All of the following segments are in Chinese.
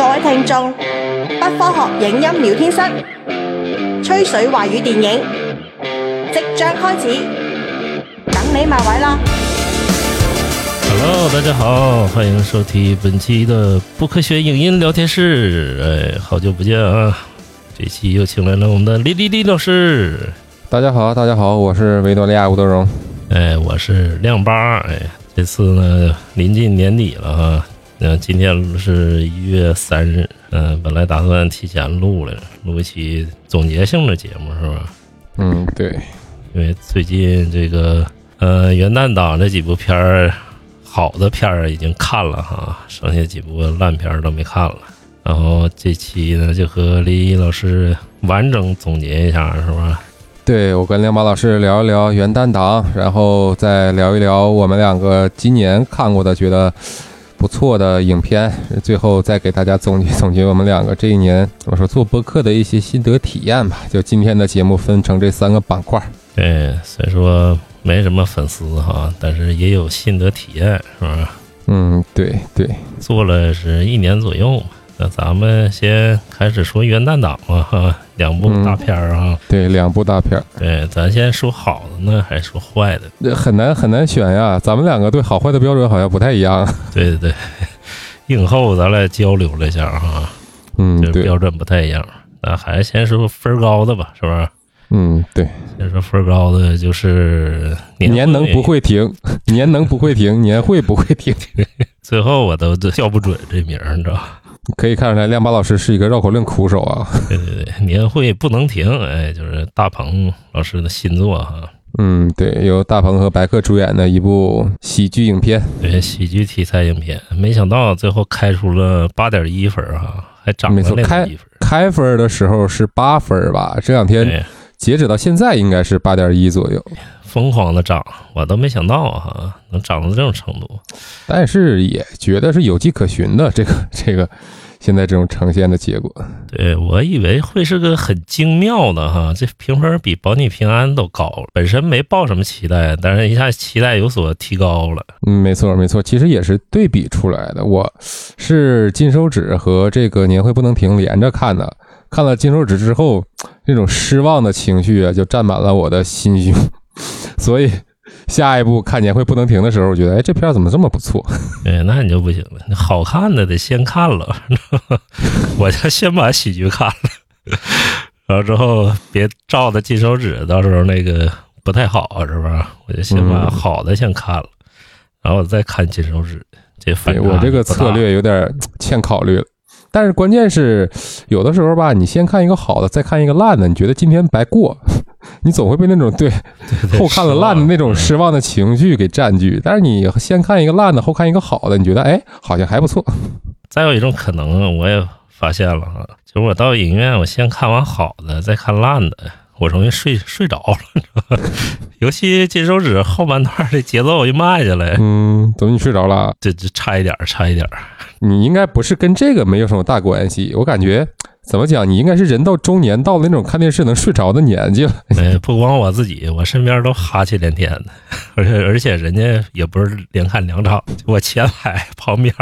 各位聽眾，不科學影音聊天室，吹水華語電影即將開始，等你埋位啦！Hello，大家好，欢迎收听本期的不科学影音聊天室。哎，好久不见啊！这期又请来了我们的李李李老师。大家好，大家好，我是维多利亚吴德荣。哎，我是亮八。哎，这次呢临近年底了哈，那今天是一月三日，嗯、本来打算提前录了，录一期总结性的节目是吧？嗯，对，因为最近这个呃元旦档这几部片儿，好的片儿已经看了哈，剩下几部烂片儿都没看了。然后这期呢，就和李毅老师完整总结一下，是吧？对我跟亮马老师聊一聊元旦档，然后再聊一聊我们两个今年看过的觉得不错的影片，最后再给大家总结总结我们两个这一年我说做播客的一些心得体验吧。就今天的节目分成这三个板块。对，虽说没什么粉丝哈，但是也有心得体验，是吧？嗯，对对，做了是一年左右嘛。那咱们先开始说元旦档吧，哈，两部大片儿啊。对，两部大片儿，对，咱先说好的呢，还是说坏的？这很难很难选呀。咱们两个对好坏的标准好像不太一样。对对对，映后咱俩交流了一下哈，嗯，标准不太一样。那还是先说分儿高的吧，是不是？嗯，对，先说分儿高的就是年能不会停，年能不会停，年会不会停。最后我都都叫不准这名儿，你知道吧？可以看出来，亮八老师是一个绕口令苦手啊。对对对，年会不能停，哎，就是大鹏老师的新作哈。嗯，对，由大鹏和白客主演的一部喜剧影片。对，喜剧题材影片，没想到最后开出了八点一分儿哈，还涨了没错开。开分的时候是八分吧？这两天，截止到现在应该是八点一左右，疯狂的涨，我都没想到啊，哈，能涨到这种程度。但是也觉得是有迹可循的。这个 这个，现在这种呈现的结果，对我以为会是个很精妙的哈，这评分比《保你平安》都高了。本身没抱什么期待，但是一下期待有所提高了。嗯，没错没错，其实也是对比出来的。我是金手指和这个年会不能停连着看的，看了金手指之后，那种失望的情绪啊，就占满了我的心胸，所以。下一步看年会不能停的时候，我觉得，哎，这片怎么这么不错？哎，那你就不行了，那好看的得先看了，我就先把喜剧看了，然后之后别照着金手指，到时候那个不太好，是不是？我就先把嗯好的先看了，然后我再看金手指。这反我这个策略有点欠考虑了。但是关键是，有的时候吧，你先看一个好的，再看一个烂的，你觉得今天白过，你总会被那种对对后看了烂的那种失望的情绪给占据。但是你先看一个烂的，后看一个好的，你觉得哎，好像还不错。再有一种可能，我也发现了啊，就是我到影院，我先看完好的，再看烂的，我容易睡睡着了？尤其金手指后半段的节奏一慢下来，嗯，怎么你睡着了？这这差一点儿，差一点儿。你应该不是跟这个没有什么大关系。我感觉怎么讲，你应该是人到中年，到了那种看电视能睡着的年纪了。哎，不光我自己，我身边都哈气连天的，而且而且人家也不是连看两场，我前排、旁边、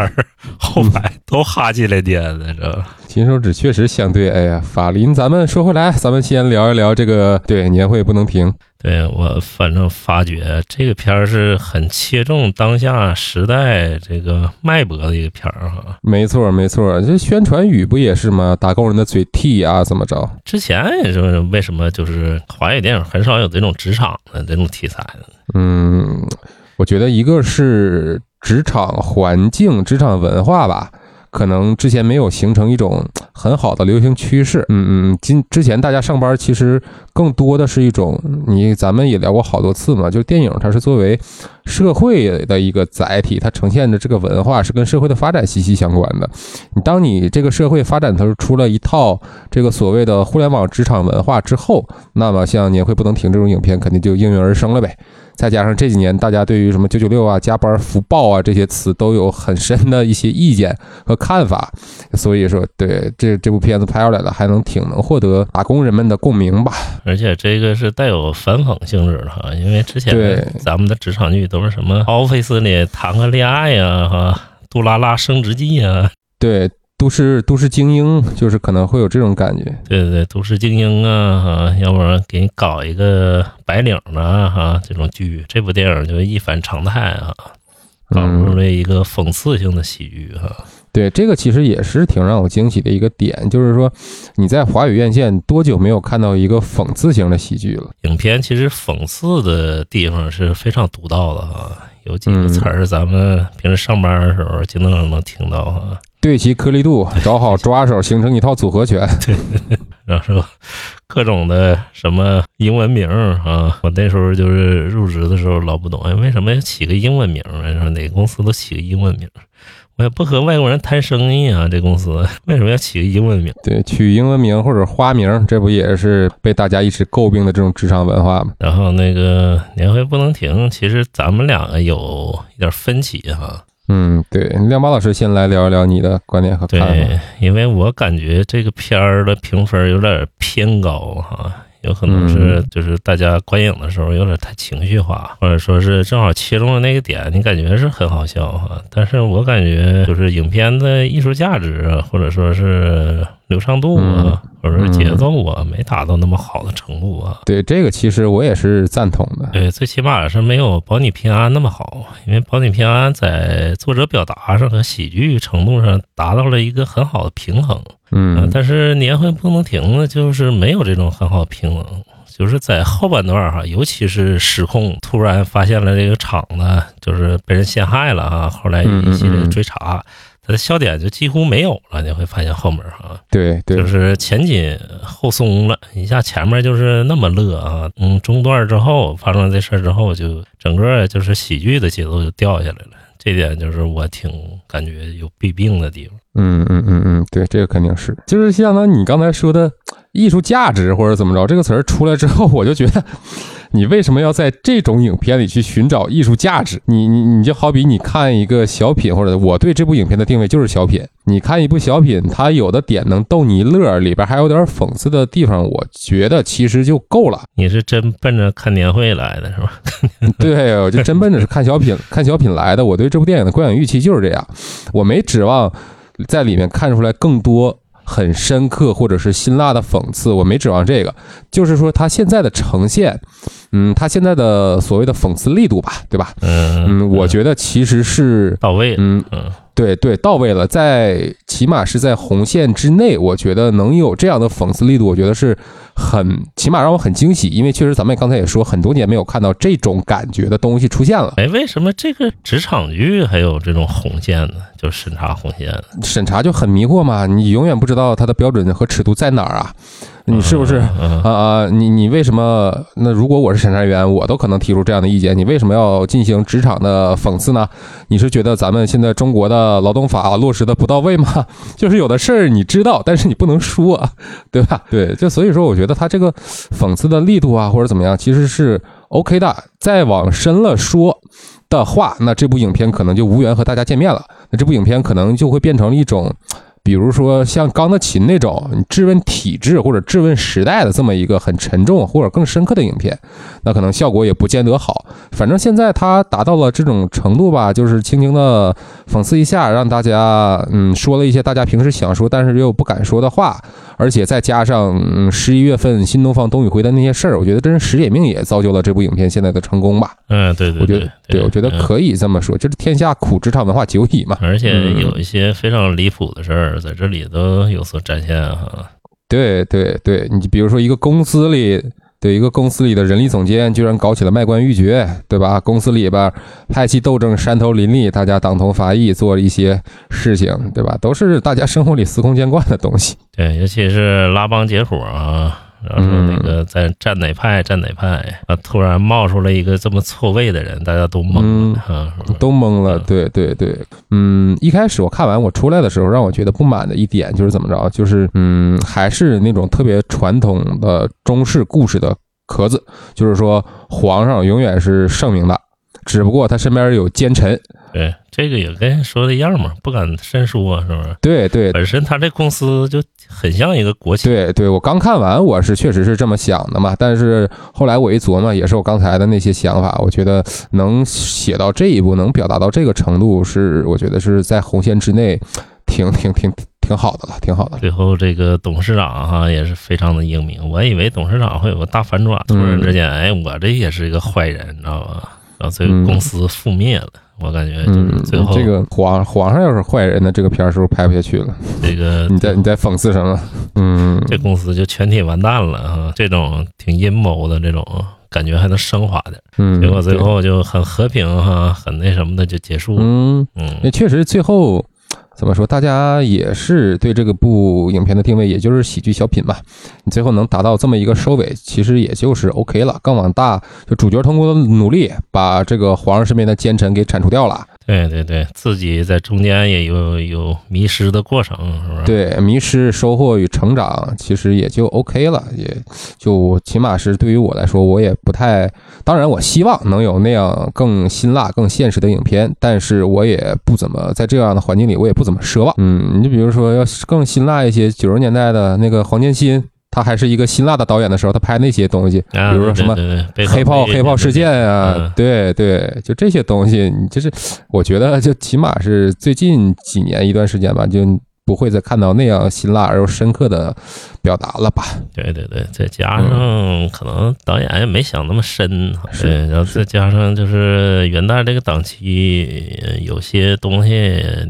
后排都哈气连天的，知道吧？金手指确实相对，哎呀，法林，咱们说回来，咱们先聊一聊这个，对，年会不能停。对我反正发觉这个片儿是很切中当下时代这个脉搏的一个片儿哈。没错，没错，这宣传语不也是吗？打工人的嘴替啊，怎么着？之前也是为什么就是华语电影很少有这种职场的这种题材呢？嗯，我觉得一个是职场环境、职场文化吧，可能之前没有形成一种很好的流行趋势。嗯嗯，今之前大家上班其实更多的是一种，你咱们也聊过好多次嘛，就是电影它是作为社会的一个载体，它呈现的这个文化是跟社会的发展息息相关的。你当你这个社会发展它出了一套这个所谓的互联网职场文化之后，那么像年会不能停这种影片肯定就应运而生了呗。再加上这几年大家对于什么九九六啊、加班福报啊这些词都有很深的一些意见和看法，所以说对这这部片子拍出来了，还能挺能获得打工人们的共鸣吧。而且这个是带有反讽性质的哈，因为之前对咱们的职场剧都是什么 Office 里谈个恋爱呀、哈，杜拉拉升职记呀、对，都市都市精英，就是可能会有这种感觉。对对对，都市精英啊，哈，要不然给你搞一个白领的哈这种剧，这部电影就一反常态啊，搞出了一个讽刺性的喜剧哈。对，这个其实也是挺让我惊喜的一个点，就是说你在华语院线多久没有看到一个讽刺型的喜剧了？影片其实讽刺的地方是非常独到的啊，有几个词儿咱们平时上班的时候经常能听到啊。对齐颗粒度，找好抓手，形成一套组合拳。对，然后各种的什么英文名啊，我那时候就是入职的时候老不懂，哎，为什么要起个英文名啊？说哪个公司都起个英文名。我也不和外国人谈生意啊，这公司为什么要起个英文名？对，取英文名或者花名，这不也是被大家一直诟病的这种职场文化吗？然后那个年会不能停，其实咱们两个有一点分歧哈。嗯，对，亮八老师先来聊一聊你的观点和看法。对，因为我感觉这个片儿的评分有点偏高哈。有可能是就是大家观影的时候有点太情绪化，或者说是正好切中了那个点，你感觉是很好笑哈。但是我感觉就是影片的艺术价值啊，或者说是流畅度啊，或者是节奏啊，没达到那么好的程度啊。对这个其实我也是赞同的。对，最起码是没有《保你平安》那么好，因为《保你平安》在作者表达上和喜剧程度上达到了一个很好的平衡。嗯，但是年会不能停呢，就是没有这种很好平衡，就是在后半段哈，尤其是失控，突然发现了这个厂子就是被人陷害了啊，后来一系列追查，它的笑点就几乎没有了，你会发现后面哈，对对，就是前紧后松了一下，前面就是那么乐啊，嗯，中段之后发生了这事儿之后，就整个就是喜剧的节奏就掉下来了。这点就是我挺感觉有弊病的地方。嗯嗯嗯嗯，对，这个肯定是，就是像呢你刚才说的艺术价值或者怎么着，这个词儿出来之后，我就觉得。你为什么要在这种影片里去寻找艺术价值？你你你就好比你看一个小品，或者我对这部影片的定位就是小品。你看一部小品，它有的点能逗你一乐，里边还有点讽刺的地方，我觉得其实就够了。你是真奔着看年会来的是吧？对，我就真奔着是看小品看小品来的。我对这部电影的观影预期就是这样，我没指望在里面看出来更多。很深刻或者是辛辣的讽刺，我没指望这个，就是说他现在的呈现，嗯，他现在的所谓的讽刺力度吧，对吧？嗯嗯，我觉得其实是到位，嗯嗯。对对，到位了，在起码是在红线之内，我觉得能有这样的讽刺力度，我觉得是很起码让我很惊喜，因为确实咱们刚才也说，很多年没有看到这种感觉的东西出现了。哎，为什么这个职场剧还有这种红线呢？就审查红线，审查就很迷惑嘛，你永远不知道它的标准和尺度在哪儿啊。你是不是啊啊？你你为什么？那如果我是审查员，我都可能提出这样的意见。你为什么要进行职场的讽刺呢？你是觉得咱们现在中国的劳动法落实的不到位吗？就是有的事儿你知道，但是你不能说，对吧？对，就所以说，我觉得他这个讽刺的力度啊，或者怎么样，其实是 OK 的。再往深了说的话，那这部影片可能就无缘和大家见面了。那这部影片可能就会变成一种。比如说像钢的琴那种质问体制或者质问时代的这么一个很沉重或者更深刻的影片，那可能效果也不见得好。反正现在它达到了这种程度吧，就是轻轻的讽刺一下，让大家嗯说了一些大家平时想说但是又不敢说的话，而且再加上十一月份新东方冬雨辉的那些事儿，我觉得真是时也命也造就了这部影片现在的成功吧。嗯，对对，我觉得对，我觉得可以这么说，就是天下苦职场文化久矣嘛。而且有一些非常离谱的事儿。在这里都有所展现哈，对对对，你比如说一个公司里，对一个公司里的人力总监居然搞起了卖官鬻爵，对吧？公司里边派系斗争山头林立，大家党同伐异，做了一些事情，对吧？都是大家生活里司空见惯的东西。对，尤其是拉帮结伙啊。然后说那个在站哪派站哪派啊，突然冒出来一个这么错位的人，大家都懵了啊，都懵了。对对对，嗯，一开始我看完我出来的时候，让我觉得不满的一点就是怎么着，就是嗯，还是那种特别传统的中式故事的壳子，就是说皇上永远是圣明的，只不过他身边有奸臣。对，这个也跟说的一样嘛，不敢深说，是不是？对对，本身他这公司就很像一个国企。对对，我刚看完，我是确实是这么想的嘛。但是后来我一琢磨，也是我刚才的那些想法，我觉得能写到这一步，能表达到这个程度，是我觉得是在红线之内，挺挺挺挺好的了，挺好的。最后这个董事长哈也是非常的英明，我以为董事长会有个大反转，突然之间，哎，我这也是一个坏人，你知道吧？然后最后公司覆灭了，我感觉就是嗯最后，这个皇皇上要是坏人那，这个片儿是不是拍不下去了？这个 你在你在讽刺什么？嗯，这公司就全体完蛋了啊！这种挺阴谋的这种感觉还能升华点，嗯，结果最后就很和平哈，很那什么的就结束了。嗯，嗯那确实最后怎么说，大家也是对这个部影片的定位，也就是喜剧小品嘛。你最后能达到这么一个收尾，其实也就是 OK 了。更往大，就主角通过努力把这个皇上身边的奸臣给铲除掉了。对对对，自己在中间也有有迷失的过程，是不是？对，迷失、收获与成长，其实也就 OK 了，也就起码是对于我来说，我也不太。当然，我希望能有那样更辛辣、更现实的影片，但是我也不怎么在这样的环境里，我也不怎么奢望。嗯，你就比如说，要更辛辣一些，九十年代的那个黄建新，他还是一个辛辣的导演的时候，他拍那些东西，啊，比如说什么黑炮、黑炮事件啊嗯，对对，就这些东西，你就是我觉得，就起码是最近几年一段时间吧，就不会再看到那样辛辣而又深刻的表达了吧？对对对，再加上可能导演也没想那么深，是对，然后再加上就是元旦这个档期，呃有些东西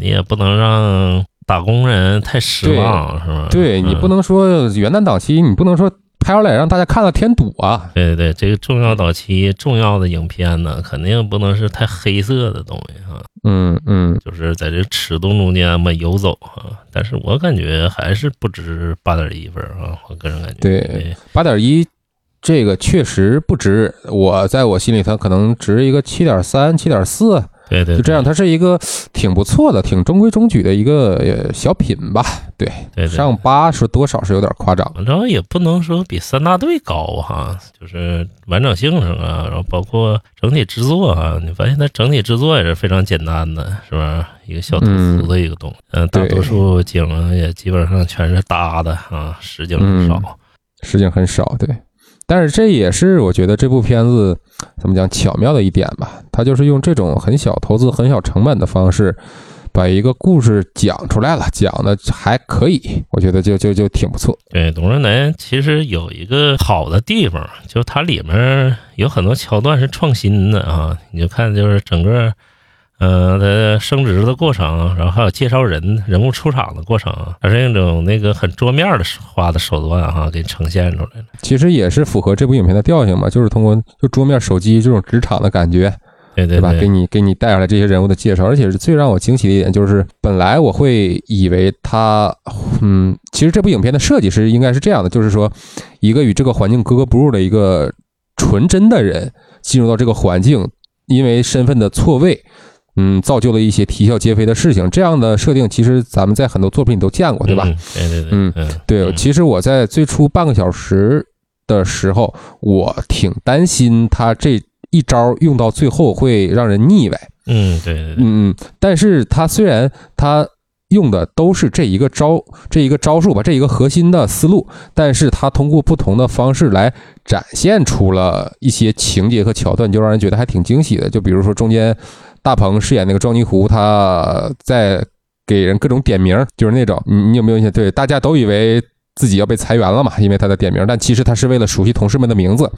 你也不能让打工人太失望，是吧？对你嗯不能说元旦档期，你不能说拍出来让大家看了添堵啊。对对对，这个重要档期重要的影片呢，肯定不能是太黑色的东西啊，嗯嗯，就是在这尺度中间嘛游走啊。但是我感觉还是不值八点一分啊，我个人感觉。对八点一。这个确实不值，我在我心里它可能值一个七点三、七点四，对对，就这样，它是一个挺不错的、挺中规中矩的一个呃小品吧。对，对对上八是多少是有点夸张。反正也不能说比三大队高哈，就是完整性上啊，然后包括整体制作啊，你发现它整体制作也是非常简单的，是吧？一个小土司的一个东西，嗯、大多数景啊也基本上全是搭的啊，实景很少。实景很少，对。但是这也是我觉得这部片子怎么讲巧妙的一点吧，它就是用这种很小投资、很小成本的方式，把一个故事讲出来了，讲的还可以，我觉得就就就挺不错。对，董润南其实有一个好的地方，就是它里面有很多桥段是创新的啊，你就看就是整个。呃，它升职的过程，然后还有介绍人人物出场的过程，它是一种那个很桌面的花的手段哈、给呈现出来了。其实也是符合这部影片的调性嘛，就是通过就桌面手机这种职场的感觉，对对对吧？给你给你带上来这些人物的介绍，而且是最让我惊喜的一点就是，本来我会以为他，嗯，其实这部影片的设计是应该是这样的，就是说，一个与这个环境格格不入的一个纯真的人进入到这个环境，因为身份的错位。嗯，造就了一些啼笑皆非的事情。这样的设定，其实咱们在很多作品里都见过，对吧？嗯、对对对，嗯嗯，对，嗯其实我在最初半个小时的时候，我挺担心他这一招用到最后会让人腻歪。嗯，对对对，嗯，但是他虽然他用的都是这一个招这一个招数吧，这一个核心的思路，但是他通过不同的方式来展现出了一些情节和桥段，就让人觉得还挺惊喜的。就比如说中间大鹏饰演那个庄尼湖，他在给人各种点名，就是那种你你有没有印象？对，大家都以为。自己要被裁员了嘛？因为他的点名，但其实他是为了熟悉同事们的名字。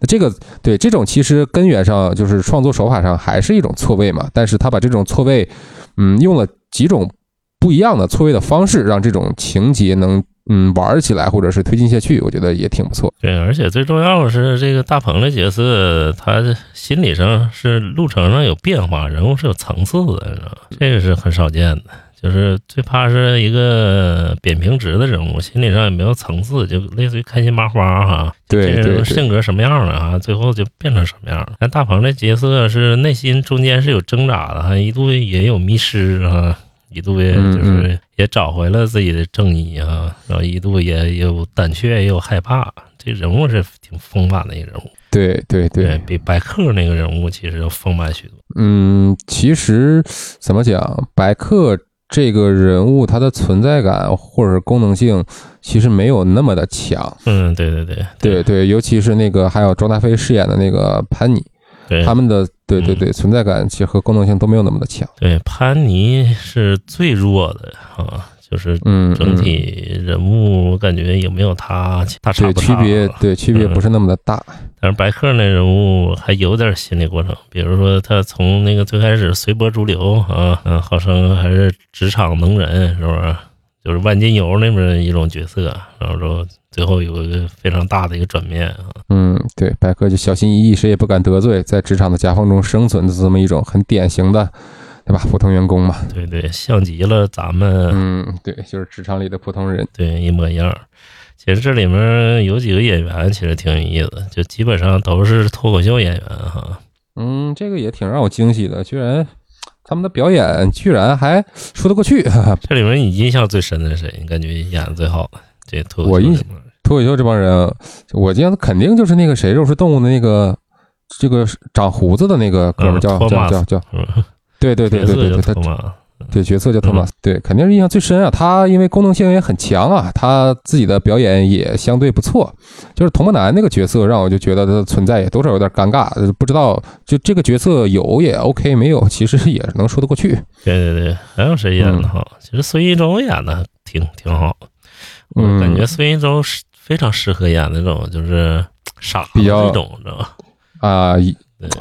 那这个对这种其实根源上就是创作手法上还是一种错位嘛。但是他把这种错位，嗯，用了几种不一样的错位的方式，让这种情节能嗯玩起来，或者是推进下去，我觉得也挺不错。对，而且最重要的是，这个大鹏的角色，他心理上是路程上有变化，人物是有层次的？这个是很少见的。就是最怕是一个扁平直的人物，心理上也没有层次，就类似于开心麻花哈。这对对对，人性格什么样的啊，最后就变成什么样了。但大鹏这角色是内心中间是有挣扎的，哈，一度也有迷失啊，一度也嗯就是也找回了自己的正义啊，然后一度也有胆怯，也有害怕。这人物是挺丰满的一个人物，对对对，比白客那个人物其实要丰满许多。嗯，其实怎么讲，白客这个人物他的存在感或者是功能性，其实没有那么的强。嗯，对对对对对，尤其是那个还有庄大飞饰演的那个潘妮，对，他们的对对对存在感其实和功能性都没有那么的强。对潘妮是最弱的啊。就是嗯，整嗯体人物我感觉也没有他大差对不差区别啊对区别不是那么的大。但是白客那人物还有点心理过程，比如说他从那个最开始随波逐流啊，嗯，号称还是职场能人，是不是？就是万金油那么一种角色，然后说最后有一个非常大的一个转变啊，嗯，对，白客就小心翼翼，谁也不敢得罪，在职场的夹缝中生存的这么一种很典型的，对吧？普通员工嘛。对对，像极了咱们嗯，对，就是职场里的普通人。对一模一样。其实这里面有几个演员其实挺有意思的，就基本上都是脱口秀演员哈。嗯，这个也挺让我惊喜的，居然他们的表演居然还说得过去。哈 哈这里面你印象最深的是谁？你感觉演的最好的？这脱口秀我印里面脱口秀这帮人，我印象肯定就是那个谁，肉食动物的那个这个长胡子的那个哥们叫叫叫叫？对对对对对对，他对角色叫托马斯，对，肯定是印象最深啊。他因为功能性也很强啊，他自己的表演也相对不错。就是童梦楠那个角色，让我就觉得他的存在也多少有点尴尬，呃不知道就这个角色有也 OK，没有其实也能说得过去。对对对，还有谁演的好？其实孙艺洲演的挺挺好，我嗯感觉孙艺洲是非常适合演那种就是傻子比较这种，知道吧？啊、对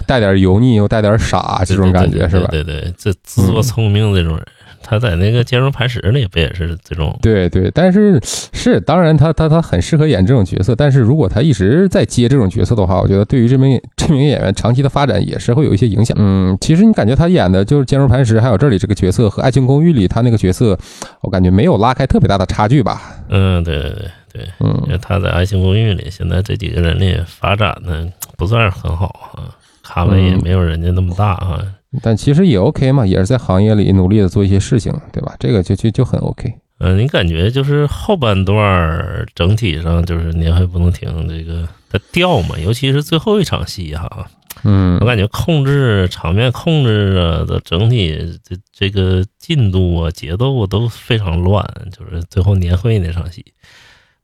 带点油腻又带点傻这种感觉是吧？对对对，这自作聪明这种人，他在那个坚如磐石里不也是这种？对对，但是是当然他，他他很适合演这种角色。但是如果他一直在接这种角色的话，我觉得对于这名这名演员长期的发展也是会有一些影响。嗯，其实你感觉他演的就是坚如磐石，还有这里这个角色和《爱情公寓》里他那个角色，我感觉没有拉开特别大的差距吧。嗯，对对对对，因嗯为他在《爱情公寓》里，现在这几个人里发展的不算是很好啊，咖位也嗯没有人家那么大啊。但其实也 OK 嘛，也是在行业里努力的做一些事情，对吧？这个就就就很 OK。嗯，你感觉就是后半段儿整体上就是年会不能停这个它调嘛，尤其是最后一场戏哈，嗯我感觉控制场面控制啊的整体这这个进度啊节奏啊都非常乱，就是最后年会那场戏，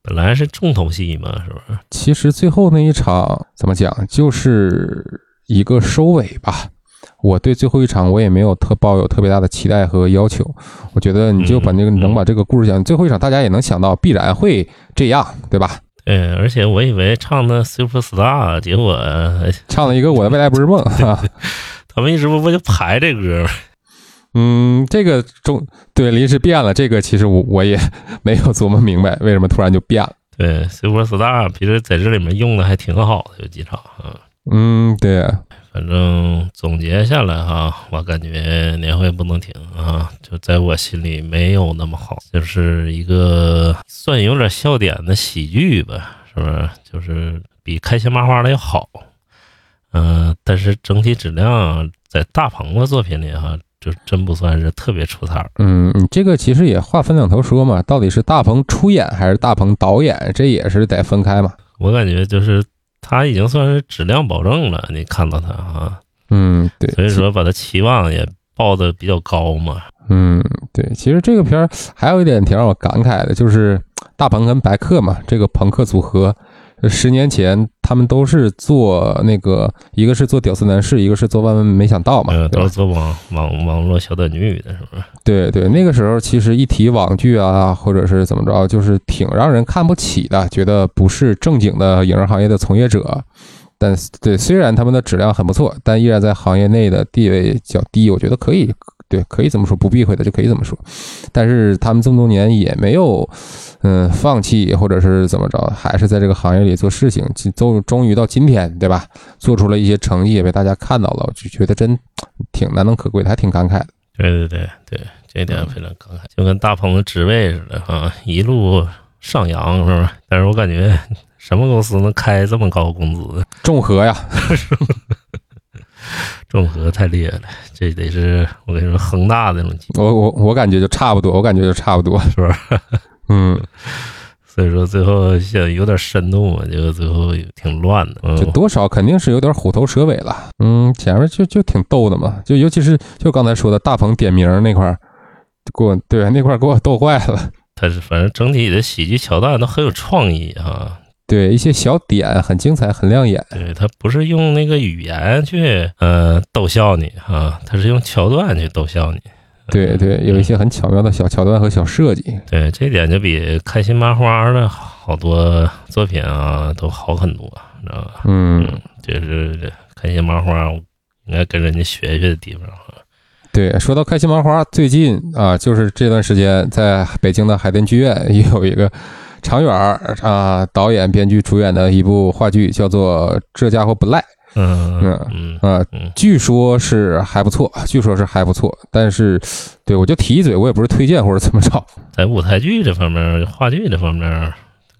本来是重头戏嘛，是不是？其实最后那一场怎么讲，就是一个收尾吧。我对最后一场我也没有特抱有特别大的期待和要求。我觉得你就把那个嗯能把这个故事讲，最后一场大家也能想到必然会这样，对吧？对，而且我以为唱的 Super Star，结果呃唱了一个我的未来不是梦啊。他们一直不不就排这歌吗？嗯，这个中对临时变了，这个其实我我也 没有琢磨明白为什么突然就变了。对，Super Star 其实在这里面用的还挺好的，有几场啊。嗯，对，反正总结下来哈，我感觉年会不能停啊，就在我心里没有那么好，就是一个算有点笑点的喜剧吧，是不是？就是比开心麻花的要好，嗯、但是整体质量在大鹏的作品里哈，就真不算是特别出彩儿。嗯，你这个其实也话分两头说嘛，到底是大鹏出演还是大鹏导演，这也是得分开嘛。我感觉就是他已经算是质量保证了，你看到他啊，嗯，对，所以说把他期望也报的比较高嘛。嗯，对，其实这个片儿还有一点挺让我感慨的，就是大鹏跟白客嘛，这个朋克组合，呃十年前他们都是做那个，一个是做屌丝男士，一个是做万万没想到嘛，都是做网网网络小短剧的，是不是？对对，那个时候其实一提网剧啊，或者是怎么着，就是挺让人看不起的，觉得不是正经的影视行业的从业者。但对，虽然他们的质量很不错，但依然在行业内的地位较低。我觉得可以，对，可以这么说，不避讳的就可以这么说。但是他们这么多年也没有，嗯，放弃或者是怎么着，还是在这个行业里做事情，终终于到今天，对吧？做出了一些成绩，也被大家看到了，我就觉得真挺难能可贵的，还挺感慨的。对对对对，这一点非常感慨，就跟大鹏的职位似的哈，一路上扬，是吧？但是我感觉什么公司能开这么高工资？众和呀，众和太厉害了，这得是我跟你说恒大那种级别，我我我感觉就差不多，我感觉就差不多。是不是？嗯，所以说最后想有点深度嘛，结果最后挺乱的。嗯就，多少肯定是有点虎头蛇尾了。嗯，前面就就挺逗的嘛，就尤其是就刚才说的大鹏点名那块儿，给我对那块儿给我逗坏了。他是反正整体的喜剧桥段都很有创意哈。对一些小点很精彩，很亮眼。对他不是用那个语言去呃逗笑你哈，他是用桥段去逗笑你。对对，有一些很巧妙的小桥段和小设计。对，这点就比开心麻花的好多作品啊都好很多，你知道吧？嗯，这是开心麻花应该跟人家学学的地方啊。对，说到开心麻花，最近啊，就是这段时间在北京的海淀剧院也 有一个常远儿啊导演、编剧、主演的一部话剧，叫做《这家伙不赖》。嗯嗯嗯啊嗯，据说是还不错，据说是还不错，但是，对我就提一嘴，我也不是推荐或者怎么着。在舞台剧这方面、话剧这方面，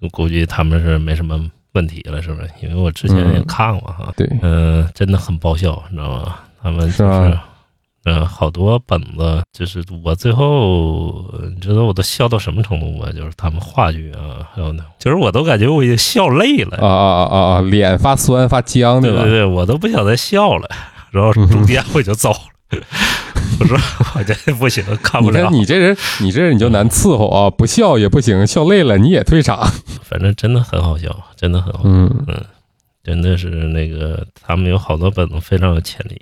我估计他们是没什么问题了，是不是？因为我之前也看过哈，对，嗯、真的很爆笑，你知道吗？他们是就是吧，嗯、好多本子，就是我最后，你知道我都笑到什么程度吗？就是他们话剧啊，还有呢，就是我都感觉我已经笑累了，啊啊啊啊啊，脸发酸发僵对，吧？对对对，我都不想再笑了，然后中间我就走了。我说我这不行，看不了你看。你这人，你这人你就难伺候啊！不笑也不行，笑累了你也退场。反正真的很好笑，真的很好笑。嗯真的是那个，他们有好多本子非常有潜力，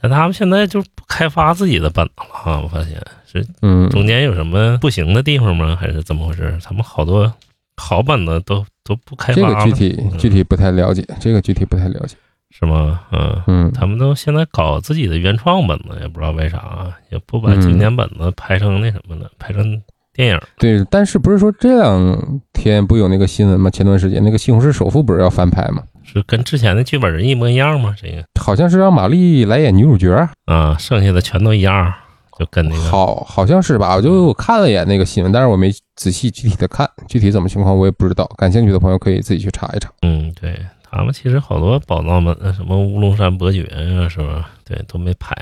但他们现在就不开发自己的本子了哈。我发现是嗯，中间有什么不行的地方吗？还是怎么回事？他们好多好本子都都不开这发了，个具体具体不太了解，这个具体不太了解。是吗？嗯，嗯，他们都现在搞自己的原创本子，也不知道为啥，也不把经典本子拍成那什么的，拍成电影。对，但是不是说这两天不有那个新闻吗？前段时间那个《西红柿首富》不是要翻拍吗？是跟之前的剧本人一模一样吗？这个好像是让马丽来演女主角，啊，剩下的全都一样，就跟那个好好像是吧？我就我看了一眼那个新闻，但是我没仔细具体的看，具体怎么情况我也不知道。感兴趣的朋友可以自己去查一查。嗯，对他们其实好多宝藏本，什么乌龙山伯爵啊，是吧？对，都没拍，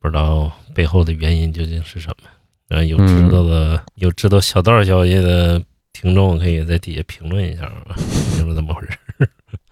不知道背后的原因究竟是什么。呃，有知道的，有知道小道消息的听众，可以在底下评论一下啊，是不是怎么回事？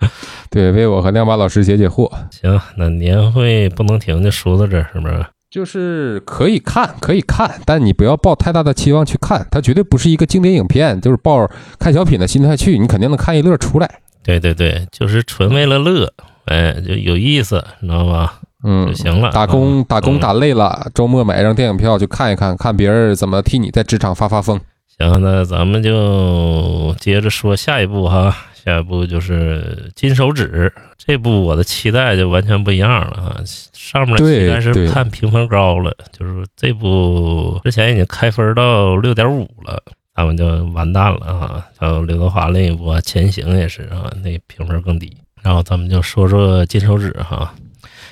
对，为我和亮爸老师解解惑。行，那年会不能停，就说到这儿，是不是？就是可以看，可以看，但你不要抱太大的期望去看，它绝对不是一个经典影片，就是抱看小品的心态去，你肯定能看一乐出来。对对对，就是纯为了乐，哎，就有意思，你知道吧？嗯就，行了。打工打工嗯打累了，周末买一张电影票去看一看，看别人怎么替你在职场发发疯。行，那咱们就接着说下一步哈。下一步就是《金手指》这部，我的期待就完全不一样了啊。上面的期待是看评分高了，就是这部之前已经开分到六点五了，咱们就完蛋了啊。还有刘德华另一部《前行》也是啊，那评分更低。然后咱们就说说《金手指》哈。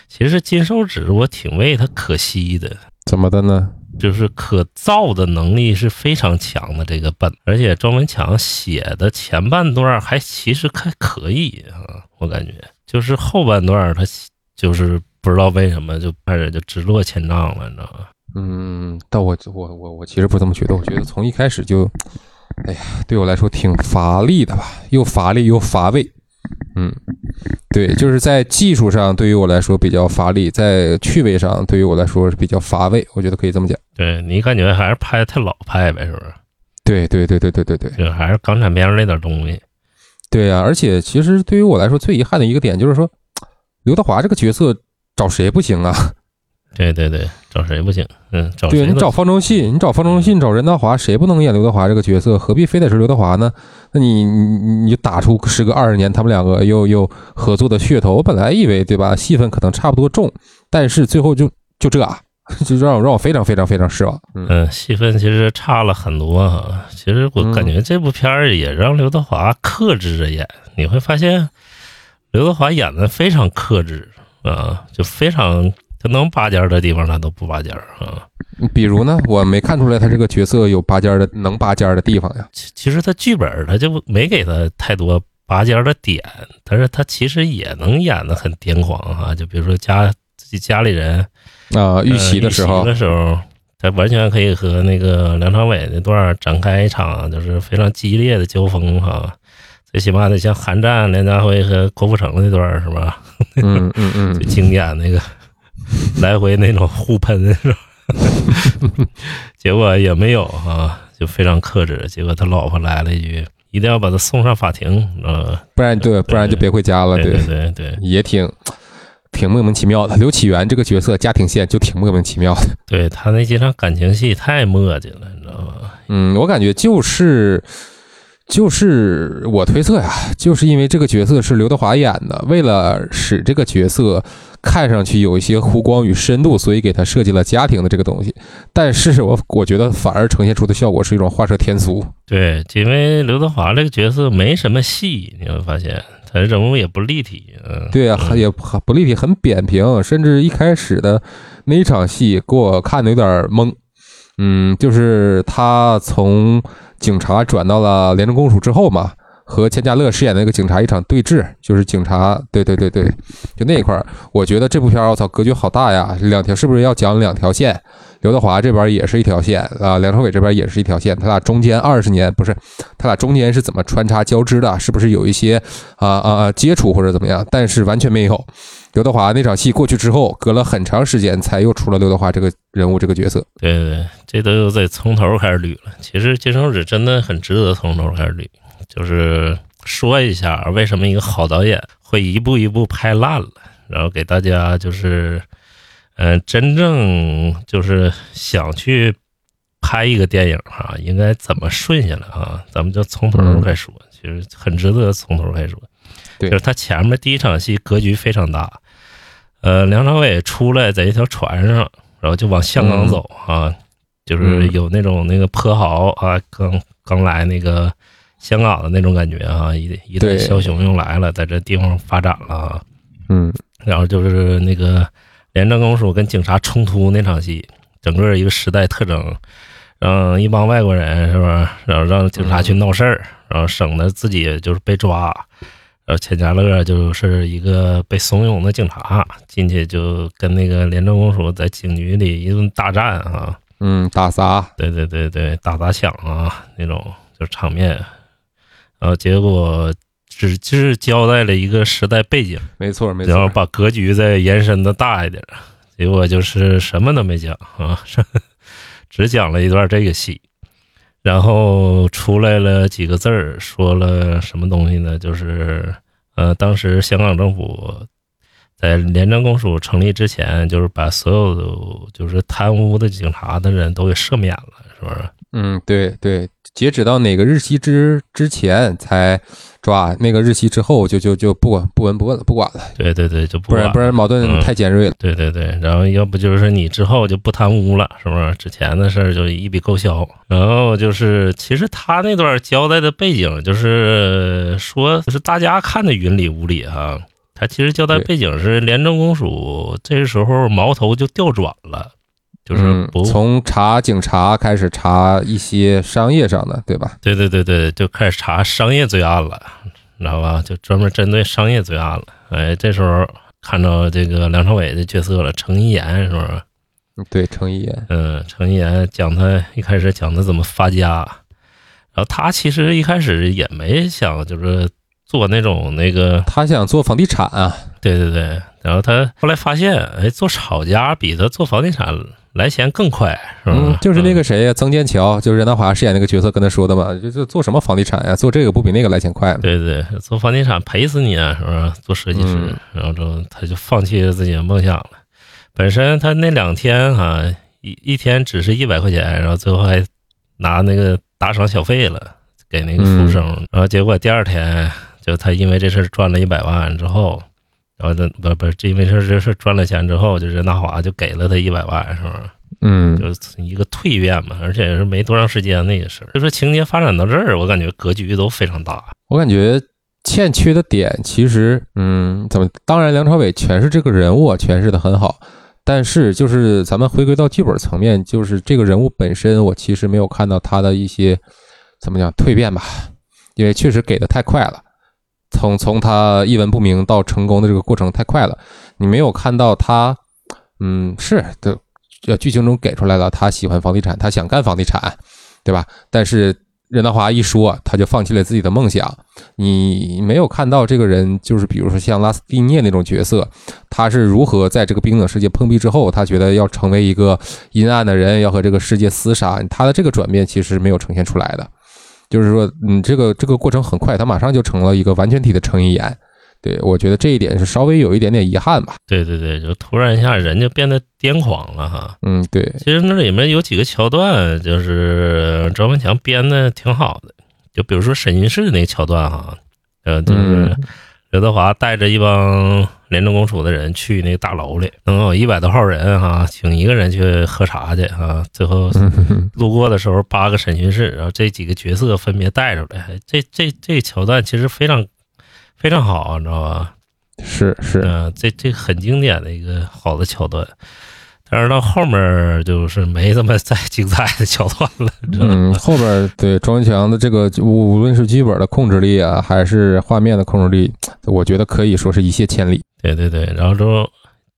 其实《金手指》我挺为他可惜的，怎么的呢？就是可造的能力是非常强的这个本，而且庄文强写的前半段还其实还可以啊，我感觉就是后半段他就是不知道为什么就开始就直落千丈了，你知道吗？嗯，但我我我我其实不这么觉得，我觉得从一开始就，哎呀，对我来说挺乏力的吧，又乏力又乏味。嗯，对，就是在技术上对于我来说比较乏力，在趣味上对于我来说是比较乏味，我觉得可以这么讲。对你感觉还是拍的太老派呗，是不是？对对对对对对对就还是港产片儿那点东西。对呀、而且其实对于我来说最遗憾的一个点就是说，刘德华这个角色找谁不行啊？对对对，找谁不行？嗯，找谁对你找方中信，你找方中信，找任达华，谁不能演刘德华这个角色？何必非得是刘德华呢？那你你你就打出时隔二十年，他们两个又又合作的噱头。我本来以为对吧，戏份可能差不多重，但是最后就就这啊，就让我让我非常非常非常失望。嗯嗯，戏份其实差了很多哈。其实我感觉这部片儿也让刘德华克制着演，你会发现刘德华演的非常克制啊，就非常他能拔尖儿的地方他都不拔尖儿啊。比如呢，我没看出来他这个角色有拔尖儿的能拔尖儿的地方呀。其其实他剧本儿他就没给他太多拔尖儿的点，但是他其实也能演的很癫狂啊。就比如说家自己家里人啊，遇袭的时候呃遇袭，的时候，他完全可以和那个梁朝伟那段儿展开一场就是非常激烈的交锋哈。最起码得像寒战梁家辉和郭富城那段儿是吧？嗯嗯嗯 最，经典那个 来回那种互喷是吧？结果也没有啊，就非常克制。结果他老婆来了一句：“一定要把他送上法庭。”呃，不然对，不然就别回家了。对对对对对，也挺挺莫名其妙的。刘启元这个角色家庭线就挺莫名其妙的。对他那几场感情戏太磨叽了，你知道吗？嗯，我感觉就是就是我推测呀，就是因为这个角色是刘德华演的，为了使这个角色看上去有一些弧光与深度，所以给他设计了家庭的这个东西。但是我我觉得反而呈现出的效果是一种画蛇添足。对，因为刘德华这个角色没什么戏，你会发现他人物也不立体。嗯，对呀、嗯也不不立体，很扁平，甚至一开始的那一场戏给我看的有点懵。嗯，就是他从警察转到了廉政公署之后嘛，和钱嘉乐饰演的那个警察一场对峙，就是警察，对对对对，就那一块儿，我觉得这部片儿我操格局好大呀，两条是不是要讲两条线？刘德华这边也是一条线啊，梁朝伟这边也是一条线，他俩中间二十年不是，他俩中间是怎么穿插交织的？是不是有一些啊啊啊接触或者怎么样？但是完全没有。刘德华那场戏过去之后，隔了很长时间才又出了刘德华这个人物这个角色。对对对，这都得从头开始捋了。其实《金手指》真的很值得从头开始捋，就是说一下为什么一个好导演会一步一步拍烂了，然后给大家就是，嗯、真正就是想去拍一个电影哈、应该怎么顺下来啊？咱们就从头开说，其实很值得从头开说。对就是他前面第一场戏格局非常大，呃，梁朝伟出来在一条船上，然后就往香港走啊，就是嗯有那种那个泼豪啊，刚刚来那个香港的那种感觉啊，一一代对枭雄又来了，在这地方发展了啊。嗯然后就是那个廉政公署跟警察冲突那场戏，整个一个时代特征，让一帮外国人是吧？然后让警察去闹事儿，然后省得自己就是被抓。然后钱嘉乐就是一个被怂恿的警察，进去就跟那个廉政公署在警局里一顿大战啊！嗯，打砸。对对对对，打砸抢啊那种就场面，然后结果只是交代了一个时代背景。没错没错。然后把格局再延伸的大一点，结果就是什么都没讲啊，只讲了一段这个戏，然后出来了几个字儿，说了什么东西呢？就是呃，当时香港政府在廉政公署成立之前，就是把所有的就是贪污的警察的人都给赦免了，是不是？嗯，对对，截止到哪个日期之之前才抓，那个日期之后就就就不管不闻不问了，不管了，对对对，就不不然不然矛盾嗯太尖锐了。对对对，然后要不就是你之后就不贪污了，是不是？之前的事儿就一笔勾销。然后就是，其实他那段交代的背景，就是说，就是大家看的云里雾里哈。他其实交代背景是廉政公署这时候矛头就调转了，就是嗯，从查警察开始查一些商业上的，对吧？对对对对，就开始查商业罪案了，你知道吧？就专门针对商业罪案了。哎，这时候看到这个梁朝伟的角色了，程一言是不是？嗯对，程一言，嗯，程一言讲他一开始讲他怎么发家，然后他其实一开始也没想就是做那种那个，他想做房地产啊，对对对，然后他后来发现，哎，做炒家比他做房地产来钱更快，是吧？嗯，就是那个谁呀，曾剑桥，就是任达华饰演那个角色跟他说的嘛，就是做什么房地产呀，做这个不比那个来钱快吗？对对对，做房地产赔死你啊，是不是？做设计师，嗯然后之后他就放弃了自己的梦想了。本身他那两天哈、一一天只是一百块钱，然后最后还拿那个打赏小费了给那个服务生，然后结果第二天就他因为这事儿赚了一百万之后，然后这不不是因为这这事赚了钱之后，就任达华就给了他一百万，是吧？嗯，就是一个蜕变嘛，而且是没多长时间那个事儿。就说情节发展到这儿，我感觉格局都非常大。我感觉欠缺的点其实，嗯，怎么？当然，梁朝伟诠释这个人物啊诠释的很好，但是就是咱们回归到剧本层面，就是这个人物本身，我其实没有看到他的一些怎么讲蜕变吧，因为确实给的太快了。从从他一文不名到成功的这个过程太快了，你没有看到他，嗯，是的，呃，剧情中给出来了，他喜欢房地产，他想干房地产，对吧？但是任达华一说，他就放弃了自己的梦想。你没有看到这个人，就是比如说像拉斯蒂涅那种角色，他是如何在这个冰冷世界碰壁之后，他觉得要成为一个阴暗的人，要和这个世界厮杀。他的这个转变其实没有呈现出来的，就是说，你，这个这个过程很快，他马上就成了一个完全体的成一言。对，我觉得这一点是稍微有一点点遗憾吧。对对对，就突然一下人就变得癫狂了哈。嗯，对，其实那里面有几个桥段，就是赵文强编的挺好的，就比如说审讯室那个桥段哈，呃，就是嗯刘德华带着一帮廉政公署的人去那个大楼里，能有一百多号人哈，请一个人去喝茶去啊，最后路过的时候八个审讯室，然后这几个角色分别带出来，这这这桥段其实非常非常好，你知道吧？是是，嗯、这这很经典的一个好的桥段。但是到后面就是没这么再精彩的桥段了？嗯，后边对庄文强的这个无无论是剧本的控制力啊，还是画面的控制力，我觉得可以说是一泻千里。对对对，然后之后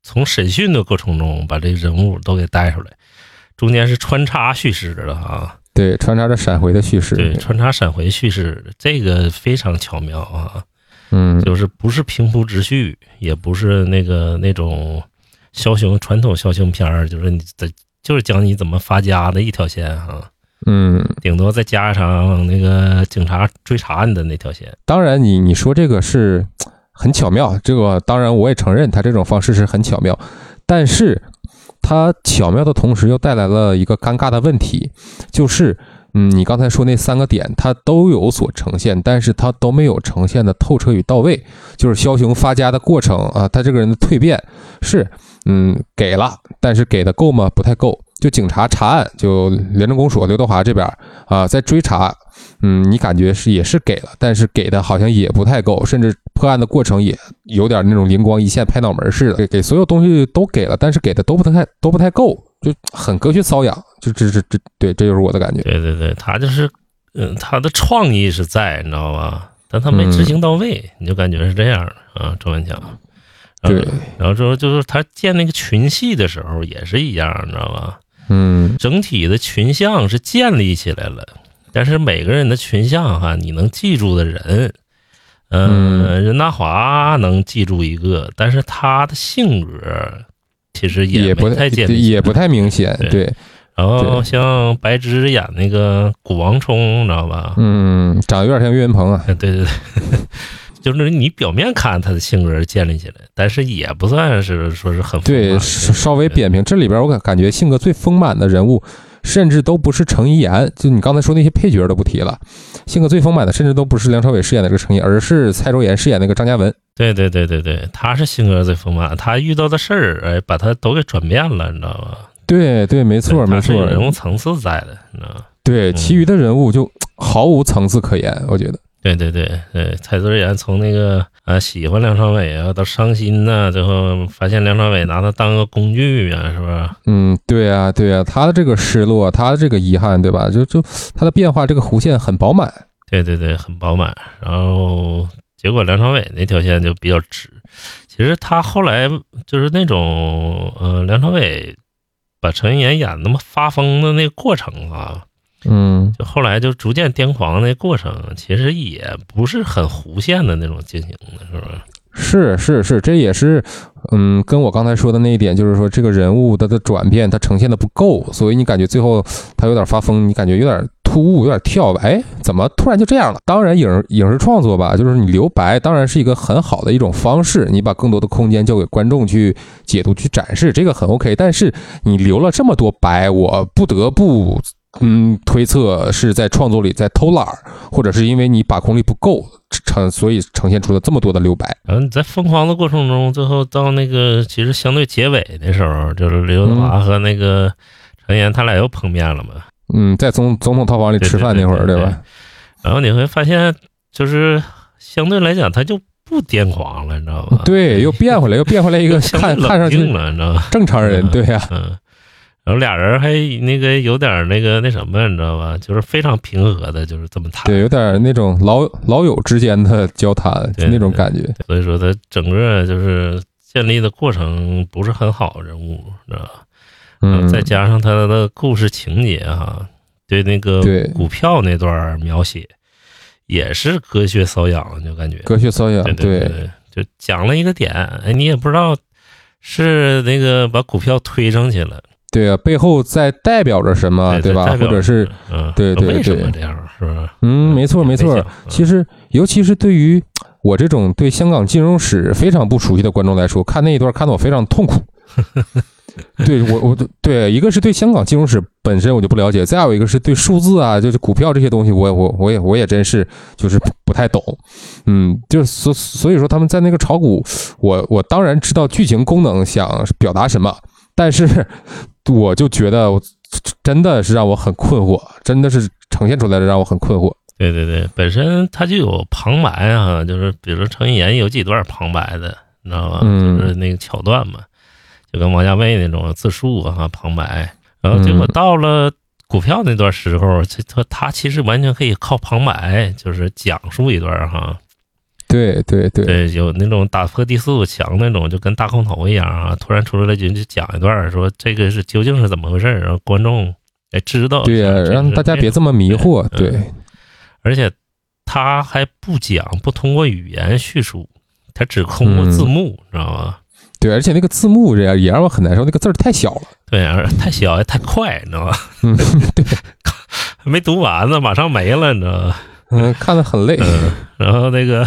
从审讯的过程中把这人物都给带出来，中间是穿插叙事的啊，对，穿插着闪回的叙事。对，穿插闪回叙事，这个非常巧妙啊，嗯，就是不是平铺直叙，也不是那个那种枭雄传统枭雄片儿，就是你的就是讲你怎么发家的一条线啊，嗯，顶多再加上那个警察追查你的那条线。当然你你说这个是很巧妙，这个当然我也承认他这种方式是很巧妙，但是他巧妙的同时又带来了一个尴尬的问题，就是。嗯，你刚才说那三个点，它都有所呈现，但是它都没有呈现的透彻与到位。就是枭雄发家的过程啊，他这个人的蜕变是，嗯，给了，但是给的够吗？不太够。就警察查案，就廉政公署刘德华这边啊，在追查，嗯，你感觉是也是给了，但是给的好像也不太够，甚至破案的过程也有点那种灵光一现、拍脑门似的，给给所有东西都给了，但是给的都不太都不太够，就很隔靴搔痒，就这这这对，这就是我的感觉。对对对，他就是，嗯，他的创意是在，你知道吧？但他没执行到位，你就感觉是这样的啊，周文强。对，然后之后就是他建那个群戏的时候也是一样，你知道吧？嗯。整体的群像是建立起来了，但是每个人的群像哈，你能记住的人，嗯，嗯。任达华能记住一个，但是他的性格其实也不太也不太明显，对。对，然后像白芝演那个古王冲，你知道吧？嗯，长得有点像岳云鹏啊，哎，对对对，就是你表面看他的性格建立起来，但是也不算是说是很对，稍稍微扁平。这里边我感感觉性格最丰满的人物，甚至都不是程一言，就你刚才说那些配角都不提了，性格最丰满的，甚至都不是梁朝伟饰演的这个程一言，而是蔡卓妍饰演那个张嘉文。对对对对对，他是性格最丰满，他遇到的事儿，哎，把他都给转变了，你知道吗？对对，没错没对他是有人物，层次在的，你知道吗？对，嗯其余的人物就毫无层次可言，我觉得。对对对对，蔡卓妍从那个啊喜欢梁朝伟啊，到伤心呐、最后发现梁朝伟拿他当个工具啊，是不是？嗯，对啊，对啊，他的这个失落，他的这个遗憾，对吧？就就他的变化，这个弧线很饱满。对对对，很饱满。然后结果梁朝伟那条线就比较直。其实他后来就是那种呃，梁朝伟把陈妍演那么发疯的那个过程啊，嗯，就后来就逐渐癫狂那过程，其实也不是很弧线的那种进行的，是吧？是是是，这也是，嗯，跟我刚才说的那一点，就是说这个人物他的转变，他呈现的不够，所以你感觉最后他有点发疯，你感觉有点突兀，有点跳，哎，怎么突然就这样了？当然影影视创作吧，就是你留白，当然是一个很好的一种方式，你把更多的空间交给观众去解读、去展示，这个很 OK。但是你留了这么多白，我不得不。嗯，推测是在创作里在偷懒儿，或者是因为你把控力不够，呈所以呈现出了这么多的留白。然后你在疯狂的过程中，最后到那个其实相对结尾的时候，就是刘德华和那个陈妍他俩又碰面了嘛。嗯，在总总统套房里吃饭那会儿，对吧？然后你会发现，就是相对来讲，他就不癫狂了，你知道吧？对，又变回来，又变回来一个看看上去你知道吧？正常人，对呀、嗯。然后俩人还那个有点那个那什么，你知道吧？就是非常平和的，就是这么谈。对，有点那种老老友之间的交谈，就对那种感觉。所以说他整个就是建立的过程不是很好，人物知道吧？嗯，再加上他的故事情节哈、对那个对股票那段描写也是隔靴搔痒，就感觉隔靴搔痒，对对对，就讲了一个点，哎，你也不知道是那个把股票推上去了，对啊，背后在代表着什么，对吧？或者是嗯，对对为什么对这样是吧？嗯，没错没错。其实实，尤其是对于我这种对香港金融史非常不熟悉的观众来说，看那一段看得我非常痛苦。对我，我对一个是对香港金融史本身我就不了解，再有一个是对数字啊，就是股票这些东西，我我我也我也真是就是不太懂。嗯，就是所所以说他们在那个炒股，我我当然知道剧情功能想表达什么，但是我就觉得我真的是让我很困惑，真的是呈现出来的让我很困惑。对对对，本身它就有旁白啊，就是比如说程一言有几段旁白的，你知道吗？嗯就是那个桥段嘛，就跟王家卫那种自述啊旁白，然后结果嗯到了股票那段时候，这他他其实完全可以靠旁白，就是讲述一段哈，对对对，对，有那种打破第四堵墙那种，就跟大空头一样啊，突然出来就就讲一段，说这个是究竟是怎么回事儿，然后观众哎知道，对呀、这让大家别这么迷惑。嗯对，而且他还不讲，不通过语言叙述，他只通过字幕，知道吗？对，而且那个字幕这样也让我很难受，那个字儿太小了。对，而太小也太快，你知道吗？嗯，还没读完呢，马上没了，你知道吗？嗯，看的很累。嗯，然后那个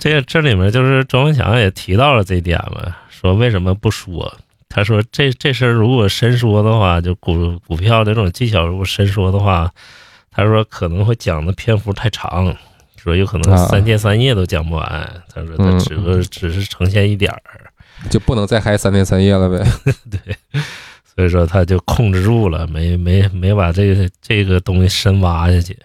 这这里面就是庄文强也提到了这一点嘛，说为什么不说？他说这这事儿如果深说的话，就股股票这种技巧如果深说的话，他说可能会讲的篇幅太长，说有可能啊三天三夜都讲不完。他说他嗯只不只是呈现一点儿，就不能再嗨三天三夜了呗。对所以说他就控制住了，没没没把这个这个东西深挖下去。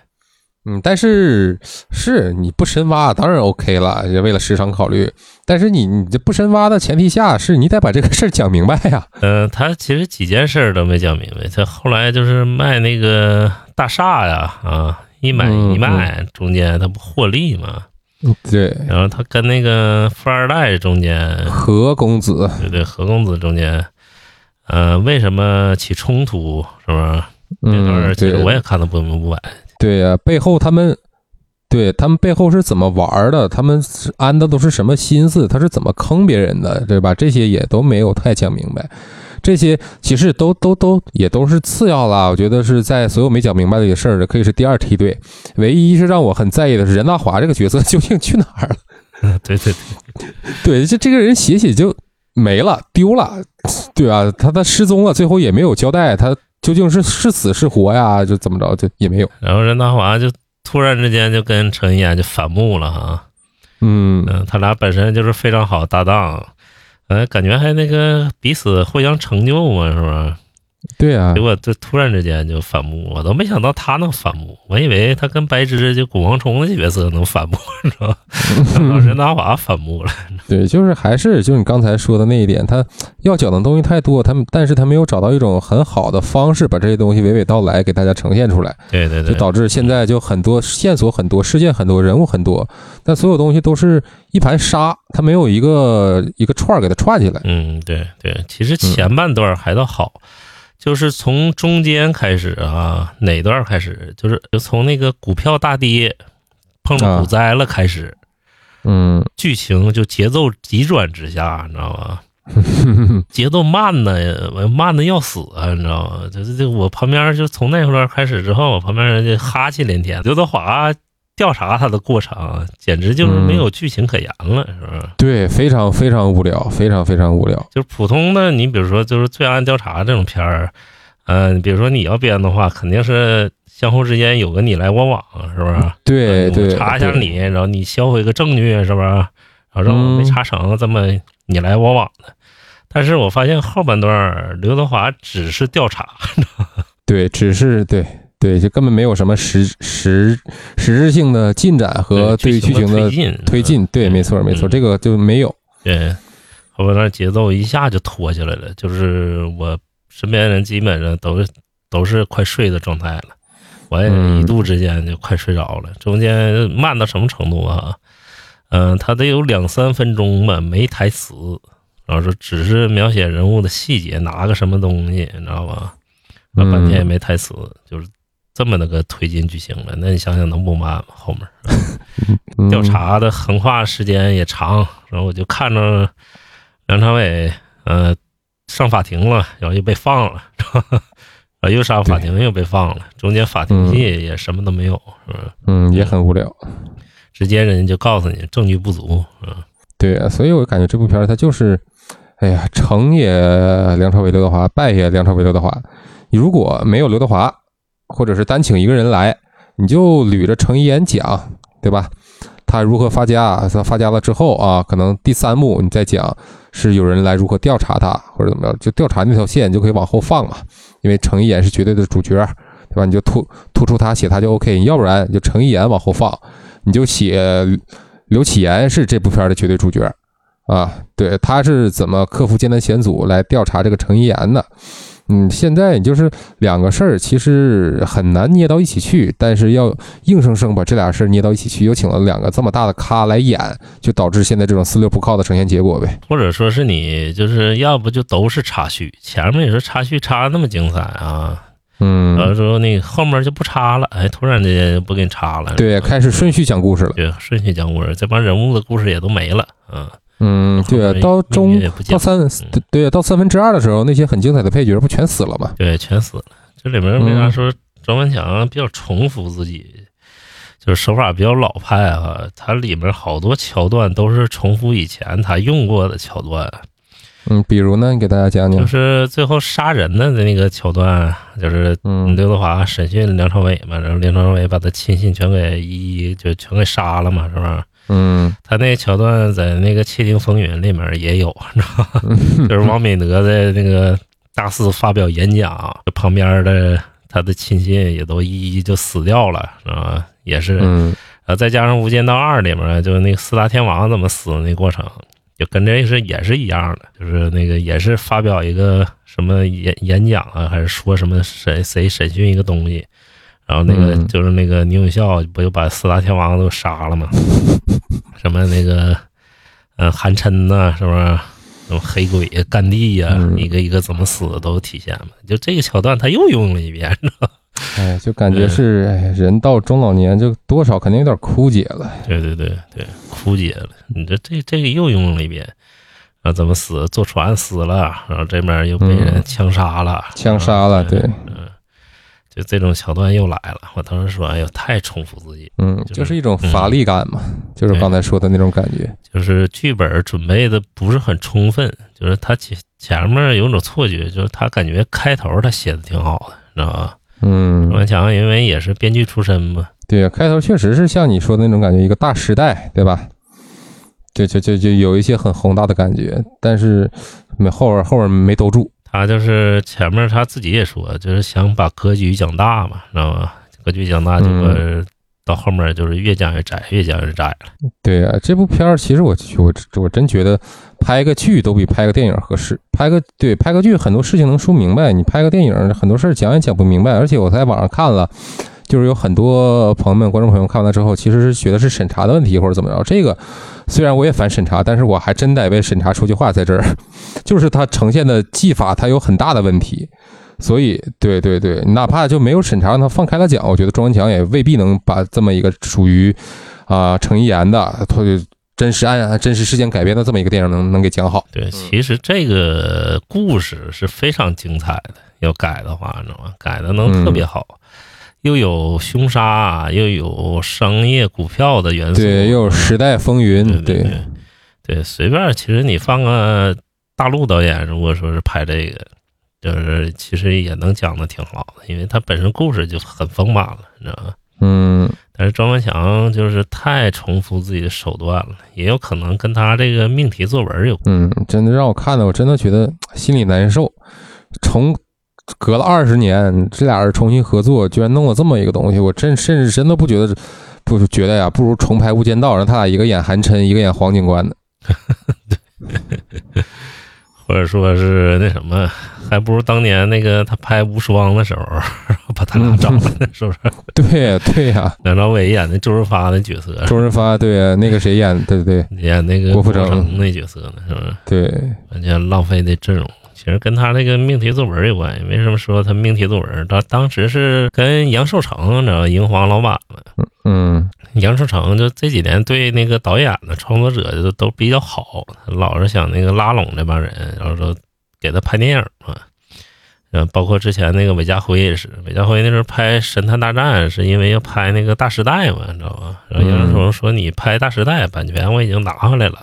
嗯，但是是你不深挖当然 OK 了，也为了市场考虑。但是你你这不深挖的前提下，是你得把这个事儿讲明白呀。嗯，他其实几件事儿都没讲明白。他后来就是卖那个大厦呀，啊，一买嗯一卖，中间他不获利嘛？对，然后他跟那个富二代中间，何公子，对对，何公子中间，呃，为什么起冲突？是吧？这段嗯，儿其实，我也看得不明不白。对呀、背后他们，对他们背后是怎么玩的？他们安的都是什么心思？他是怎么坑别人的，对吧？这些也都没有太讲明白。这些其实都都都也都是次要啦，我觉得是在所有没讲明白的事儿，可以是第二梯队。唯一是让我很在意的是任大华这个角色 究竟去哪儿了？对对对，对，这这个人写写就没了，丢了，对吧？他他失踪了，最后也没有交代，他究竟是是死是活呀？就怎么着，就也没有。然后任达华就突然之间就跟陈一言就反目了哈。嗯，嗯，他俩本身就是非常好搭档，呃，感觉还那个彼此互相成就嘛，是吧？对啊结，果这突然之间就反目，我都没想到他能反目，我以为他跟白芝就古王冲的角色能反目，你知道吧？然后任达华反目了，对，就是还是就是你刚才说的那一点，他要讲的东西太多，他们但是他没有找到一种很好的方式把这些东西娓娓道来给大家呈现出来，对对对就，导致现在就很多线索很多，事件很多，人物很多，但所有东西都是一盘沙，他没有一个一个串儿给它串起来。嗯，对对，其实前半段还倒好。就是从中间开始啊，哪段开始？就是就从那个股票大跌碰到股灾了开始，嗯，剧情就节奏急转直下，你知道吗？节奏慢的，慢的要死啊，你知道吗？就是这我旁边就从那会儿开始之后，我旁边人就哈气连天。刘德华调查他的过程，简直就是没有剧情可言了，是不是？对，非常非常无聊，非常非常无聊。就是普通的，你比如说就是罪案调查这种片儿，嗯、比如说你要编的话，肯定是相互之间有个你来我往，是不是？对对，查一下你，然后你销毁个证据，是吧？然后让我没嗯查成，这么你来我往的。但是我发现后半段刘德华只是调查，对，只是对对，就根本没有什么实实实质性的进展和对于剧情的推进推进。对，没错没错，嗯这个就没有。对，后边那节奏一下就拖下来了，就是我身边人基本上都是都是快睡的状态了，我也嗯一度之间就快睡着了，中间慢到什么程度啊？嗯、他得有两三分钟吧，没台词，然后说只是描写人物的细节，拿个什么东西，你知道吧？那半天也没台词，就是这么那个推进剧情了。那你想想能不慢吗？后面嗯调查的横跨时间也长，然后我就看着梁朝伟，呃，上法庭了，然后又被放了，然 后又上法庭又被放了，中间法庭戏也什么都没有，是吧？嗯，也很无聊。直接人家就告诉你证据不足，嗯，对，所以我感觉这部片儿它就是，哎呀，成也梁朝伟、刘德华，败也梁朝伟、刘德华。如果没有刘德华，或者是单请一个人来，你就捋着程一言讲，对吧？他如何发家？他发家了之后啊，可能第三幕你再讲是有人来如何调查他，或者怎么着，就调查那条线就可以往后放嘛。因为程一言是绝对的主角，对吧？你就突突出他写他就 OK，要不然就程一言往后放，你就写刘启言是这部片的绝对主角啊。对，他是怎么克服艰难险阻来调查这个程一言的？嗯，现在你就是两个事儿，其实很难捏到一起去，但是要硬生生把这俩事儿捏到一起去，又请了两个这么大的咖来演，就导致现在这种四六不靠的呈现结果呗。或者说是你就是要不就都是插叙，前面也是插叙插的那么精彩啊，嗯，完了之后那后面就不插了，哎，突然之间不给你插了，对，开始顺序讲故事了。对顺序讲故事，这帮人物的故事也都没了，嗯，嗯，对，啊到中到三对啊，到三分之二的时候，那些很精彩的配角不全死了吗？对，全死了。这里面为啥嗯说庄文强比较重复自己，就是手法比较老派啊？它里面好多桥段都是重复以前他用过的桥段，嗯，比如呢，你给大家讲讲就。是最后杀人的那个桥段，就是嗯刘德华审讯梁朝伟嘛，然后梁朝伟把他亲信全给一一就全给杀了嘛，是吧？嗯他那个桥段在那个《窃听风云》里面也有，你知道吗？就是王美德在那个大肆发表演讲，旁边的他的亲信也都一一就死掉了，是吧？也是，嗯呃，再加上《无间道二》里面就是那个四大天王怎么死的那过程，就跟这是也是一样的，就是那个也是发表一个什么演演讲啊，还是说什么谁谁审讯一个东西，然后那个、嗯就是那个宁永孝不就把四大天王都杀了吗？什么那个呃韩琛呐，是不是？什么黑鬼呀、甘地呀、嗯一个一个怎么死的都体现了。就这个桥段他又用了一遍，哎，就感觉是哎，人到中老年就多少肯定有点枯竭了。对对对对，枯竭了。你这这这个又用了一遍，啊，怎么死？坐船死了，然后这面又被人嗯枪杀了，枪杀了，对，嗯，就这种桥段又来了。我当时说，哎呦，太重复自己，嗯，就是就是一种乏力感嘛，就是刚才说的那种感觉。就是剧本准备的不是很充分，就是他前前面有种错觉，就是他感觉开头他写的挺好的，你知道吧？嗯王，强因为也是编剧出身嘛，对，开头确实是像你说的那种感觉，一个大时代，对吧？就就就就有一些很宏大的感觉，但是没后边后边没兜住。他就是前面他自己也说，就是想把格局讲大嘛，知道吗？格局讲大，结果嗯到后面就是越讲越窄，越讲越窄了。对啊，这部片儿其实我我我真觉得拍个剧都比拍个电影合适。拍个对拍个剧很多事情能说明白，你拍个电影很多事儿讲也讲不明白。而且我在网上看了，就是有很多朋友们、观众朋友看完了之后，其实是觉得是审查的问题或者怎么着。这个虽然我也反审查，但是我还真得为审查说句话，在这儿，就是它呈现的技法它有很大的问题。所以，对对对，哪怕就没有审查，让他放开了讲，我觉得庄文强也未必能把这么一个属于啊程一言的或者真实案、真实事件改编的这么一个电影能能给讲好。对，其实这个故事是非常精彩的，要改的话，你知道吗？改的能特别好，又有凶杀，又有商业股票的元素，对，又有时代风云，对对对，随便，其实你放个大陆导演，如果说是拍这个，就是其实也能讲的挺好的，因为他本身故事就很丰满了，你知道吗？嗯，但是庄文强就是太重复自己的手段了，也有可能跟他这个命题作文有关。嗯，真的让我看的，我真的觉得心里难受。重隔了二十年，这俩人重新合作，居然弄了这么一个东西，我真甚至真的不觉得，不觉得呀，不如重拍《无间道》，让他俩一个演韩琛，一个演黄警官的。或者说是那什么，还不如当年那个他拍《无双》的时候，把他俩找来，是不是？对对呀、梁朝伟演的周润发的角色，周润发对那个谁演，对对演那个郭富城城那角色呢，是不是？对，完全浪费的阵容。其实跟他那个命题作文有关系。为什么说他命题作文？他当时是跟杨受成，你知道银皇老板嘛？嗯杨受成就这几年对那个导演的创作者就都比较好，他老是想那个拉拢这帮人，然后说给他拍电影嘛。呃，包括之前那个韦家辉也是，韦家辉那时候拍《神探大战》是因为要拍那个《大时代》嘛，你知道吧？然后杨受成说你拍《大时代》版权我已经拿回来了，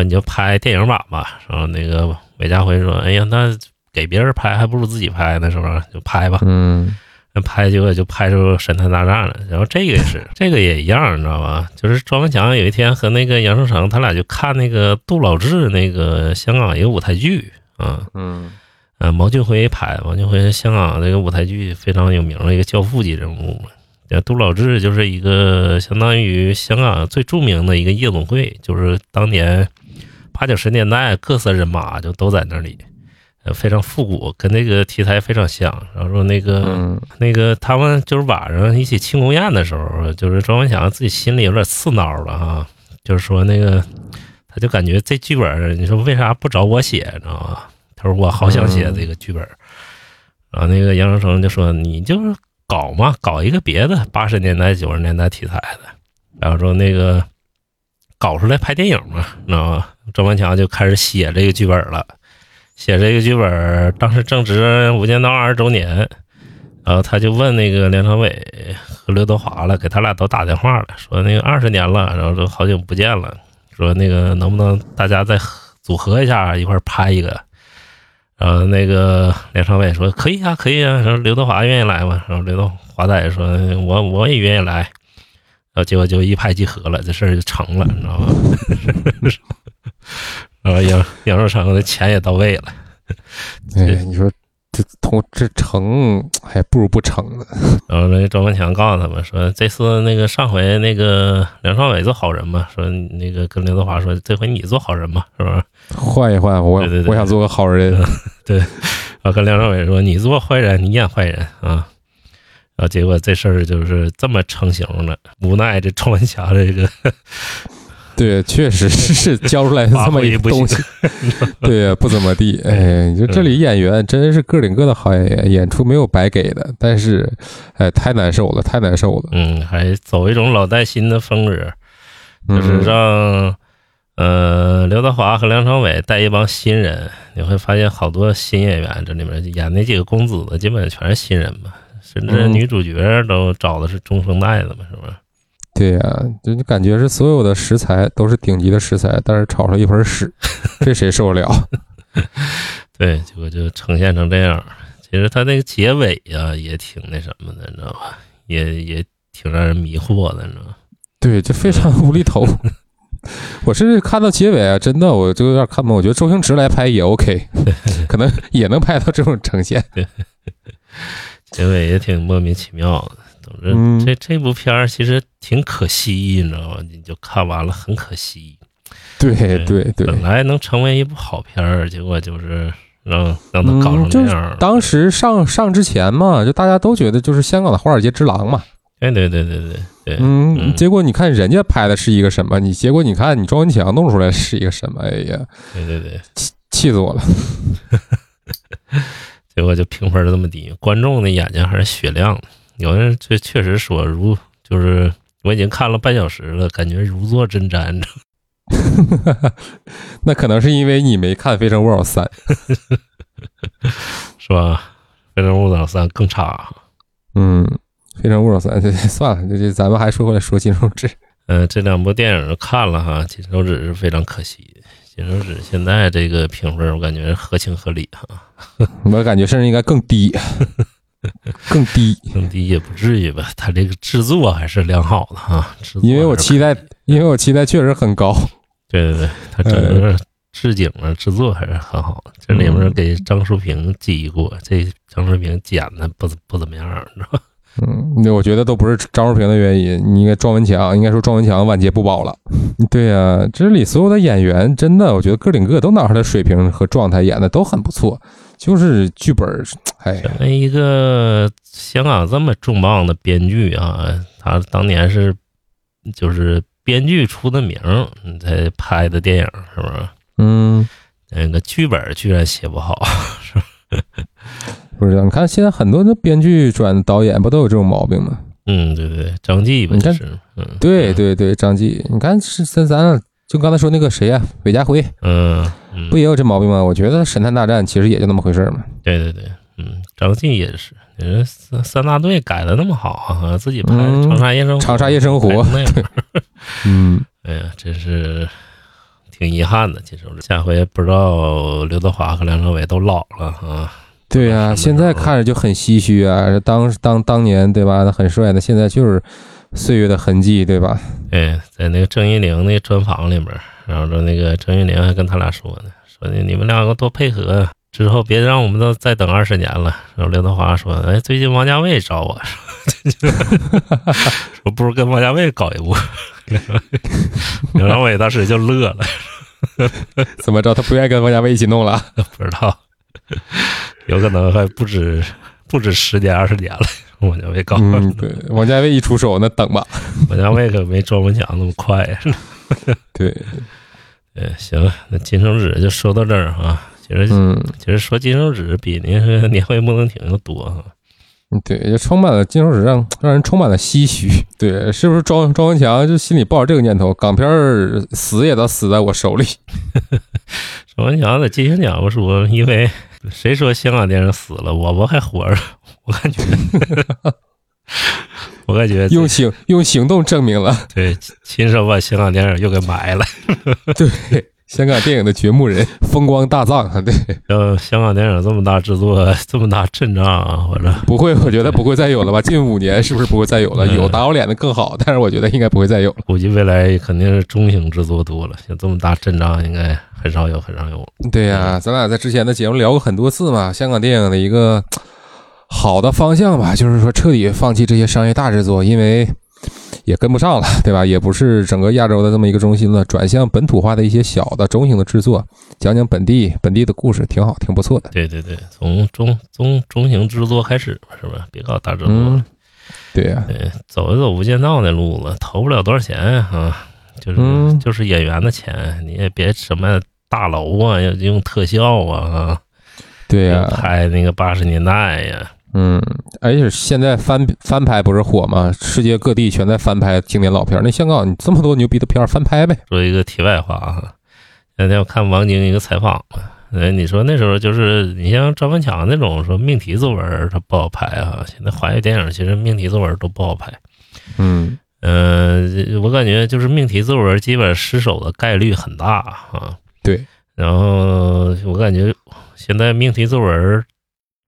说你就拍电影版吧。然后那个韦家辉说，哎呀，那给别人拍还不如自己拍呢，是不是？就拍吧。嗯那拍结果就拍出《神探大战》了，然后这个也是，这个也一样，你知道吧？就是庄文强有一天和那个杨受成，他俩就看那个杜老志那个香港一个舞台剧啊，嗯呃，毛俊辉拍的，毛俊辉是香港这个舞台剧非常有名的一个教父级人物嘛。呃杜老志就是一个相当于香港最著名的一个夜总会，就是当年八九十年代各色人马就都在那里，呃，非常复古，跟那个题材非常像。然后说那个。嗯那个他们就是晚上一起庆功宴的时候，就是庄文祥自己心里有点刺挠了哈，就是说那个他就感觉这剧本，你说为啥不找我写，你知道吗？他说我好想写这个剧本，然后那个杨受成就说你就是搞嘛，搞一个别的八十年代九十年代题材的，然后说那个搞出来拍电影嘛，你知道吗？周文强就开始写这个剧本了，写这个剧本，当时正值《无间道》二十周年。然后他就问那个梁朝伟和刘德华了，给他俩都打电话了，说那个二十年了，然后说好久不见了，说那个能不能大家再组合一下，一块拍一个。然后那个梁朝伟说可以啊，可以啊。然后刘德华愿意来吗？然后刘德华大爷说我我也愿意来。然后结果就一拍即合了，这事儿就成了，你知道吗？然后杨杨受成的钱也到位了。哎，你说这同这成还不如不成呢。然后那庄文强告诉他们说，这次那个上回那个梁朝伟做好人嘛，说那个跟刘德华说，这回你做好人嘛，是不是？换一换，我对对对我想做个好人。然后跟梁朝伟说，你做坏人，你演坏人啊。然后结果这事儿就是这么成型了，无奈这庄文强这个对，确实是 教出来这么一个东西，对，不怎么地。哎，你说这里演员真是个顶个的好演员，演出没有白给的，但是，哎，太难受了，太难受了。嗯，还走一种老带新的风格，就是嗯让呃刘德华和梁朝伟带一帮新人，你会发现好多新演员，这里面演那几个公子的基本全是新人嘛，甚至嗯女主角都找的是中生代的嘛，是不是？对呀、就你感觉是所有的食材都是顶级的食材，但是炒出一盆屎，这谁受得了？对，结果就呈现成这样。其实他那个结尾呀、也挺那什么的，你知道吧？也也挺让人迷惑的，你知道吗？对，就非常无厘头。我甚至看到结尾啊，真的我就有点看不懂。我觉得周星驰来拍也 OK，可能也能拍到这种呈现。结尾也挺莫名其妙的。总之，嗯这这部片儿其实挺可惜，你知道吗？你就看完了，很可惜。对对对，本来能成为一部好片儿，结果就是让让他搞成这样了。当时上上之前嘛，就大家都觉得就是香港的华尔街之狼嘛。对对对对对对，嗯，嗯结果你看人家拍的是一个什么，你结果你看你庄文强弄出来是一个什么？哎呀，对对对，气死我了！结果就评分这么低，观众的眼睛还是雪亮的。有人确确实说如就是我已经看了半小时了，感觉如坐针毡。那可能是因为你没看《非诚勿扰三》。是吧？《非诚勿扰三》更差。嗯，《非诚勿扰三》这算了，这这咱们还说回来说金手指。嗯、这两部电影都看了哈，《金手指》是非常可惜的。金手指现在这个评分，我感觉合情合理哈，我感觉甚至应该更低，更低，更低也不至于吧。它这个制作还是良好的哈，制作因为我期待，因为我期待确实很高。对对对，它整个置景啊、制作还是很好的。这里面给张淑平记忆过，这张淑平剪的不不怎么样，你知道吧？嗯，那我觉得都不是张淑平的原因，你应该庄文强，应该说庄文强晚节不保了。对呀、这里所有的演员真的，我觉得个顶个都拿出来水平和状态，演的都很不错，就是剧本儿，哎呀，那一个香港这么重磅的编剧啊，他当年是就是编剧出的名才拍的电影，是不是？嗯，那个剧本居然写不好，是不是，你看现在很多的编剧转导演不都有这种毛病吗？嗯，对对对，张继吧，你看就是，嗯，对对对，张继，你看是咱咱就刚才说那个谁呀、韦家辉。嗯，嗯，不也有这毛病吗？我觉得《神探大战》其实也就那么回事儿嘛。对对对，嗯，张晋也是，人三三大队改的那么好啊，自己拍《嗯长沙夜生活》，长沙夜生活那样，嗯，哎呀，真是挺遗憾的。其实下回不知道刘德华和梁朝伟都老了啊，对呀、现在看着就很唏嘘啊。当当当年对吧，很帅的，现在就是岁月的痕迹，对吧？哎，在那个郑一玲那个专访里面，然后说那个郑一玲还跟他俩说呢，说你们两个多配合，之后别让我们都再等二十年了。然后刘德华说，哎，最近王家卫找我，说不如跟王家卫搞一部。刘朝伟当时就乐了，怎么着？他不愿意跟王家卫一起弄了？不知道，有可能还不止不止十年二十年了。王家卫搞，嗯，对，王家卫一出手，那等吧。王家卫可没庄文强那么快呀。对，嗯，行，那金手指就说到这儿啊。其实，嗯，其实说金手指比那个年会莫能停要多哈。对，就充满了金手指，让让人充满了唏嘘。对，是不是庄庄文强就心里抱着这个念头？港片儿死也得死在我手里。庄文强在金星奖说，因为谁说香港电影死了，我我还活着，我感觉，我感觉用行用行动证明了，对亲手把香港电影又给埋了。对香港电影的掘墓人，风光大葬啊！对，像香港电影这么大制作，这么大阵仗啊，我这不会，我觉得不会再有了吧？近五年是不是不会再有了？嗯有打我脸的更好，但是我觉得应该不会再有了。估计未来肯定是中型制作多了，像这么大阵仗应该很少有，很少有。对呀、咱俩在之前的节目聊过很多次嘛，香港电影的一个好的方向吧，就是说彻底放弃这些商业大制作，因为也跟不上了，对吧？也不是整个亚洲的这么一个中心了，转向本土化的一些小的中型的制作，讲讲本地本地的故事，挺好，挺不错的。对对对，从中中中型制作开始吧，是吧？别搞大制作了。嗯，对呀、对，走一走无间道那路子，投不了多少钱啊，就是、嗯就是演员的钱，你也别什么大楼啊，要用特效啊，对呀、拍那个八十年代呀，嗯，而且现在翻翻拍不是火吗？世界各地全在翻拍经典老片儿。那香港你这么多牛逼的片儿，翻拍呗。说一个题外话啊，那天我看王晶一个采访嘛，呃，你说那时候就是你像赵文强那种说命题作文儿他不好拍啊，现在华语电影其实命题作文都不好拍。嗯嗯、我感觉就是命题作文基本失手的概率很大啊。对，然后我感觉现在命题作文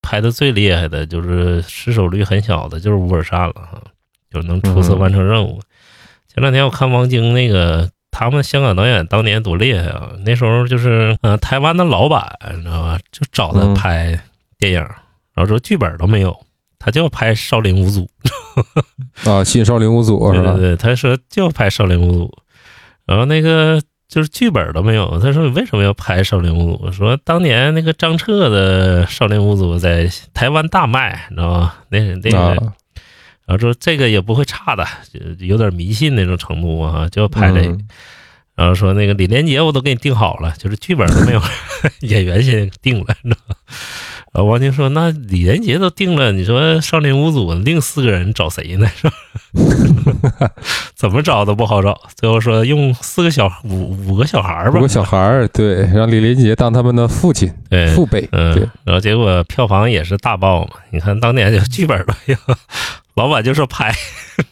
拍的最厉害的就是失手率很小的，就是乌尔善了哈，就是能出色嗯完成任务。前两天我看王晶那个，他们香港导演当年多厉害啊！那时候就是呃台湾的老板，你知道吧？就找他嗯拍电影，然后说剧本都没有，他就要拍《少林五祖》。啊，新少林五祖 是吧？对对对，他说就拍少林五祖，然后那个就是剧本都没有。他说你为什么要拍少林五祖？说当年那个张彻的少林五祖在台湾大卖，你知道吗？那那个，啊，然后说这个也不会差的，就有点迷信那种程度啊，就拍这个。嗯然后说那个李连杰我都给你定好了，就是剧本都没有，演员先定了，你知道吗？王晶说：“那李连杰都定了，你说少林五祖另四个人找谁呢？是吧？怎么找都不好找。最后说用四个小五五个小孩儿吧，五个小孩儿，对，让李连杰当他们的父亲对，父辈，嗯对，，然后结果票房也是大爆嘛。你看当年就剧本都没有，老板就说拍，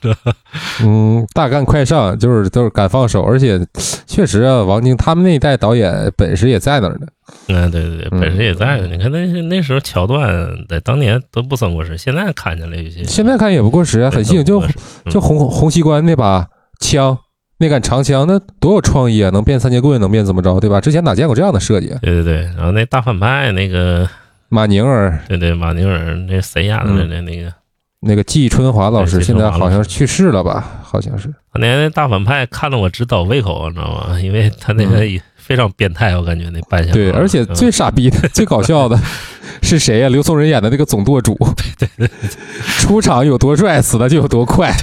嗯，大干快上，就是都是敢放手，而且确实啊，王晶他们那一代导演本事也在那儿呢。嗯，对对对，嗯本事也在呢。你看那那时候桥段在当年都不算过时，现在看起来有些现在看也不过时啊，很新颖，就嗯就红红旗关那把枪，那杆长枪，那多有创意啊！能变三节棍，能变怎么着，对吧？之前哪见过这样的设计啊？对对对，然后那大反派那个，马宁儿，对对，马宁儿那谁演的那那个，那个季春华老师，现在好像去世了吧？好像是。当年那大反派看得我直倒胃口，你知道吗？因为他那个非常变态，我感觉那扮相。嗯对，而且嗯最傻逼的、最搞笑的 是谁呀、刘松仁演的那个总舵主，对对对，出场有多帅，死的就有多快。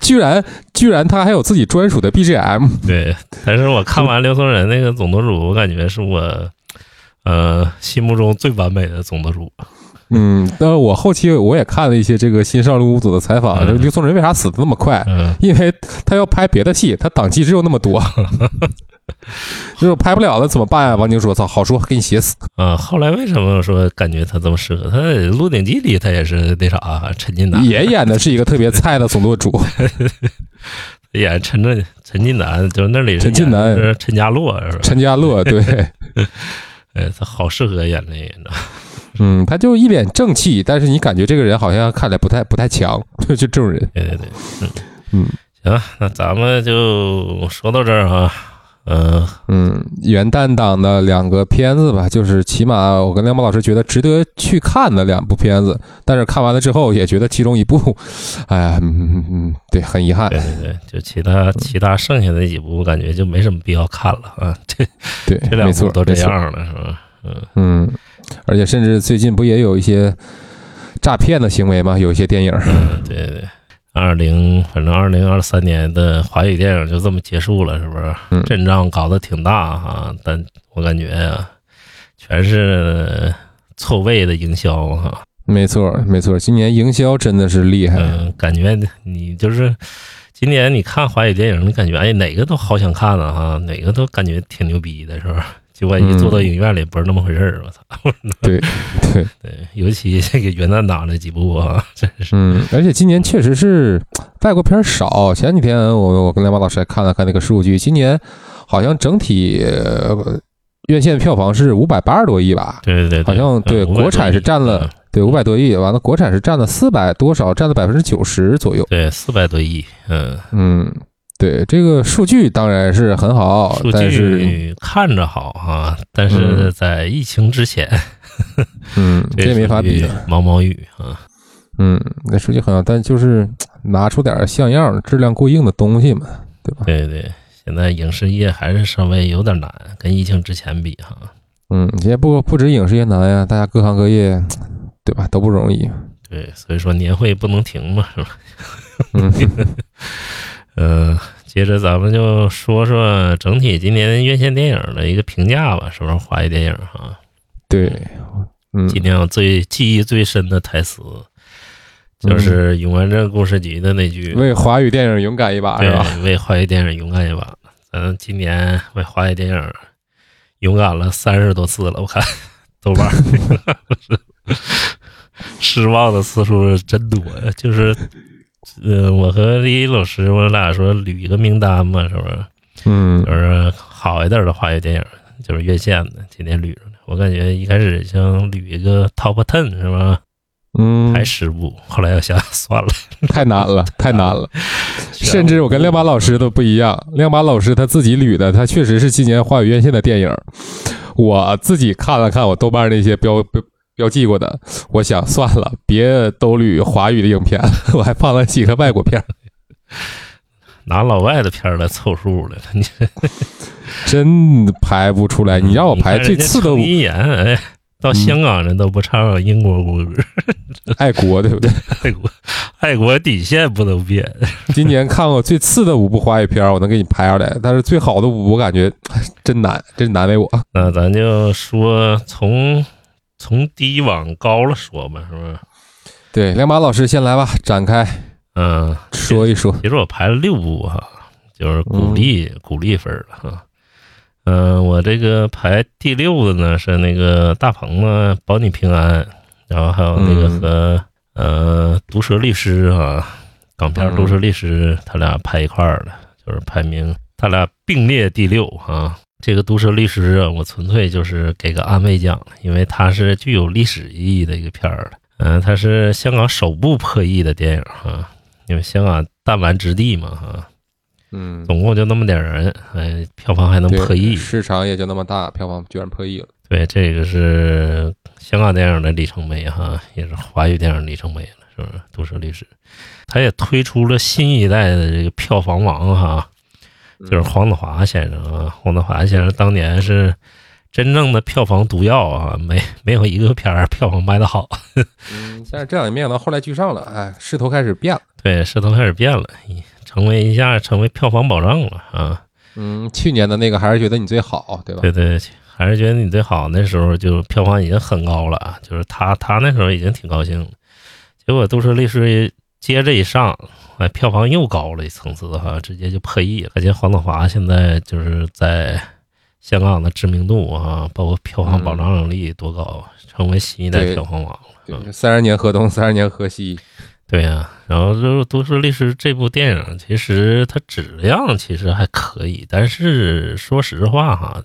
居然居然他还有自己专属的 BGM，对，但是我看完刘松仁那个总舵主，我感觉是我呃心目中最完美的总舵主。嗯，那我后期我也看了一些这个新上路五组的采访，刘松仁为啥死的那么快？嗯，因为他要拍别的戏，他档期只有那么多。就是拍不了了怎么办呀？王晶说：“操，好说，给你写死。啊，后来为什么说感觉他这么适合？他在《鹿鼎记》里他也是那啥陈近”南，也演的是一个特别菜的总舵主，演陈震陈近南，就是那里陈近南是陈家洛是吧？陈家洛。对，哎，他好适合演那个，你知道吗嗯，他就一脸正气，但是你感觉这个人好像看起来不太不太强，就 就这种人。对对对，嗯嗯行，那咱们就说到这儿哈。嗯，嗯，元旦档的两个片子吧，就是起码我跟梁博老师觉得值得去看的两部片子，但是看完了之后也觉得其中一部，哎呀，嗯嗯嗯，对，很遗憾对。对对，就其他其他剩下的几部，我感觉就没什么必要看了啊。这对，这两没错部都这。样了，是吧？嗯，嗯，而且甚至最近不也有一些诈骗的行为吗？有一些电影，嗯 对对对。二零，反正二零二三年的华语电影就这么结束了，是不是？嗯阵仗搞得挺大哈，但我感觉啊、全是错位的营销哈。没错没错，今年营销真的是厉害。嗯，感觉你就是今年你看华语电影，你感觉哎哪个都好想看啊哈，哪个都感觉挺牛逼的，是吧？结果一坐到影院里不是那么回事儿，我操！对 对，对，尤其这个元旦档那几部啊，真是嗯，而且今年确实是外国片儿少。前几天我我跟梁宝老师还看了看那个数据，今年好像整体、呃院线票房是五百八十多亿吧？对对对，好像对嗯国产是占500多亿了对，五百多亿，完了国产是占了四百多少，占了百分之九十左右。对四百多亿，嗯，嗯，对，这个数据当然是很好数，但是据看着好啊，但嗯是在疫情之前，嗯，这没法比。毛毛雨啊。嗯，那数据很好，但就是拿出点像样、质量过硬的东西嘛，对吧？对对，现在影视业还是稍微有点难，跟疫情之前比哈。嗯，也不不止影视业难呀，大家各行各业，对吧，都不容易。对，所以说年会不能停嘛，是吧？嗯，嗯、接着咱们就说说整体今年院线电影的一个评价吧，是不是？华语电影哈，对，嗯，今年我最记忆最深的台词，就是《永安镇故事集》的那句为华语电影勇敢一把，是吧？对，为华语电影勇敢一把。咱今年为华语电影勇敢了三十多次了，我看豆瓣儿 失望的次数真多呀。就是，呃，我和李老师，我俩说捋一个名单嘛，是不是？嗯就是好一点的华语电影，就是院线的，今天捋着呢。我感觉一开始想捋一个 top ten 是吧？嗯，排十部，后来我想 算了，太难了，太难了。甚至我跟亮马老师都不一样，亮马老师他自己捋的，他确实是今年华语院线的电影。我自己看了看我豆瓣那些标标标标记过的，我想算了，别兜捋华语的影片，我还放了几个外国片儿，拿老外的片儿来凑数了。你 真排不出来。你让我排最次的你看人家程一言，哎，到香港人都不唱英国国歌，爱国，对不对？爱国爱国底线不能变。今年看过最次的五部华语片儿，我能给你排出来，但是最好的五部，我感觉哎真难，真难为我。那咱就说从从低往高了说吧，是不是？对，亮马老师先来吧，展开嗯，说一说。其实我排了六部哈，就是鼓励、鼓励分儿了哈。嗯、我这个排第六的呢是那个大鹏呢保你平安，然后还有那个嗯和、呃毒舌律师啊，港片嗯毒舌律师，他俩排一块儿了，就是排名他俩并列第六啊。这个毒舌律师啊，我纯粹就是给个安慰奖，因为它是具有历史意义的一个片儿了。嗯、它是香港首部破亿的电影哈、因为香港弹丸之地嘛哈、嗯，总共就那么点人，哎，票房还能破亿，市场也就那么大，票房居然破亿了。对，这个是香港电影的里程碑哈，也是华语电影里程碑了，是不是？毒舌律师，他也推出了新一代的这个票房王哈，就是黄子华先生啊。黄子华先生当年是真正的票房毒药啊，没没有一个片儿票房卖的好。嗯，但是这样也没想到后来居上了，哎，势头开始变了。对，势头开始变了，成为一下成为票房保障了啊。嗯，去年的那个还是觉得你最好，对吧？对对，还是觉得你最好。那时候就票房已经很高了啊，就是他他那时候已经挺高兴了。结果都市律师接着一上，哎，票房又高了一层次哈，直接就破亿了。而且黄子华现在就是在香港的知名度啊，包括票房保障能力多高，成为新一代对票房王了。嗯三十年河东，三十年河西。对呀、然后就是《都市历史》这部电影，其实它质量其实还可以，但是说实话哈，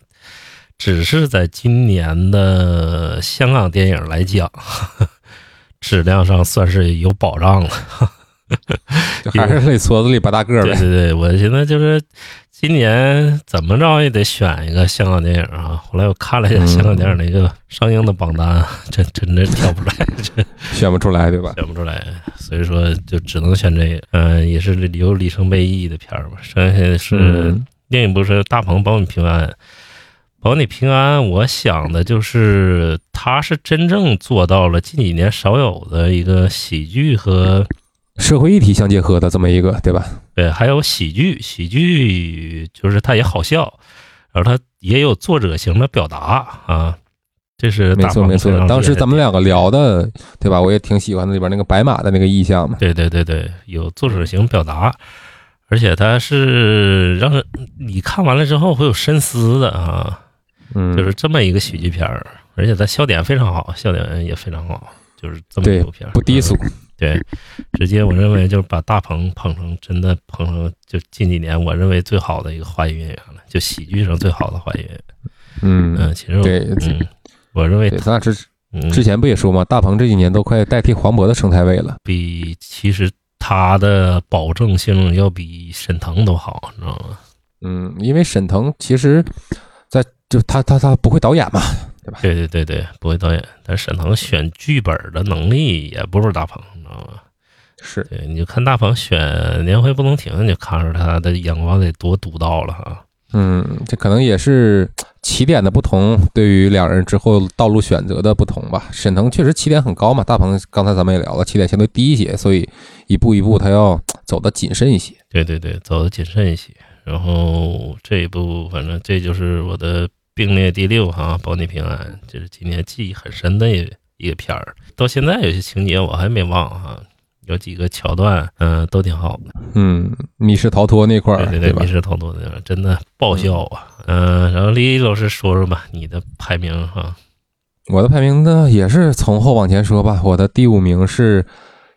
只是在今年的香港电影来讲，质量上算是有保障了。就还是得矬子里拔大个儿呗。对对对，我现在就是今年怎么着也得选一个香港电影啊。后来我看了一下香港电影那个上映的榜单，真真的挑不出来，这选不出来，对吧？选不出来，所以说就只能选这个。嗯、也是有里程碑意义的片儿吧。剩下的是、嗯另一部是《大鹏保你平安》。保你平安，我想的就是，他是真正做到了近几年少有的一个喜剧和社会议题相结合的这么一个，对吧？对，还有喜剧，喜剧就是他也好笑，然后它也有作者型的表达啊，这是没错没错。当时咱们两个聊的，对吧？我也挺喜欢的里边那个白马的那个意象嘛。对对对对，有作者型表达，而且它是让人你看完了之后会有深思的啊，嗯，就是这么一个喜剧片儿，而且它笑点非常好，笑点也非常好，就是这么一部片儿，不低俗。嗯对，直接我认为就是把大鹏捧成真的捧成就近几年我认为最好的一个华语演员了，就喜剧上最好的华语演员。嗯，嗯，其实我对嗯，我认为对，咱俩之嗯之前不也说嘛，大鹏这几年都快代替黄渤的生态位了。比其实他的保证性要比沈腾都好，你知道吗？嗯，因为沈腾其实，在就他他他不会导演嘛，对吧对对对对，不会导演，但沈腾选剧本的能力也不如大鹏，你知道吗？是对，你就看大鹏选《年会不能停》，你就看出他的眼光得多独到了哈。嗯，这可能也是起点的不同，对于两人之后道路选择的不同吧。沈腾确实起点很高嘛，大鹏刚才咱们也聊了，起点相对低一些，所以一步一步他要走得谨慎一些。对对对，走的谨慎一些。然后这一步，反正这就是我的并列第六哈，保你平安，这是今年记忆很深的一一个片儿。到现在有些情节我还没忘哈，有几个桥段，嗯、都挺好的。嗯，密室逃脱那块儿，对对密？室逃脱那个真的爆笑啊！嗯、然后李老师说说吧，你的排名哈。我的排名呢也是从后往前说吧，我的第五名是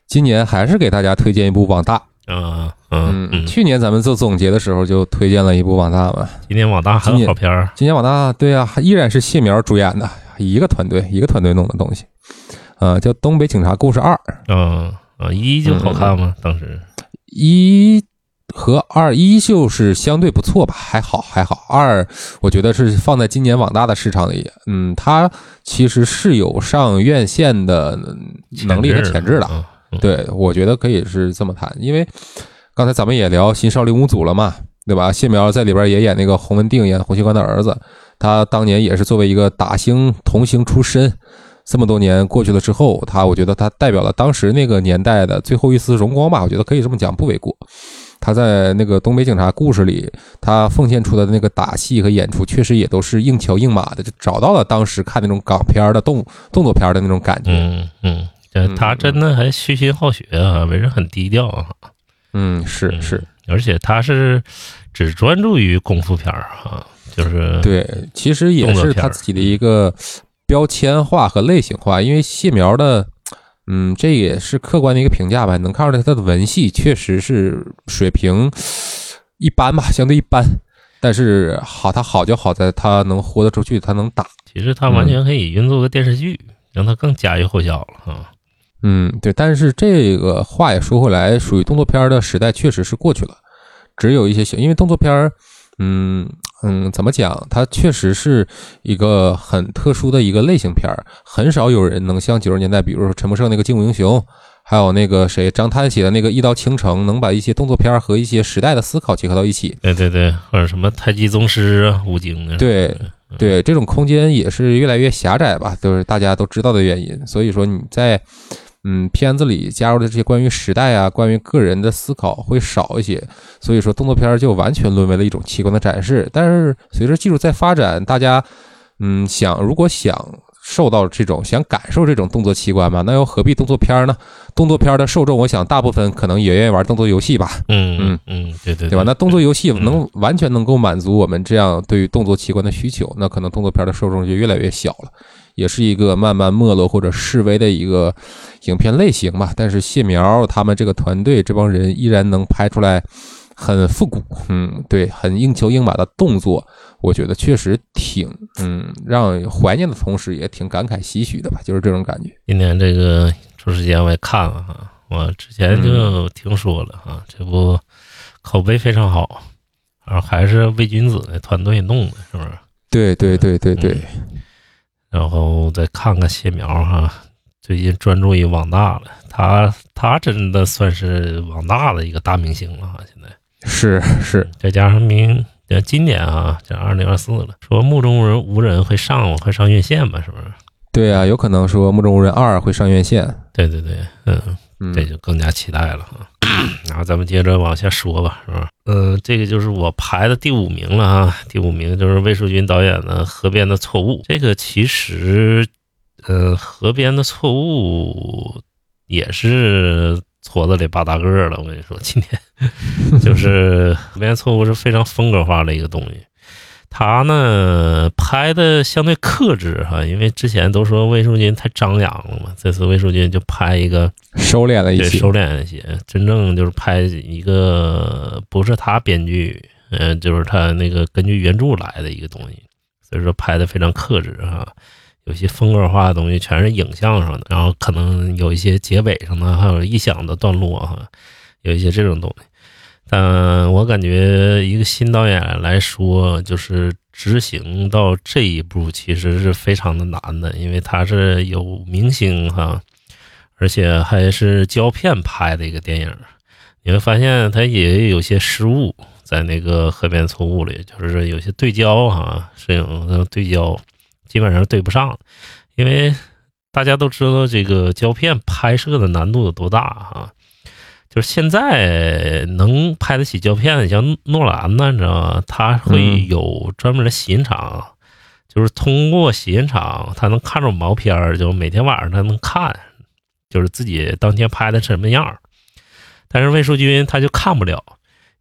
今年还是给大家推荐一部网大。嗯嗯嗯，去年咱们做总结的时候就推荐了一部网大嘛，今年网大还有好片儿，今年网大对啊，依然是谢苗主演的一个团队，一个团队弄的东西，呃，叫《东北警察故事二》，嗯啊，一就好看吗？当时。一和二依旧是相对不错吧，还好还好。二我觉得是放在今年网大的市场里，嗯，它其实是有上院线的能力和潜质的。嗯对，我觉得可以是这么谈，因为刚才咱们也聊新少林五祖了嘛，对吧？谢苗在里边也演那个洪文定，演洪熙官的儿子，他当年也是作为一个打星童星出身，这么多年过去了之后，他我觉得他代表了当时那个年代的最后一丝荣光吧，我觉得可以这么讲不为过。他在那个东北警察故事里，他奉献出的那个打戏和演出，确实也都是硬桥硬马的，就找到了当时看那种港片的动动作片的那种感觉。嗯嗯，这他真的还虚心好学啊，为人很低调啊。嗯，是嗯是，而且他是只专注于功夫片儿哈，就是对，其实也是他自己的一个标签化和类型化，因为谢苗的，嗯，这也是客观的一个评价吧，能看出来他的文戏确实是水平一般吧，相对一般。但是好，他好就好在他能豁得出去，他能打。其实他完全可以运作个电视剧，让他更家喻户晓了哈。嗯，对。但是这个话也说回来，属于动作片的时代确实是过去了，只有一些小，因为动作片儿，嗯嗯，怎么讲？它确实是一个很特殊的一个类型片儿，很少有人能像九十年代，比如说陈木胜那个《精武英雄》，还有那个谁张探写的那个《一刀倾城》，能把一些动作片儿和一些时代的思考结合到一起。对对对，或者什么太极宗师啊、吴京啊，对对，这种空间也是越来越狭窄吧，都是大家都知道的原因。所以说你在嗯片子里加入的这些关于时代啊、关于个人的思考会少一些，所以说动作片儿就完全沦为了一种器官的展示。但是随着技术在发展，大家嗯想如果想受到这种想感受这种动作器官嘛，那又何必动作片儿呢？动作片儿的受众，我想大部分可能也愿意玩动作游戏吧，嗯嗯嗯，对对对吧？那动作游戏嗯能完全能够满足我们这样对于动作器官的需求，那可能动作片儿的受众就越来越小了，也是一个慢慢没落或者式微的一个影片类型吧。但是谢苗他们这个团队这帮人依然能拍出来很复古，嗯，对，很硬球硬马的动作，我觉得确实挺嗯让怀念的同时也挺感慨唏嘘的吧，就是这种感觉。今年这个出时间我也看了哈，我之前就听说了哈，这部口碑非常好，然后还是魏君子的团队弄的，是不是？对对对对对，然后再看看谢苗哈，最近专注于网大了，他他真的算是网大的一个大明星了哈，现在。是是，再加上明呃今年啊，这二零二四了，说目中无人无人会上会上院线吧，是不是？对啊，有可能说《目中无人二》会上院线，对对对，嗯。这就更加期待了哈。然后咱们接着往下说吧，是吧？嗯、这个就是我排的第五名了啊。第五名就是魏淑君导演的《河边的错误》。这个其实，呃，《河边的错误》也是矬子里拔大个儿了。我跟你说，今天 就是《河边错误》是非常风格化的一个东西。他呢拍的相对克制哈，因为之前都说魏淑君太张扬了嘛，这次魏淑君就拍一个收敛了一些，收敛一些，真正就是拍一个不是他编剧，嗯、就是他那个根据原著来的一个东西，所以说拍的非常克制哈。有些风格化的东西全是影像上的，然后可能有一些结尾上的还有臆想的段落哈，有一些这种东西。但我感觉一个新导演来说，就是执行到这一步，其实是非常的难的，因为他是有明星哈，而且还是胶片拍的一个电影。你会发现他也有些失误，在那个《河边错误》里，就是有些对焦哈，摄影对焦基本上对不上，因为大家都知道这个胶片拍摄的难度有多大哈。就是现在能拍得起胶片的，像诺兰呢，你知道吗？他会有专门的洗印厂，就是通过洗印厂，他能看着毛片儿，就每天晚上他能看，就是自己当天拍的什么样。但是魏淑君他就看不了，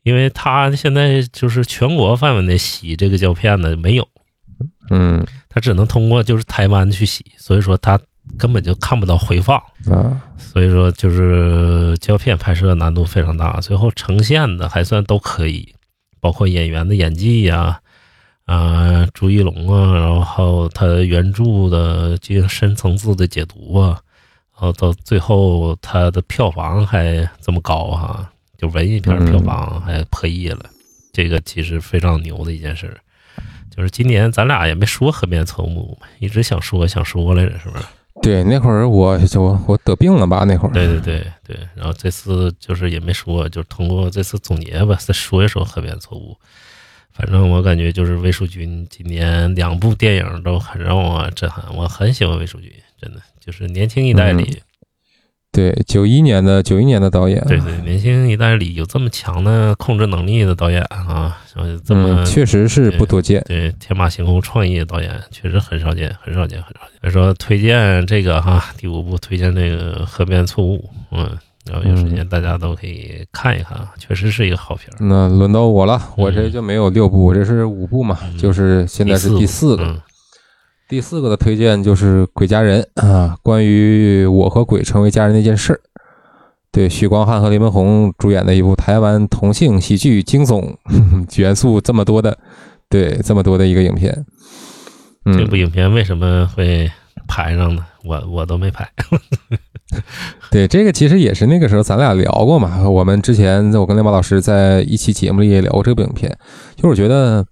因为他现在就是全国范围内洗这个胶片的没有，嗯他只能通过就是台湾去洗，所以说他根本就看不到回放。啊，所以说，就是胶片拍摄难度非常大，最后呈现的还算都可以，包括演员的演技呀、啊，朱一龙啊，然后他原著的进行深层次的解读啊，然后到最后他的票房还这么高哈、就文艺片票房还破亿了，这个其实非常牛的一件事儿。就是今年咱俩也没说河边草木嘛，一直想说想说来着，是不是？对，那会儿我就我得病了吧？那会儿，对对对对，然后这次就是也没说，就是通过这次总结吧，再说一说河边错误。反正我感觉就是魏淑君今年两部电影都很让我震撼，我很喜欢魏淑君，真的就是年轻一代里，对，九一年的九一年的导演，对对，年轻一代里有这么强的控制能力的导演啊，这么、嗯，确实是不多见。对天马行空创意的导演确实很少见，很少见，很少见。所以说推荐这个哈，第五部推荐这个《河边错误》，嗯，然后有时间大家都可以看一看啊，确实是一个好片儿。那轮到我了，我这就没有六部，我这是五部嘛，嗯就是现在是第四个。嗯第四个的推荐就是《鬼家人》啊，关于我和鬼成为家人那件事儿。对，许光汉和林文宏主演的一部台湾同性喜剧惊悚 元素这么多的，对，这么多的一个影片。嗯这部，影片为什么会排上呢？我我都没排。对，这个其实也是那个时候咱俩聊过嘛。我们之前我跟亮马老师在一期节目里也聊过这部影片，就是我觉得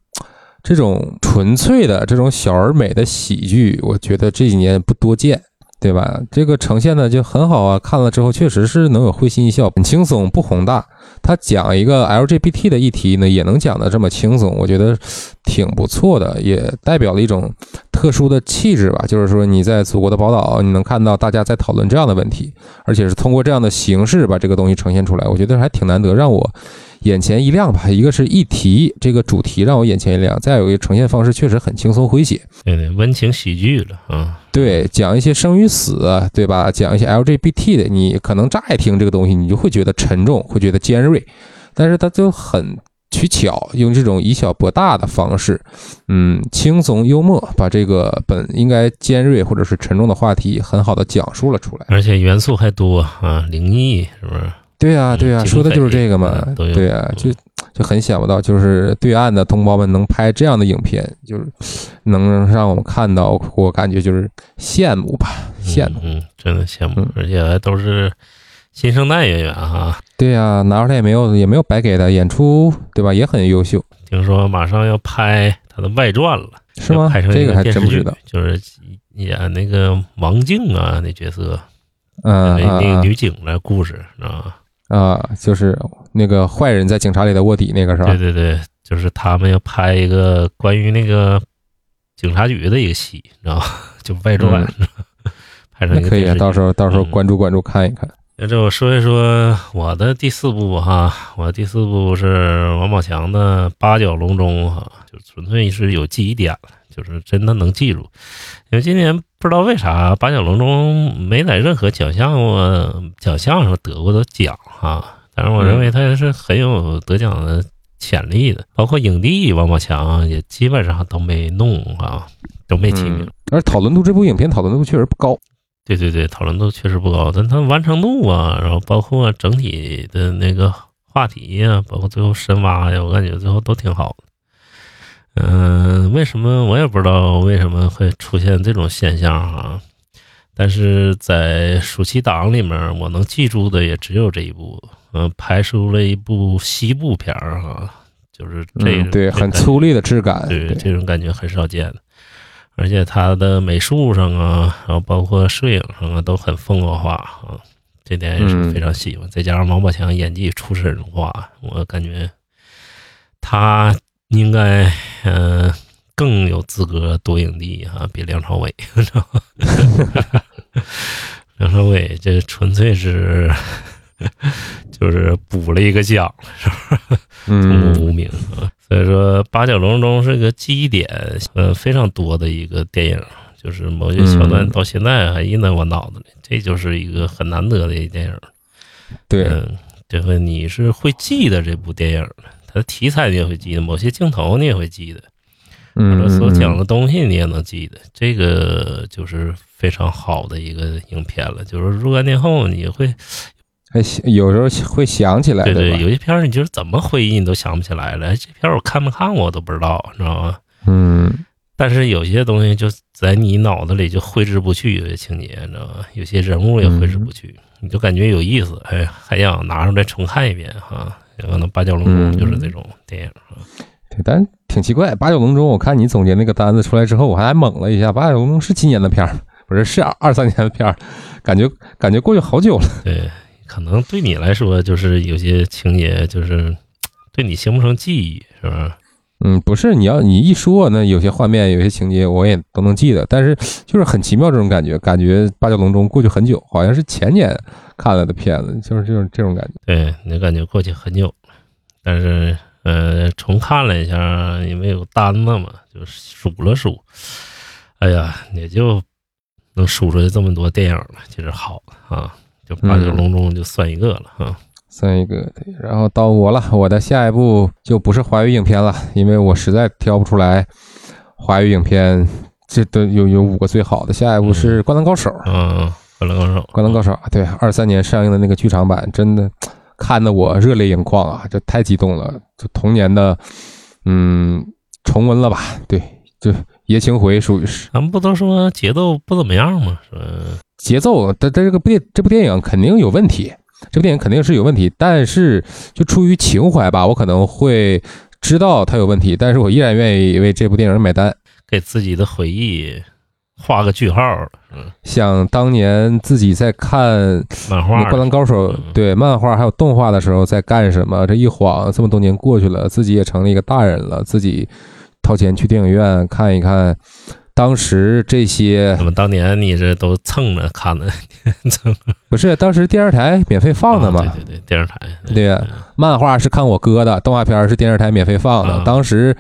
这种纯粹的这种小而美的喜剧，我觉得这几年不多见。对吧？这个呈现的就很好啊，看了之后确实是能有会心一笑，很轻松，不宏大。他讲一个 LGBT 的议题呢，也能讲得这么轻松，我觉得挺不错的，也代表了一种特殊的气质吧。就是说你在祖国的宝岛，你能看到大家在讨论这样的问题，而且是通过这样的形式把这个东西呈现出来，我觉得还挺难得，让我眼前一亮吧。一个是议题这个主题让我眼前一亮，再有一个呈现方式确实很轻松诙谐。对对，温情喜剧了啊。对，讲一些生与死，对吧？讲一些 LGBT 的，你可能乍一听这个东西，你就会觉得沉重，会觉得尖锐，但是它就很取巧，用这种以小博大的方式，嗯，轻松幽默，把这个本应该尖锐或者是沉重的话题，很好的讲述了出来。而且元素还多啊，灵异是不是？对啊，对呀，嗯说的就是这个嘛对啊，就就很想不到，就是对岸的同胞们能拍这样的影片，就是能让我们看到，我感觉就是羡慕吧，羡慕。嗯，嗯真的羡慕嗯，而且还都是新生代演员哈。对呀，拿出来也没有也没有白给他，演出对吧也很优秀，听说马上要拍他的外传了，是吗拍？成这个还真不知道。，就是演那个王静啊那角色，嗯那那个嗯女警的故事，知啊，就是那个坏人在警察里的卧底那个是吧对？对对，就是他们要拍一个关于那个警察局的一个戏，你知道吗？就外传，拍成可以到时候到时候嗯关注关注看一看。那这我说一说我的第四部哈，我的第四部是王宝强的《八角笼中》哈，就纯粹是有记忆点了，就是真的能记住。因为今年不知道为啥《八角笼中》没在任何奖项我奖项上得过的奖哈，但是我认为他是很有得奖的潜力的，包括影帝王宝强也基本上都没弄啊，都没提名。嗯，而讨论度这部影片讨论度确实不高。对对对，讨论度确实不高，但它完成度啊，然后包括整体的那个话题呀、包括最后深挖呀，我感觉最后都挺好的。嗯、为什么我也不知道为什么会出现这种现象啊？但是在暑期档里面，我能记住的也只有这一部，嗯、拍出了一部西部片儿哈，就是这嗯，对，很粗粝的质感。对，这种感觉很少见的。而且它的美术上啊，然后包括摄影上啊，都很风格化啊，这点也是非常喜欢。再加上王宝强演技出神入化，我感觉他应该嗯、呃更有资格夺影帝哈、比梁朝伟？梁朝伟这纯粹是就是补了一个奖，嗯从无名啊。所以说，《八角笼中》是个记忆点呃非常多的一个电影，就是某些桥段嗯到现在还印在我脑子里，这就是一个很难得的一电影。对，嗯，这个你是会记得这部电影的，题材你也会记得，某些镜头你也会记得，或嗯，者所讲嗯的东西你也能记得，这个就是非常好的一个影片了。就是若干年后你会还有时候会想起来，对对，吧？有些片儿你就是怎么回忆你都想不起来了，哎这片儿我看没看过我都不知道，你知道吗？嗯，但是有些东西就在你脑子里就挥之不去，有些情节，你知道吗？有些人物也挥之不去，你就感觉有意思，哎，还想拿出来重看一遍哈。有可能《八角笼中》就是这种电影啊。对，但挺奇怪，《八角笼中》，我看你总结那个单子出来之后，我还猛了一下，《八角笼中》是今年的片儿，不是是二三年的片儿，感觉感觉过去好久了。对，可能对你来说就是有些情节就是对你形不成记忆，是吧？嗯，不是，你要你一说，那有些画面、有些情节我也都能记得，但是就是很奇妙这种感觉，感觉《八角笼中》过去很久，好像是前年看了的片子，就是这种这种感觉。对你感觉过去很久，但是呃，重看了一下，因为有单子嘛，就数了数，哎呀，也就能数出来这么多电影了，其实好啊，就八角笼中就算一个了啊。算一个，对，然后到我了，我的下一部就不是华语影片了，因为我实在挑不出来华语影片，这都有有五个最好的，下一部是《灌篮高手》。嗯，灌篮高手，灌篮高手啊，对，二三年上映的那个剧场版，真的看得我热泪盈眶啊，这太激动了，就童年的，嗯，重温了吧？对，就爷青回属于是咱们不都说节奏不怎么样吗？是？节奏，但但这个电这部电影肯定有问题，这部电影肯定是有问题，但是就出于情怀吧，我可能会知道它有问题，但是我依然愿意为这部电影买单。给自己的回忆画个句号，嗯，想当年自己在看漫画《灌篮高手》嗯对漫画还有动画的时候在干什么？这一晃这么多年过去了，自己也成了一个大人了，自己掏钱去电影院看一看，当时这些怎么当年你这都蹭着看的，蹭不是当时电视台免费放的嘛？啊对对对，电视台，对呀漫画是看我哥的，动画片是电视台免费放的。啊当时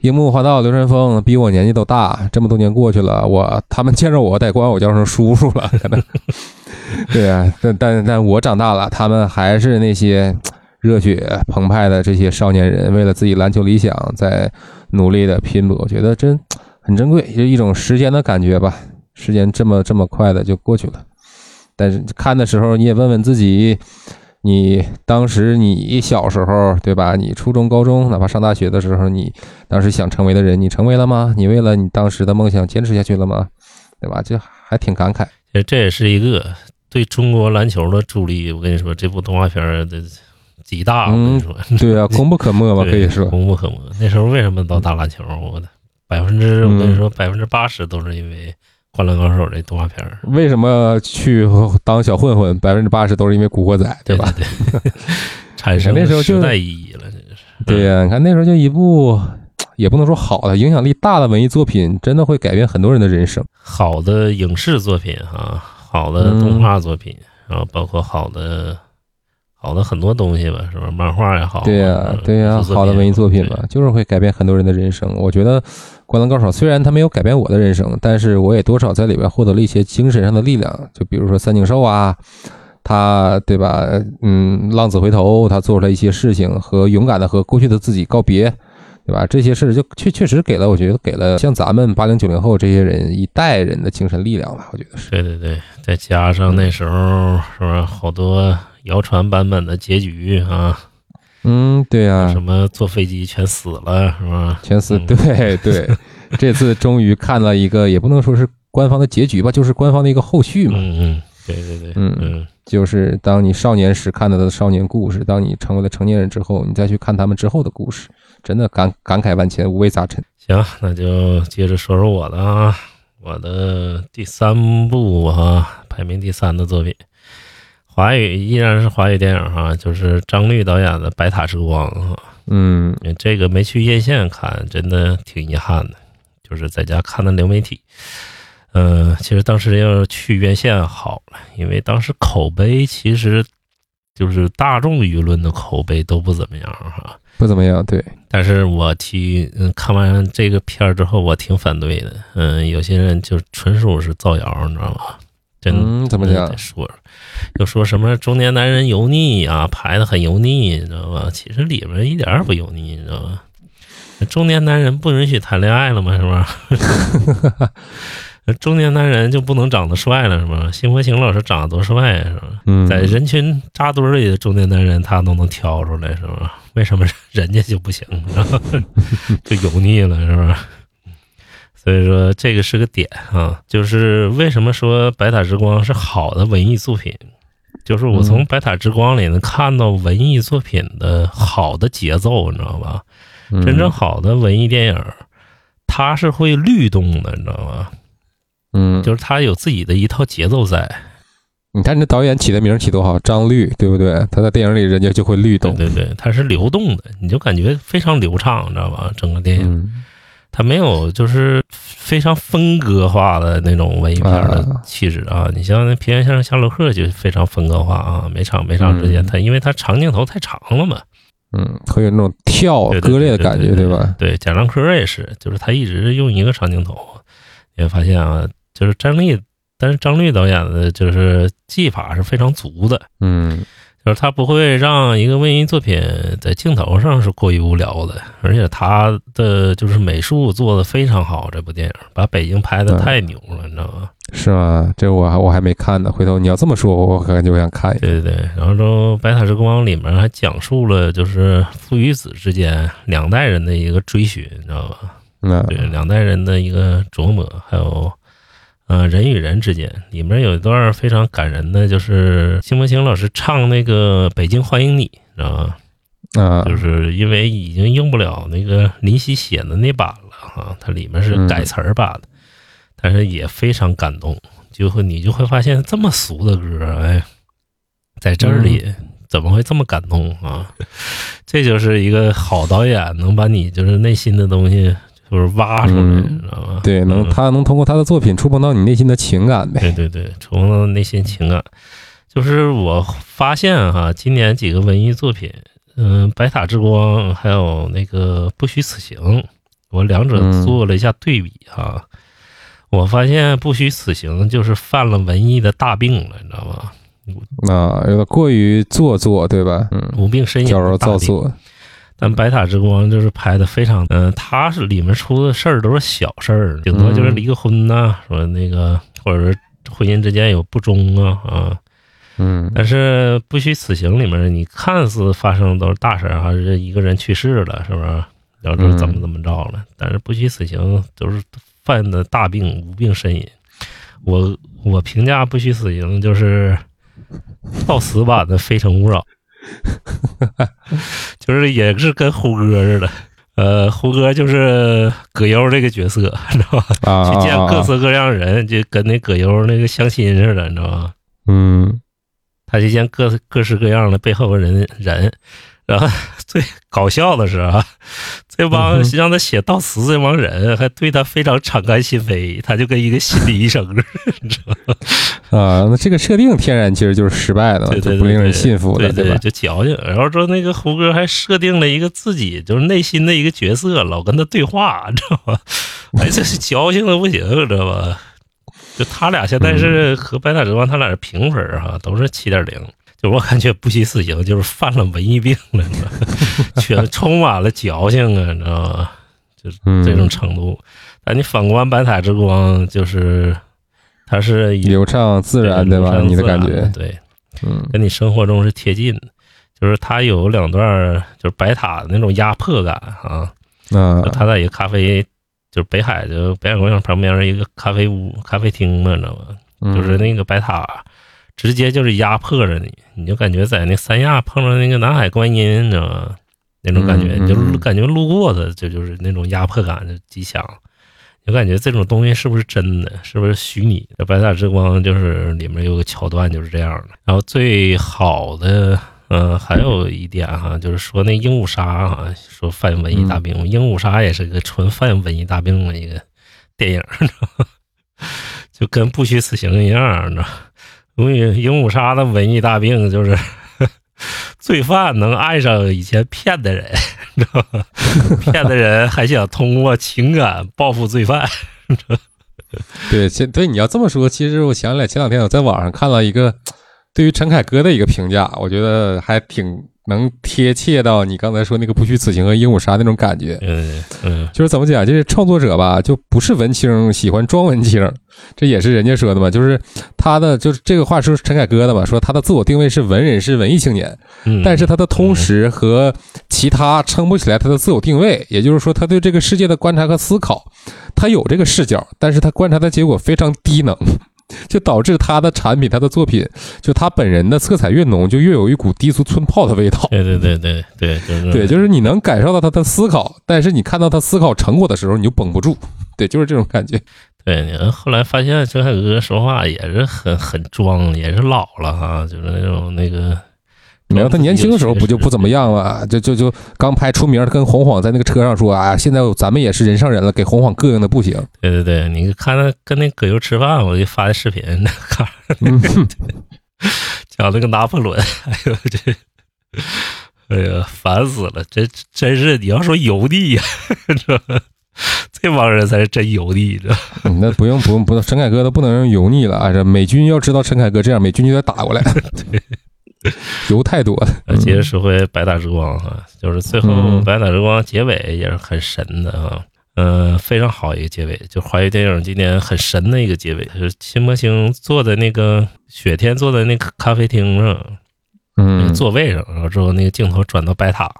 樱木花道、流川枫比我年纪都大，这么多年过去了，我他们见着我得管我叫声叔叔了，可能。对啊，但但但我长大了，他们还是那些热血澎湃的这些少年人，为了自己篮球理想在努力的拼搏，我觉得真很珍贵，就一种时间的感觉吧。时间这么这么快的就过去了，但是看的时候你也问问自己。你当时你小时候对吧？你初中、高中，哪怕上大学的时候，你当时想成为的人，你成为了吗？你为了你当时的梦想坚持下去了吗？对吧？这还挺感慨。其实这也是一个对中国篮球的助力。我跟你说，这部动画片的极大。我跟你说，对啊，功不可没吧？可以说功不可没。那时候为什么都打篮球？我的百分之，我跟你说，百分之八十都是因为。《灌篮高手》这动画片为什么去当小混混？百分之八十都是因为《古惑仔》，对吧？对，产生那时候时代意义了，这是。对呀，你看那时候就一部，也不能说好的，影响力大的文艺作品，真的会改变很多人的人生。好的影视作品哈，好的动画作品，然后包括好的。好的很多东西吧，是吧？漫画也好，对呀，对呀，好的文艺作品嘛，就是会改变很多人的人生。我觉得《灌篮高手》虽然它没有改变我的人生，但是我也多少在里边获得了一些精神上的力量。就比如说三井寿啊，他对吧？嗯，浪子回头，他做出来一些事情和勇敢的和过去的自己告别，对吧？这些事就确确实给了，我觉得给了像咱们八零九零后这些人一代人的精神力量吧。我觉得是。对对对，再加上那时候是不是，好多。谣传版本的结局啊，嗯，对呀，什么坐飞机全死了是吧？全死，对对。这次终于看了一个，也不能说是官方的结局吧，就是官方的一个后续嘛。嗯嗯，对对对，嗯嗯，就是当你少年时看到的少年故事，当你成为了成年人之后，你再去看他们之后的故事，真的感感慨万千，五味杂陈。行，那就接着说说我的啊，我的第三部啊，排名第三的作品。华语依然是华语电影哈，就是张律导演的《白塔之光》哈，嗯，这个没去院线看，真的挺遗憾的，就是在家看的流媒体。嗯，其实当时要是去院线好了，因为当时口碑其实就是大众舆论的口碑都不怎么样哈，不怎么样，对。但是我听嗯看完这个片儿之后，我挺反对的，嗯，有些人就纯属是造谣，你知道吗？真怎么讲？说，又说什么中年男人油腻啊，拍的很油腻，你知道吧？其实里面一点也不油腻，你知道吧？中年男人不允许谈恋爱了吗？是吧？中年男人就不能长得帅了是吧？辛柏青老师长得多帅是吧？在人群扎堆里的中年男人他都能挑出来是吧？为什么人家就不行？就油腻了是吧？所以说这个是个点啊，就是为什么说《白塔之光》是好的文艺作品，就是我从《白塔之光》里能看到文艺作品的好的节奏，你知道吧？真正好的文艺电影，它是会律动的，你知道吗？嗯，就是它有自己的一套节奏在。你看这导演起的名起多好，张律，对不对？他在电影里人家就会律动，对对，它是流动的，你就感觉非常流畅，你知道吧？整个电影。它没有就是非常风格化的那种文艺片的气质啊！你像那《平原先生夏洛克》就非常风格化啊，每场每场之间，它因为它长镜头太长了嘛，嗯，会有那种跳割裂的感觉，对吧？对，贾樟柯也是，就是他一直用一个长镜头，你会发现啊，就是张力，但是张律导演的就是技法是非常足的，嗯。就是他不会让一个文艺作品在镜头上是过于无聊的，而且他的就是美术做的非常好。这部电影把北京拍的太牛了，你知道吗？是吗？这我还我还没看呢，回头你要这么说，我感觉我想看一下。对对对，然后《白塔之光》里面还讲述了就是父与子之间两代人的一个追寻，你知道吧？嗯，对，两代人的一个琢磨，还有。呃，人与人之间里面有一段非常感人的，就是辛柏青老师唱那个《北京欢迎你》，知道吗？啊，就是因为已经用不了那个林夕写的那版了啊，它里面是改词儿版的，但是也非常感动，就会你就会发现这么俗的歌，哎，在这里怎么会这么感动啊？这就是一个好导演能把你就是内心的东西。就是挖出来，你知道吗？对，能他能通过他的作品触碰到你内心的情感呗？对对对，触碰到内心情感。就是我发现哈，今年几个文艺作品，嗯，《白塔之光》还有那个《不虚此行》，我两者嗯做了一下对比哈，我发现不虚此行就是犯了文艺的大病了，你知道吗？啊，有点过于做作，对吧？嗯，无病呻吟矫揉的大病。造作。但白塔之光就是拍的非常，嗯、他是里面出的事儿都是小事儿，顶多就是离个婚呐、说那个或者是婚姻之间有不忠啊啊。嗯但是不虚此行里面，你看似发生的都是大事儿，还是一个人去世了，是不是？然后就是怎么怎么着了？但是不虚此行都是犯的大病，无病呻吟。我我评价不虚此行就是到死版的《非诚勿扰》，就是也是跟胡歌似的。呃，胡歌就是葛优这个角色，你知道吧？啊，去见各色各样人，就跟那葛优那个相亲似的，你知道吧？嗯他去见各各式各样的背后的人人，然后 最搞笑的是啊，这帮让他写悼词这帮人还对他非常敞开心扉，他就跟一个心理医生似的，你知道吗？啊，那这个设定天然其实就是失败的对，对对就不令人信服的，对吧？就矫情。然后说那个胡歌还设定了一个自己就是内心的一个角色，老跟他对话，你知道吗？哎，这是矫情的不行，知道吧？就他俩现在是和白塔之光，他俩是平分儿哈，都是七点零。就我感觉不惜死刑，就是犯了文艺病了，你知道吗？全充满了矫情啊，你知道吗？就是嗯这种程度。但你反观白塔之光，就是它是以流畅自然，对吧？你的感觉，对，嗯跟你生活中是贴近的。就是它有两段就是白塔的那种压迫感啊，啊就他在一个咖啡，就是北海就北海广场旁边一个咖啡屋、咖啡厅嘛，你知道吗？嗯就是那个白塔，直接就是压迫着你，你就感觉在那三亚碰着那个南海观音，你知道吗？那种感觉，你就嗯感觉路过的，这就是那种压迫感就极强。就感觉这种东西是不是真的，是不是虚拟的？白塔之光就是里面有个桥段就是这样的。然后最好的，嗯、还有一点哈，就是说那鹦鹉杀哈，说犯文艺大病，鹦鹉杀也是个纯犯文艺大病的一个电影？就跟不虚此行一样，你知道因为鹦鹉杀的文艺大病就是罪犯能爱上以前骗的人，骗的人还想通过情感报复罪犯。对，现对你要这么说，其实我想起来前两天我在网上看到一个对于陈凯歌的一个评价，我觉得还挺能贴切到你刚才说那个不虚此行和鹦鹉杀那种感觉。嗯嗯就是怎么讲，就是创作者吧，就不是文青，喜欢装文青，这也是人家说的嘛。就是他的，就是这个话是陈凯歌的嘛，说他的自我定位是文人，是文艺青年，嗯，但是他的通识和其他撑不起来他的自我定位，也就是说，他对这个世界的观察和思考，他有这个视角，但是他观察的结果非常低能。就导致他的产品、他的作品，就他本人的色彩越浓，就越有一股低俗村炮的味道。对对对对对，就是对，就是你能感受到他的思考，但是你看到他思考成果的时候，你就绷不住。对，就是这种感觉。对。你后来发现陈海哥说话也是很很装，也是老了哈，就是那种那个。没有，他年轻的时候不就不怎么样吗？就就就刚拍出名，跟洪晃在那个车上说啊，现在咱们也是人上人了，给洪晃膈应的不行。对对对，你看他跟那葛优吃饭，我就发的视频，看嗯讲那个拿破仑，哎呦这，哎呀烦死了，这真是你要说油腻呀，这？这帮人才是真油腻，知道吗？嗯那不用不用不用，陈凯歌都不能用油腻了啊！这美军要知道陈凯歌这样，美军就得打过来。油太多了。呃接着说回白塔之光哈，就是最后嗯白塔之光结尾也是很神的啊，嗯、非常好一个结尾，就华语电影今年很神的一个结尾，就是秦魔星坐在那个雪天坐在那个咖啡厅上，嗯座位上，然后之后那个镜头转到白塔，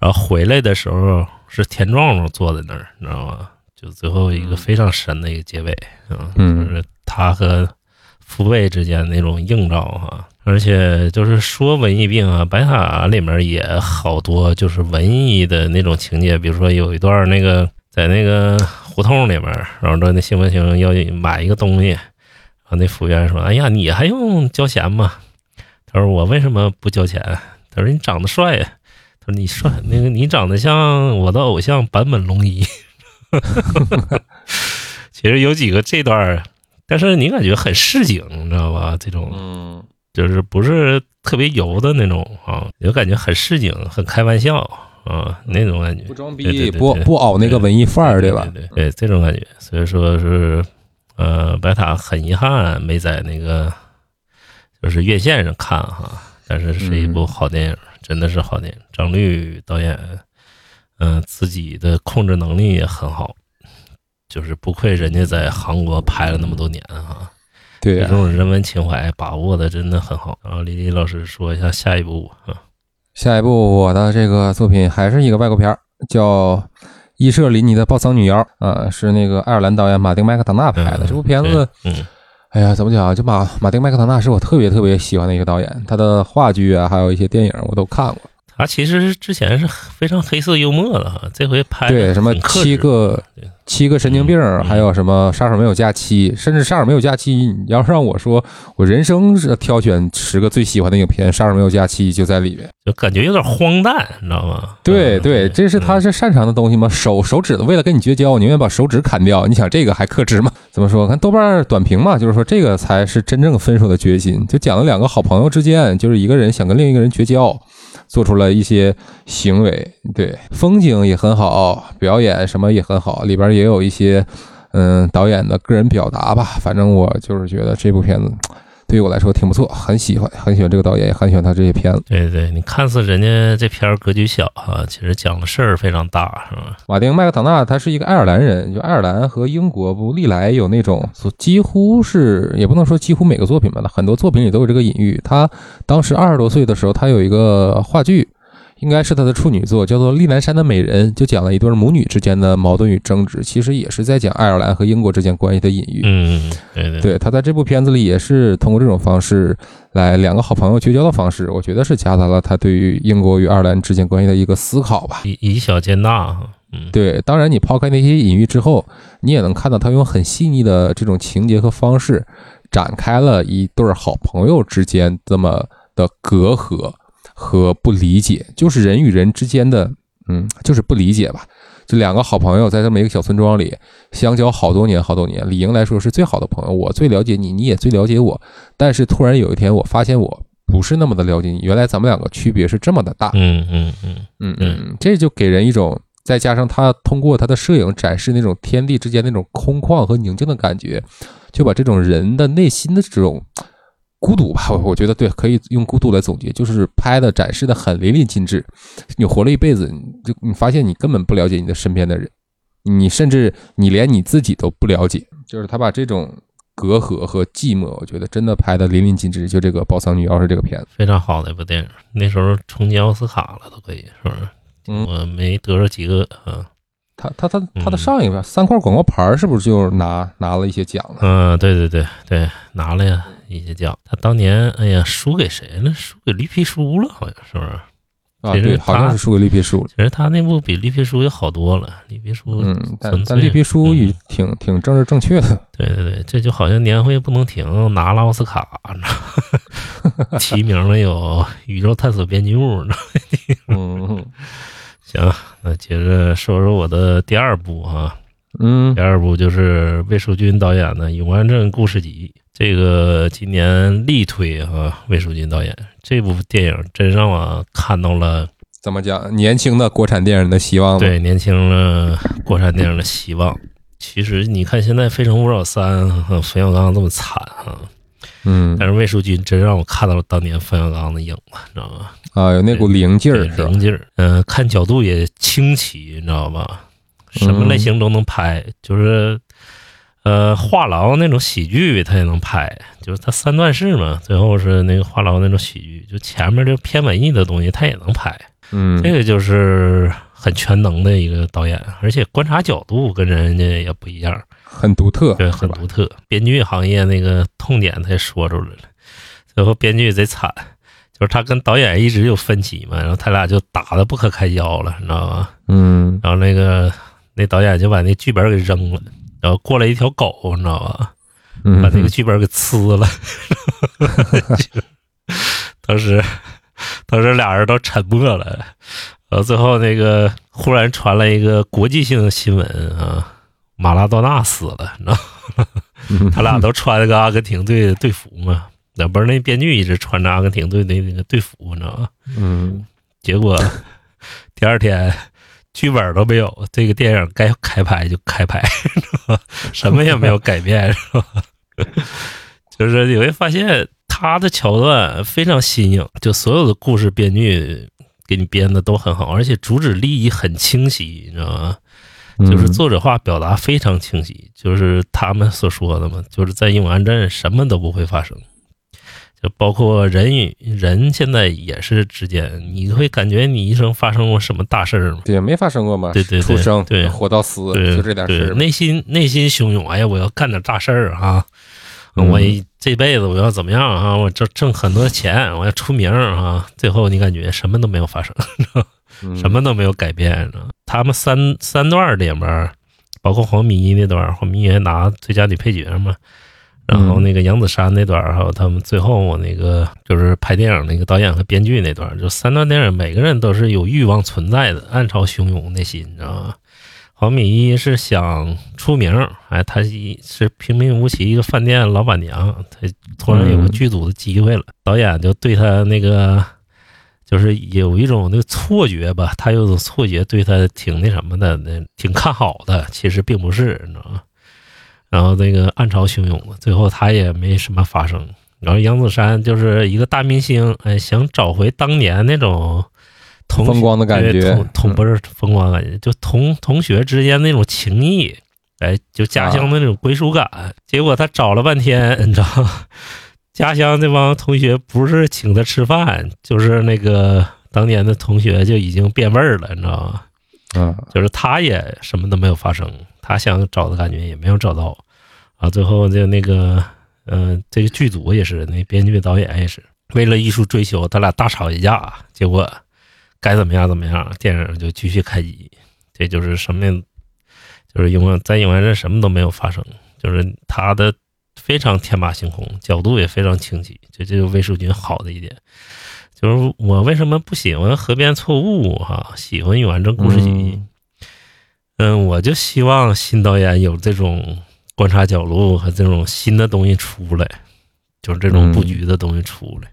然后回来的时候是田壮壮坐在那儿，你知道吗？就最后一个非常神的一个结尾，嗯，嗯就是他和父辈之间那种映照哈。而且就是说文艺病啊，白塔里面也好多就是文艺的那种情节，比如说有一段那个在那个胡同里面，然后说那邢文清要买一个东西，然后那服务员说：“哎呀，你还用交钱吗？”他说：“我为什么不交钱？”他说：“你长得帅呀。”他说：“你帅，那个你长得像我的偶像坂本龙一。”其实有几个这段，但是你感觉很市井，你知道吧？这种嗯就是不是特别油的那种啊，就感觉很市井，很开玩笑啊，那种感觉。不装逼，不不熬那个文艺范儿，对吧？对对对，这种感觉。所以说是，呃，白塔很遗憾没在那个就是院线上看哈，但是是一部好电影，真的是好电影。张律导演，嗯、自己的控制能力也很好，就是不愧人家在韩国拍了那么多年哈，对呀、这种人文情怀把握的真的很好。然后李李老师说一下下一部啊，下一部我的这个作品还是一个外国片儿，叫《伊舍林尼的暴丧女妖》啊，是那个爱尔兰导演马丁麦克唐纳拍的。嗯这部片子，嗯哎呀，怎么讲啊？就马马丁麦克唐纳是我特别特别喜欢的一个导演，他的话剧啊，还有一些电影我都看过。他其实之前是非常黑色幽默的哈，这回拍对，什么七个对七个神经病，嗯还有什么杀手没有假期，甚至杀手没有假期，你要让我说，我人生是挑选十个最喜欢的影片，杀手没有假期就在里面。就感觉有点荒诞，你知道吗？嗯对对，这是他嗯是擅长的东西吗？手手指头为了跟你绝交，我宁愿把手指砍掉。你想这个还克制吗？怎么说？看豆瓣短评嘛，就是说这个才是真正分手的决心。就讲了两个好朋友之间，就是一个人想跟另一个人绝交，做出了一些行为。对，风景也很好，表演什么也很好，里边也有一些嗯导演的个人表达吧。反正我就是觉得这部片子对于我来说挺不错，很喜欢，很喜欢这个导演，也很喜欢他这些片子。对对，你看似人家这片儿格局小啊，其实讲的事儿非常大，是吧？马丁·麦克唐纳他是一个爱尔兰人，就爱尔兰和英国不历来有那种几乎是也不能说几乎每个作品吧，很多作品里都有这个隐喻。他当时二十多岁的时候，他有一个话剧，应该是他的处女作，叫做《丽南山的美人》，就讲了一对母女之间的矛盾与争执，其实也是在讲爱尔兰和英国之间关系的隐喻。嗯，对对对他在这部片子里也是通过这种方式来两个好朋友绝交的方式，我觉得是夹杂了他对于英国与爱尔兰之间关系的一个思考吧。以以小见大哈，嗯，对，当然你抛开那些隐喻之后，你也能看到他用很细腻的这种情节和方式，展开了一对儿好朋友之间这么的隔阂和不理解，就是人与人之间的，嗯，就是不理解吧。这两个好朋友在这么一个小村庄里相交好多年，好多年。理应来说是最好的朋友，我最了解你，你也最了解我。但是突然有一天，我发现我不是那么的了解你，原来咱们两个区别是这么的大。嗯嗯嗯，嗯嗯，这就给人一种，再加上他通过他的摄影展示那种天地之间那种空旷和宁静的感觉，就把这种人的内心的这种孤独吧，我 我觉得对，可以用孤独来总结，就是拍的展示的很淋漓尽致。你活了一辈子，你就你发现你根本不了解你的身边的人，你甚至你连你自己都不了解，就是他把这种隔阂和寂寞，我觉得真的拍的淋漓尽致。就这个《宝藏女妖》是这个片子，非常好的一部电影，那时候冲击奥斯卡了，都可以，是不是？嗯我没得着几个，嗯他他他他的嗯上一个三块广告牌是不是就拿拿了一些奖了？嗯，对对对对，拿了呀一些奖。他当年，哎呀，输给谁了？输给绿皮书了，好像是不是？啊，对，好像是输给绿皮书了。其实他那部比绿皮书要好多了，绿皮书，嗯，但但绿皮书也嗯挺挺政治正确的。对对对，这就好像年会不能停，拿了奥斯卡，提名了有《宇宙探索编辑部》，你知道吗 嗯行，那接着说说我的第二部哈，嗯第二部就是魏淑君导演的《永安镇故事集》，这个今年力推哈魏淑君导演这部电影，真让我看到了怎么讲？年轻的国产电影的希望？对年轻的国产电影的希望。其实你看现在《非诚勿扰三》和冯小刚这么惨啊，嗯但是魏淑君真让我看到了当年冯小刚的影子，你知道吗？啊，有那股灵劲儿？灵劲儿，嗯、看角度也清奇，你知道吧？什么类型都能拍，就是呃话痨那种喜剧他也能拍，就是他三段式嘛，最后是那个话痨那种喜剧，就前面就偏文艺的东西他也能拍，嗯这个就是很全能的一个导演，而且观察角度跟人家也不一样，很独特，对，很独特。编剧行业那个痛点他也说出来了，最后编剧贼惨，就是他跟导演一直有分歧嘛，然后他俩就打的不可开交了，你知道吗？嗯然后那个那导演就把那剧本给扔了，然后过来一条狗，你知道吧？嗯，把那个剧本给呲了。当时，当时俩人都沉默了。然后最后那个忽然传来一个国际性的新闻啊，马拉多纳死了，你知道吗？嗯 他俩都穿那个阿根廷队的队服嘛，那不是那编剧一直穿着阿根廷队的那个队服，你知道吗？嗯结果第二天剧本都没有，这个电影该开拍就开拍，什么也没有改变，是吧？就是你会发现他的桥段非常新颖，就所有的故事编剧给你编的都很好，而且主旨利益很清晰，你知道吗？就是作者化表达非常清晰，就是他们所说的嘛，就是在永安镇什么都不会发生，就包括人与人现在也是之间，你会感觉你一生发生过什么大事儿吗？对，没发生过嘛，对对对出生对活到死，对，就这点事对儿。内心内心汹涌，哎呀，我要干点大事儿啊！嗯我一这辈子我要怎么样啊？我挣挣很多钱，我要出名啊！最后你感觉什么都没有发生，嗯什么都没有改变。他们三三段里面，包括黄米一那段，黄米一还拿最佳女配角嘛。然后那个杨子姗那段，还有他们最后我那个就是拍电影那个导演和编剧那段，就三段电影，每个人都是有欲望存在的，暗潮汹涌内心，你知道吗？黄米一是想出名，哎，她一是平平无奇一个饭店老板娘，她突然有个剧组的机会了，导演就对她那个就是有一种那个错觉吧，他有种错觉，对她挺那什么的，那挺看好的，其实并不是，你知道吗？然后那个暗潮汹涌的，最后他也没什么发生。然后杨子姗就是一个大明星，哎，想找回当年那种同风光的感对觉同同嗯不是风光的感觉，就同同学之间那种情谊，哎，就家乡的那种归属感。结果他找了半天，你知道吗，家乡这帮同学不是请他吃饭，就是那个当年的同学就已经变味儿了，你知道吗？嗯就是他也什么都没有发生，他想找的感觉也没有找到，啊，最后就那个，嗯、这个剧组也是，那编剧导演也是，为了艺术追求，他俩大吵一架，结果该怎么样怎么样，电影就继续开机，这就是什么，就是永远在永安镇什么都没有发生，就是他的非常天马行空，角度也非常清晰，这这就魏淑君好的一点。就是我为什么不喜欢《河边错误》哈，喜欢《永安镇故事集》嗯嗯，我就希望新导演有这种观察角度和这种新的东西出来，就是这种布局的东西出来。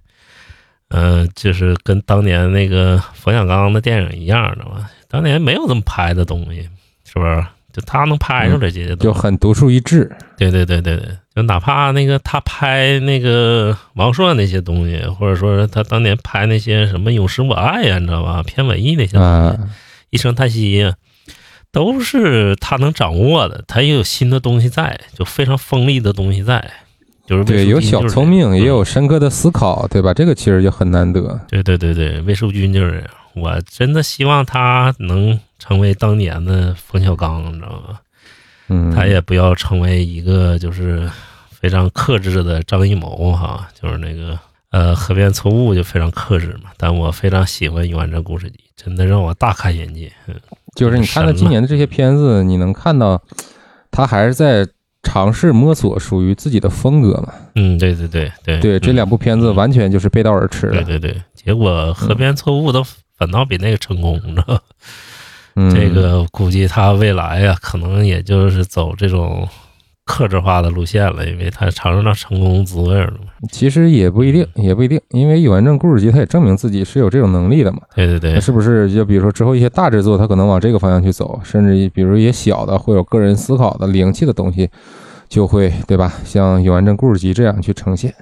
嗯、就是跟当年那个冯小刚的电影一样的嘛，当年没有这么拍的东西，是不是？就他能拍出来这些东西，就很独树一帜。对对对对对，就哪怕那个他拍那个王朔那些东西，或者说他当年拍那些什么《永失我爱》呀，你知道吧？偏文艺那些东西，啊，一声叹息呀，都是他能掌握的，他也有新的东西在，就非常锋利的东西在，就是对，有小聪明，也。有深刻的思考，对吧？这个其实就很难得。对对对对，魏淑君就是这样。我真的希望他能成为当年的冯小刚，你知道吗？嗯，他也不要成为一个就是非常克制的张艺谋哈，就是那个呃河边错误就非常克制嘛。但我非常喜欢《永安镇故事集》，真的让我大开眼界。嗯就是你看到今年的这些片子，你能看到他还是在尝试摸索属于自己的风格嘛？嗯，对对对对对，这两部片子完全就是背道而驰的。对对对，结果河边错误都反倒比那个成功，你知道吗？嗯，这个估计他未来呀，可能也就是走这种克制化的路线了，因为他尝尝到成功滋味了嘛。其实也不一定，也不一定，因为《永安镇故事集》他也证明自己是有这种能力的嘛。对对对那，是不是就比如说之后一些大制作，他可能往这个方向去走，甚至比如一些小的会有个人思考的灵气的东西，就会对吧？像《永安镇故事集》这样去呈现，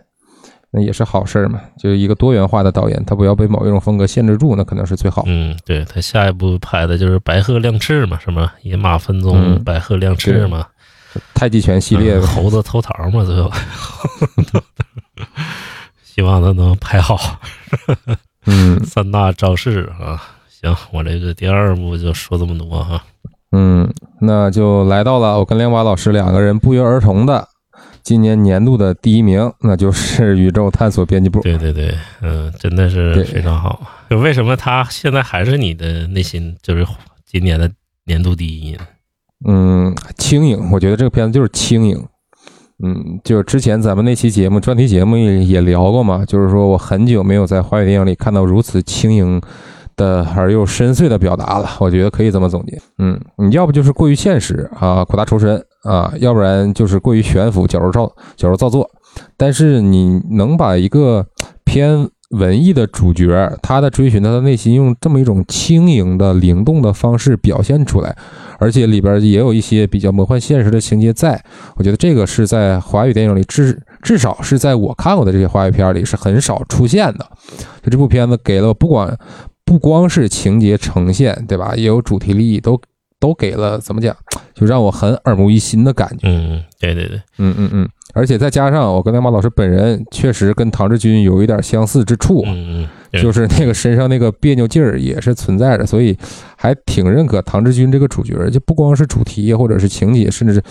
那也是好事儿嘛。就是一个多元化的导演，他不要被某一种风格限制住，那可能是最好。嗯，对他下一步拍的就是白鹤亮翅嘛，什么野马分鬃，嗯白鹤亮翅嘛，太极拳系列嗯猴子偷桃嘛，最后，希望他能拍好嗯三大招式啊。行，我这个第二部就说这么多哈。嗯，那就来到了我跟亮娃老师两个人不约而同的今年年度的第一名，那就是宇宙探索编辑部。对对对，嗯，真的是非常好。就为什么他现在还是你的内心就是今年的年度第一呢？嗯，轻盈，我觉得这个片子就是轻盈。嗯，就是之前咱们那期节目专题节目也也聊过嘛，就是说我很久没有在华语电影里看到如此轻盈的而又深邃的表达了，我觉得可以这么总结。嗯，你要不就是过于现实啊，苦大仇深啊，要不然就是过于悬浮，矫揉造矫揉造作。但是你能把一个偏文艺的主角，他的追寻他的内心，用这么一种轻盈的、灵动的方式表现出来，而且里边也有一些比较魔幻现实的情节在。我觉得这个是在华语电影里至至少是在我看过的这些华语片里是很少出现的。就这部片子给了不管不光是情节呈现，对吧？也有主题利益，都都给了怎么讲，就让我很耳目一新的感觉。嗯，对对对，嗯嗯嗯。而且再加上我跟亮马老师本人确实跟唐志军有一点相似之处，嗯嗯，就是那个身上那个别扭劲儿也是存在的，所以还挺认可唐志军这个主角，就不光是主题或者是情节，甚至是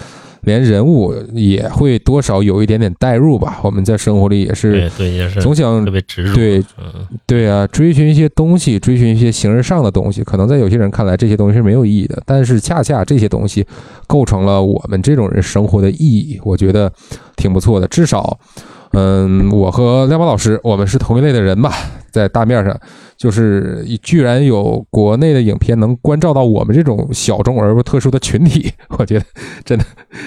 连人物也会多少有一点点代入吧。我们在生活里也是对对也是总想特别执着，对嗯对啊，追寻一些东西，追寻一些形而上的东西，可能在有些人看来这些东西是没有意义的，但是恰恰这些东西构成了我们这种人生活的意义，我觉得挺不错的。至少，嗯，我和亮宝老师，我们是同一类的人吧，在大面上，就是居然有国内的影片能关照到我们这种小众而又特殊的群体，我觉得真的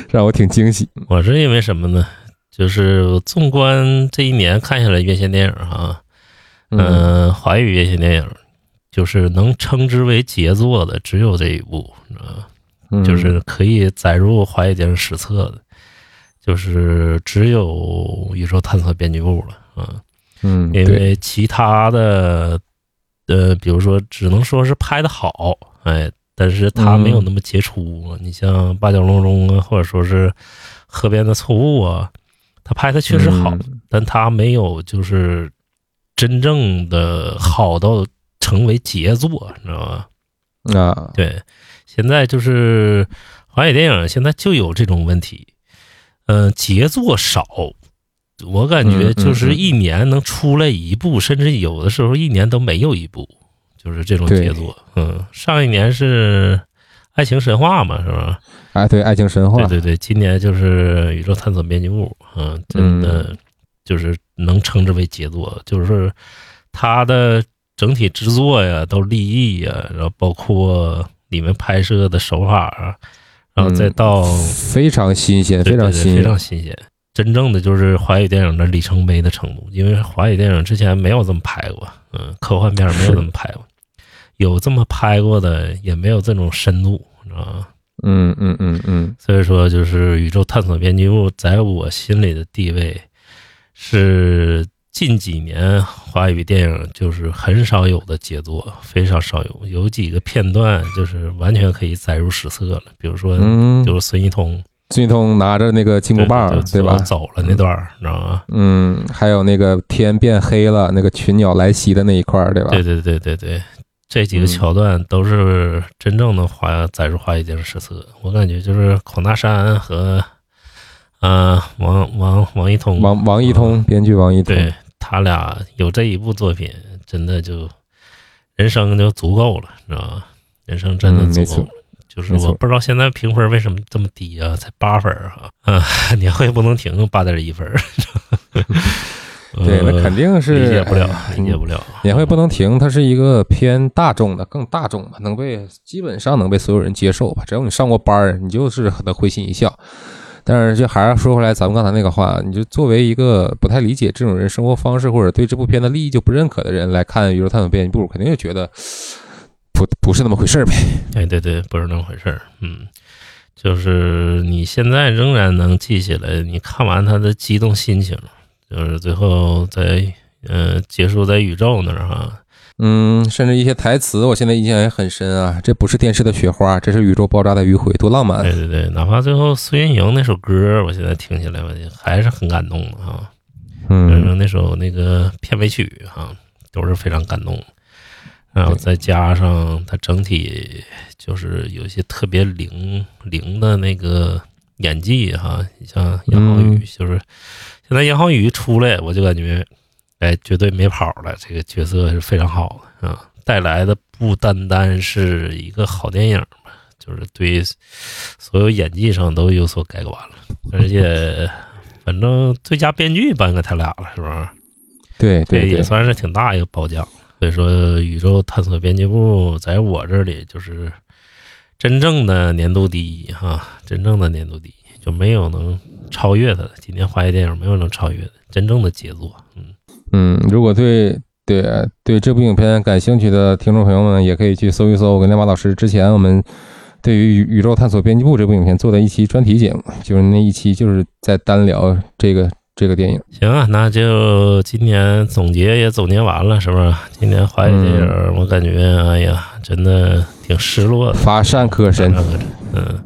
让我挺惊喜。我是因为什么呢？就是纵观这一年看下来院线电影哈，嗯、华语院线电影就是能称之为杰作的只有这一部？嗯就是可以载入华语电影史册的，就是只有《宇宙探索编辑部》了啊，嗯，因，为其他的，呃，比如说只能说是拍的好，哎，但是他没有那么杰出。你像《八角笼中》啊，或者说是《河边的错误》啊，他拍的确实好，嗯但他没有就是真正的好到成为杰作，你知道吧？啊，对，现在就是华语电影现在就有这种问题，嗯、杰作少，我感觉就是嗯一年能出来一部，甚至有的时候一年都没有一部，就是这种杰作。嗯，上一年是《爱情神话》嘛，是吧？哎，对，爱情神话，对对对，今年就是《宇宙探索编辑部》，嗯，真的就是能称之为杰作，就是它的整体制作呀，都立意呀，然后包括里面拍摄的手法啊，然后再到、非常新鲜，非非常新鲜，常新鲜，真正的就是华语电影的里程碑的程度，因为华语电影之前没有这么拍过，嗯，科幻片没有这么 拍过，有这么拍过的也没有这种深度，你知道吗？嗯嗯嗯嗯。所以说，就是《宇宙探索编辑部》在我心里的地位是近几年华语电影就是很少有的杰作，非常少有。有几个片段就是完全可以载入史册了，比如说嗯，就是孙一通孙一通拿着那个金箍棒，对对吧？走了那段儿，你知道吗？嗯，还有那个天变黑了，那个群鸟来袭的那一块儿，对吧？对对对对对，这几个嗯桥段都是真正的华载入华语电影史册。我感觉就是孔大山和呃王王王一通王王一通，编剧王一通，对他俩有这一部作品，真的就人生就足够了，你知道吗？人生真的足够了。就是我不知道现在评分为什么这么低啊，才八分儿啊！啊，年会不能停，八点一分儿。对，那肯定是理解不了哎，理解不了。年会不能停，它是一个偏大众的，更大众吧，能被基本上能被所有人接受吧。只要你上过班儿，你就是能会心一笑。但是就还是说回来，咱们刚才那个话，你就作为一个不太理解这种人生活方式，或者对这部片的利益就不认可的人来看《宇宙探索编辑部》，肯定就觉得不不是那么回事儿呗。哎，对对，不是那么回事儿。嗯，就是你现在仍然能记起来，你看完他的激动心情，就是最后在呃结束在宇宙那儿哈。嗯，甚至一些台词，我现在印象也很深啊。这不是电视的雪花，这是宇宙爆炸的迂回，多浪漫对！对对，哪怕最后苏运莹那首歌，我现在听起来我还是很感动的哈。嗯嗯，那首那个片尾曲哈，都是非常感动的。然后再加上它整体就是有一些特别灵灵的那个演技哈，你像杨浩宇，嗯就是现在杨浩宇出来，我就感觉哎，绝对没跑了，这个角色是非常好的啊，带来的不单单是一个好电影吧，就是对所有演技上都有所改观了，而且反正最佳编剧颁给他俩了，是不是？对对对，也算是挺大一个褒奖。所以说，宇宙探索编辑部在我这里就是真正的年度第一哈，真正的年度第一，就没有能超越他的。今年华语电影没有能超越的真正的杰作。嗯，嗯，如果对对对这部影片感兴趣的听众朋友们，也可以去搜一搜我跟亮马老师之前我们对于宇宇宙探索编辑部这部影片做的一期专题节目，就是那一期就是在单聊这个这个电影。行啊，那就今年总结也总结完了，是不是？今年华语电影，我感觉，哎呀，真的挺失落的，乏善可陈。嗯，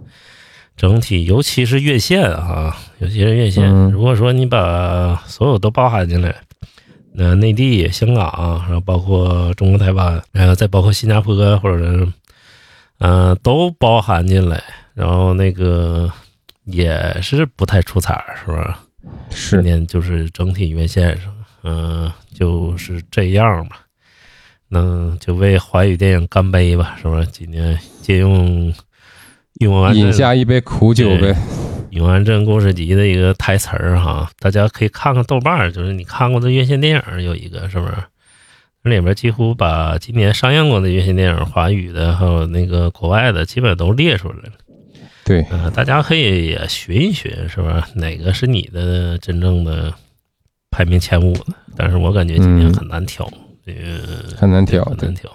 整体尤其是院线啊，尤其是院线，嗯如果说你把所有都包含进来，那内地、香港，然后包括中国台湾，然后再包括新加坡或者是，嗯、都包含进来，然后那个也是不太出彩，是吧？是今年就是整体院线上，嗯、就是这样吧。那就为华语电影干杯吧，是不是？今年借用用完饮下一杯苦酒呗。永安镇故事集的一个台词儿哈，大家可以看看豆瓣儿，就是你看过的院线电影有一个，是不是？那里边几乎把今年上映过的院线电影，华语的还有那个国外的，基本都列出来了。对，嗯、大家可以也寻一寻，是不是？哪个是你的真正的排名前五的？但是我感觉今年嗯很难挑，这个很难挑。很难，挑。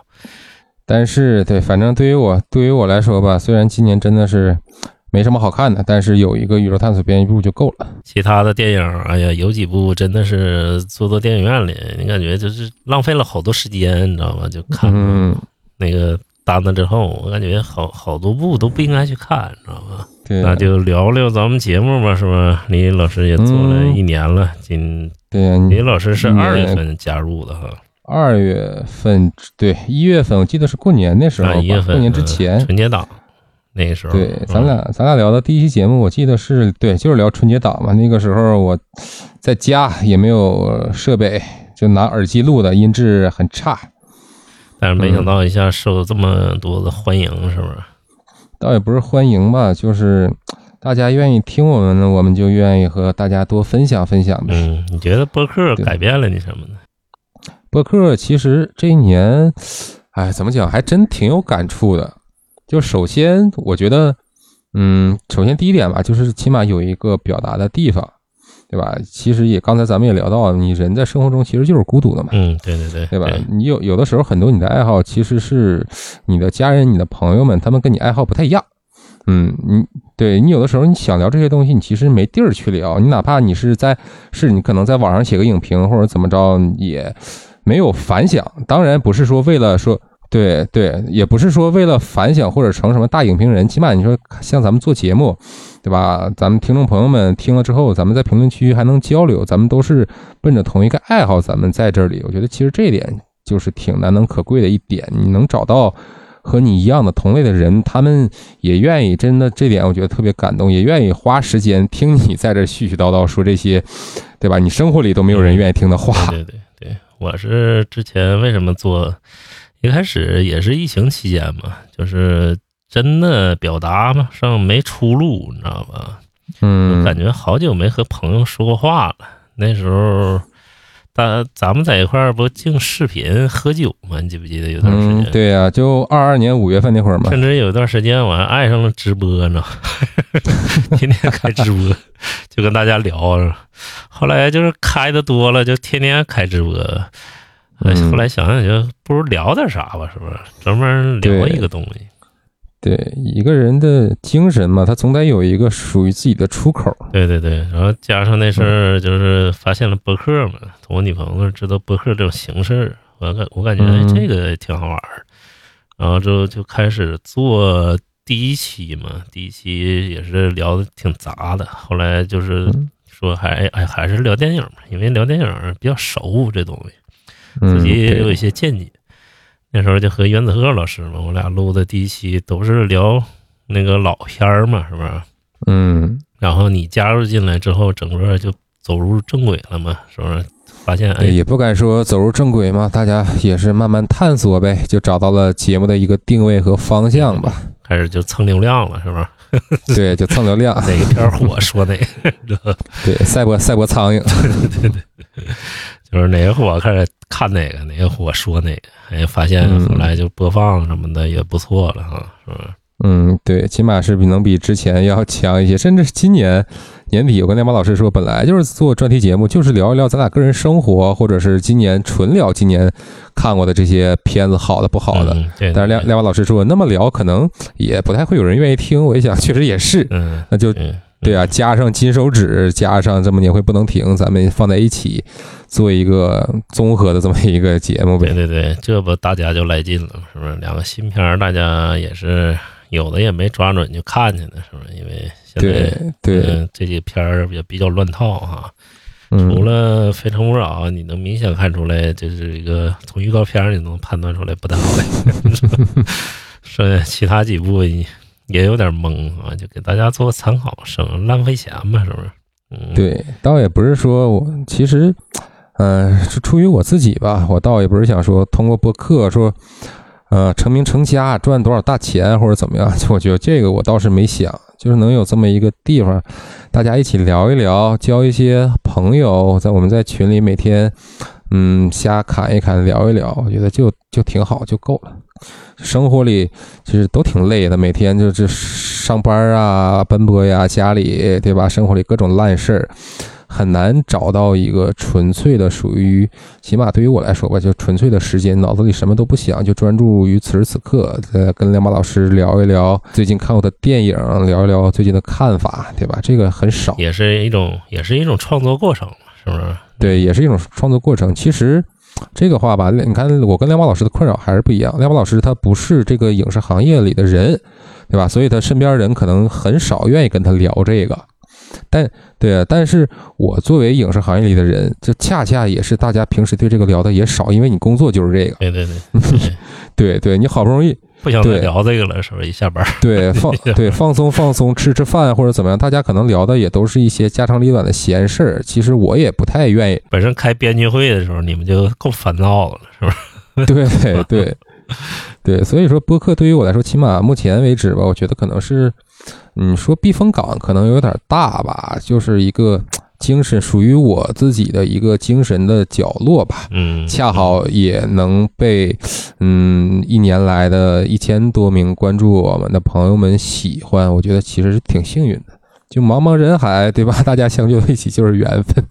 但是对，反正对于我对于我来说吧，虽然今年真的是没什么好看的，但是有一个宇宙探索编辑部就够了。其他的电影，哎呀，有几部真的是坐到电影院里，你感觉就是浪费了好多时间，你知道吗？就看嗯，那个单子之后，我感觉好好多部都不应该去看，你知道吗？对，那就聊聊咱们节目吧，是吧？李老师也做了一年了，今对呀，李老师是二月份加入的哈，二月份对一月份，我记得是过年那时候啊，吧，一月份过年之嗯前。春节档那个时候，对，咱嗯俩咱俩聊的第一期节目，我记得是对，就是聊春节档嘛。那个时候我在家也没有设备，就拿耳机录的，音质很差。但是没想到一下受这么多的欢迎，是不是？倒也不是欢迎吧，就是大家愿意听我们呢，我们就愿意和大家多分享分享呗。嗯，你觉得播客改变了你什么呢？播客其实这一年，哎，怎么讲，还真挺有感触的。就首先，我觉得，嗯，首先第一点吧，就是起码有一个表达的地方，对吧？其实也刚才咱们也聊到，你人在生活中其实就是孤独的嘛，嗯，对对对，对吧？你有有的时候很多你的爱好其实是你的家人、你的朋友们，他们跟你爱好不太一样。嗯，你对你有的时候你想聊这些东西，你其实没地儿去聊。你哪怕你是在是你可能在网上写个影评或者怎么着，也没有反响。当然不是说为了说对对，也不是说为了反响或者成什么大影评人。起码你说像咱们做节目，对吧？咱们听众朋友们听了之后，咱们在评论区还能交流，咱们都是奔着同一个爱好，咱们在这里。我觉得其实这一点就是挺难能可贵的一点，你能找到。和你一样的同类的人，他们也愿意，真的这点我觉得特别感动，也愿意花时间听你在这絮絮叨叨说这些，对吧？你生活里都没有人愿意听的话，对对对对，我是之前为什么做，一开始也是疫情期间嘛，就是真的表达嘛上没出路，你知道吧？嗯，感觉好久没和朋友说过话了。那时候，大咱们在一块儿不净视频喝酒吗？你记不记得有段时嗯，间？对呀、就二二年五月份那会儿嘛，甚至有一段时间我还爱上了直播呢，天天开直播，就跟大家聊。后来就是开的多了，就天天开直播。后来想想，就不如聊点啥吧，是不是？专门聊一个东西。对一个人的精神嘛，他总得有一个属于自己的出口。对对对，然后加上那事嗯儿，就是发现了博客嘛，从我女朋友知道博客这种形式，我感我感觉、这个挺好玩儿，然后之后就开始做第一期嘛，第一期也是聊的挺杂的，后来就是嗯说还哎还是聊电影嘛，因为聊电影比较熟这东西，嗯，自己也有一，些见解。那时候就和袁子鹤老师嘛，我俩录的第一期都是聊那个老片儿嘛，是不是？嗯，然后你加入进来之后，整个就走入正轨了嘛，是不是？发现哎，，也不敢说走入正轨嘛，大家也是慢慢探索呗，就找到了节目的一个定位和方向吧。开始就蹭流量了，是吧？对，就蹭流量。哪个片儿火说哪个，对，赛博赛博苍蝇。就是哪个火开始看哪个，哪个火说哪个，哎，发现嗯后来就播放什么的也不错了哈，是吧？嗯，对，起码是比能比之前要强一些，甚至是今年，年底我跟亮马老师说，本来就是做专题节目，就是聊一聊咱俩个人生活，或者是今年纯聊今年看过的这些片子，好的不好的。嗯对，但是亮亮马老师说，那么聊可能也不太会有人愿意听。我一想，确实也是，嗯，那就嗯对啊，加上金手指，加上这么年会不能停，咱们放在一起做一个综合的这么一个节目呗。对对对，这不大家就来劲了，是不是？两个新片儿，大家也是有的也没抓准就看去了，是不是？因为现对在对，嗯这几片儿也比较乱套哈。除嗯，了《非诚勿扰》，你能明显看出来，这是一个从预告片儿你能判断出来不太好看。剩下其他几部也有点懵啊，就给大家做个参考，省浪费钱嘛，是不是？嗯，对，倒也不是说我其实，嗯、是出于我自己吧，我倒也不是想说通过播客说，呃，成名成家赚多少大钱或者怎么样，我觉得这个我倒是没想，就是能有这么一个地方，大家一起聊一聊，交一些朋友，在我们在群里每天，嗯，瞎侃一侃，聊一聊，我觉得就就挺好，就够了。生活里其实都挺累的，每天就是上班啊、奔波呀、家里对吧？生活里各种烂事儿，很难找到一个纯粹的属于，起码对于我来说吧，就纯粹的时间，脑子里什么都不想，就专注于此时此刻，呃，跟亮马老师聊一聊最近看过的电影，聊一聊最近的看法，对吧？这个很少。也是一种也是一种创作过程，是不是？对，也是一种创作过程。其实这个话吧，你看我跟亮宝老师的困扰还是不一样。亮宝老师他不是这个影视行业里的人，对吧？所以他身边人可能很少愿意跟他聊这个。但对啊，但是我作为影视行业里的人，这恰恰也是大家平时对这个聊的也少，因为你工作就是这个。对对对，对 对对，你好不容易不想再聊这个了，是不是？一下班儿，对 放对放松放松，吃吃饭或者怎么样，大家可能聊的也都是一些家长里短的闲事儿。其实我也不太愿意本身开编辑会的时候，你们就够烦躁的了，是不是？对对对，所以说播客对于我来说，起码目前为止吧，我觉得可能是，你，说避风港可能有点大吧，就是一个精神属于我自己的一个精神的角落吧。嗯，恰好也能被，嗯，一年来的一千多名关注我们的朋友们喜欢，我觉得其实是挺幸运的。就茫茫人海，对吧？大家相聚在一起就是缘分，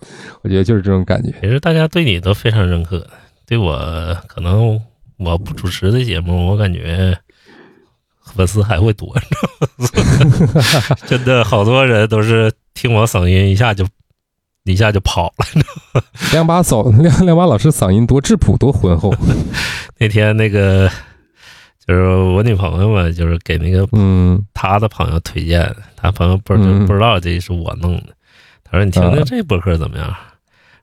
我觉得就是这种感觉。也是大家对你都非常认可的，对我可能我不主持的节目，我感觉粉丝还会多，真的好多人都是听我声音一下就一下就跑了。亮把嗓亮亮把老师嗓音多质朴多浑厚，那天那个就是我女朋友嘛，就是给那个嗯她的朋友推荐，她朋友不知嗯不知道这是我弄的，她说你听听啊这博客怎么样？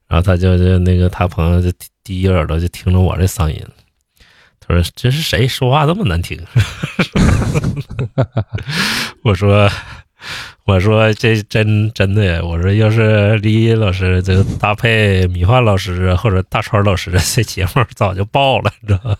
然后她就就那个她朋友就第一耳朵就听着我这嗓音，他说这是谁说话这么难听？我说我说这真真的，我说要是李老师这搭配米饭老师或者大川老师这节目早就爆了，你知道吗？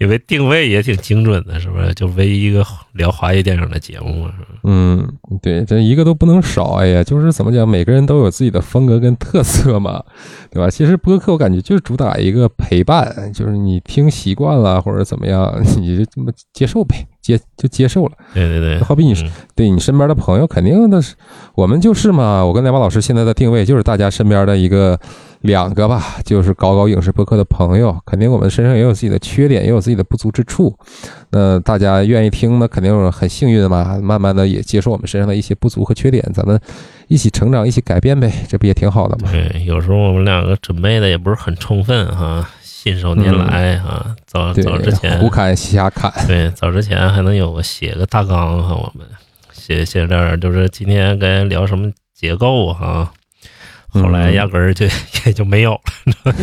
因为定位也挺精准的，是不是？就唯一一个聊华语电影的节目嘛，嗯，对，这一个都不能少。哎呀，就是怎么讲，每个人都有自己的风格跟特色嘛，对吧？其实播客我感觉就是主打一个陪伴，就是你听习惯了或者怎么样，你就这么接受呗，接就接受了。对对对，好比你嗯对你身边的朋友，肯定的是，我们就是嘛。我跟梁马老师现在的定位就是大家身边的一个两个吧，就是搞搞影视播客的朋友。肯定我们身上也有自己的缺点，也有自己的不足之处。那大家愿意听呢，肯定是很幸运的嘛。慢慢的也接受我们身上的一些不足和缺点，咱们一起成长，一起改变呗，这不也挺好的吗？对，有时候我们两个准备的也不是很充分哈，信手拈来哈，早对早之前胡侃瞎侃，对早之前还能有个写个大纲哈，我们写写点儿就是今天该聊什么结构哈，后来嗯压根儿就 也就没有了，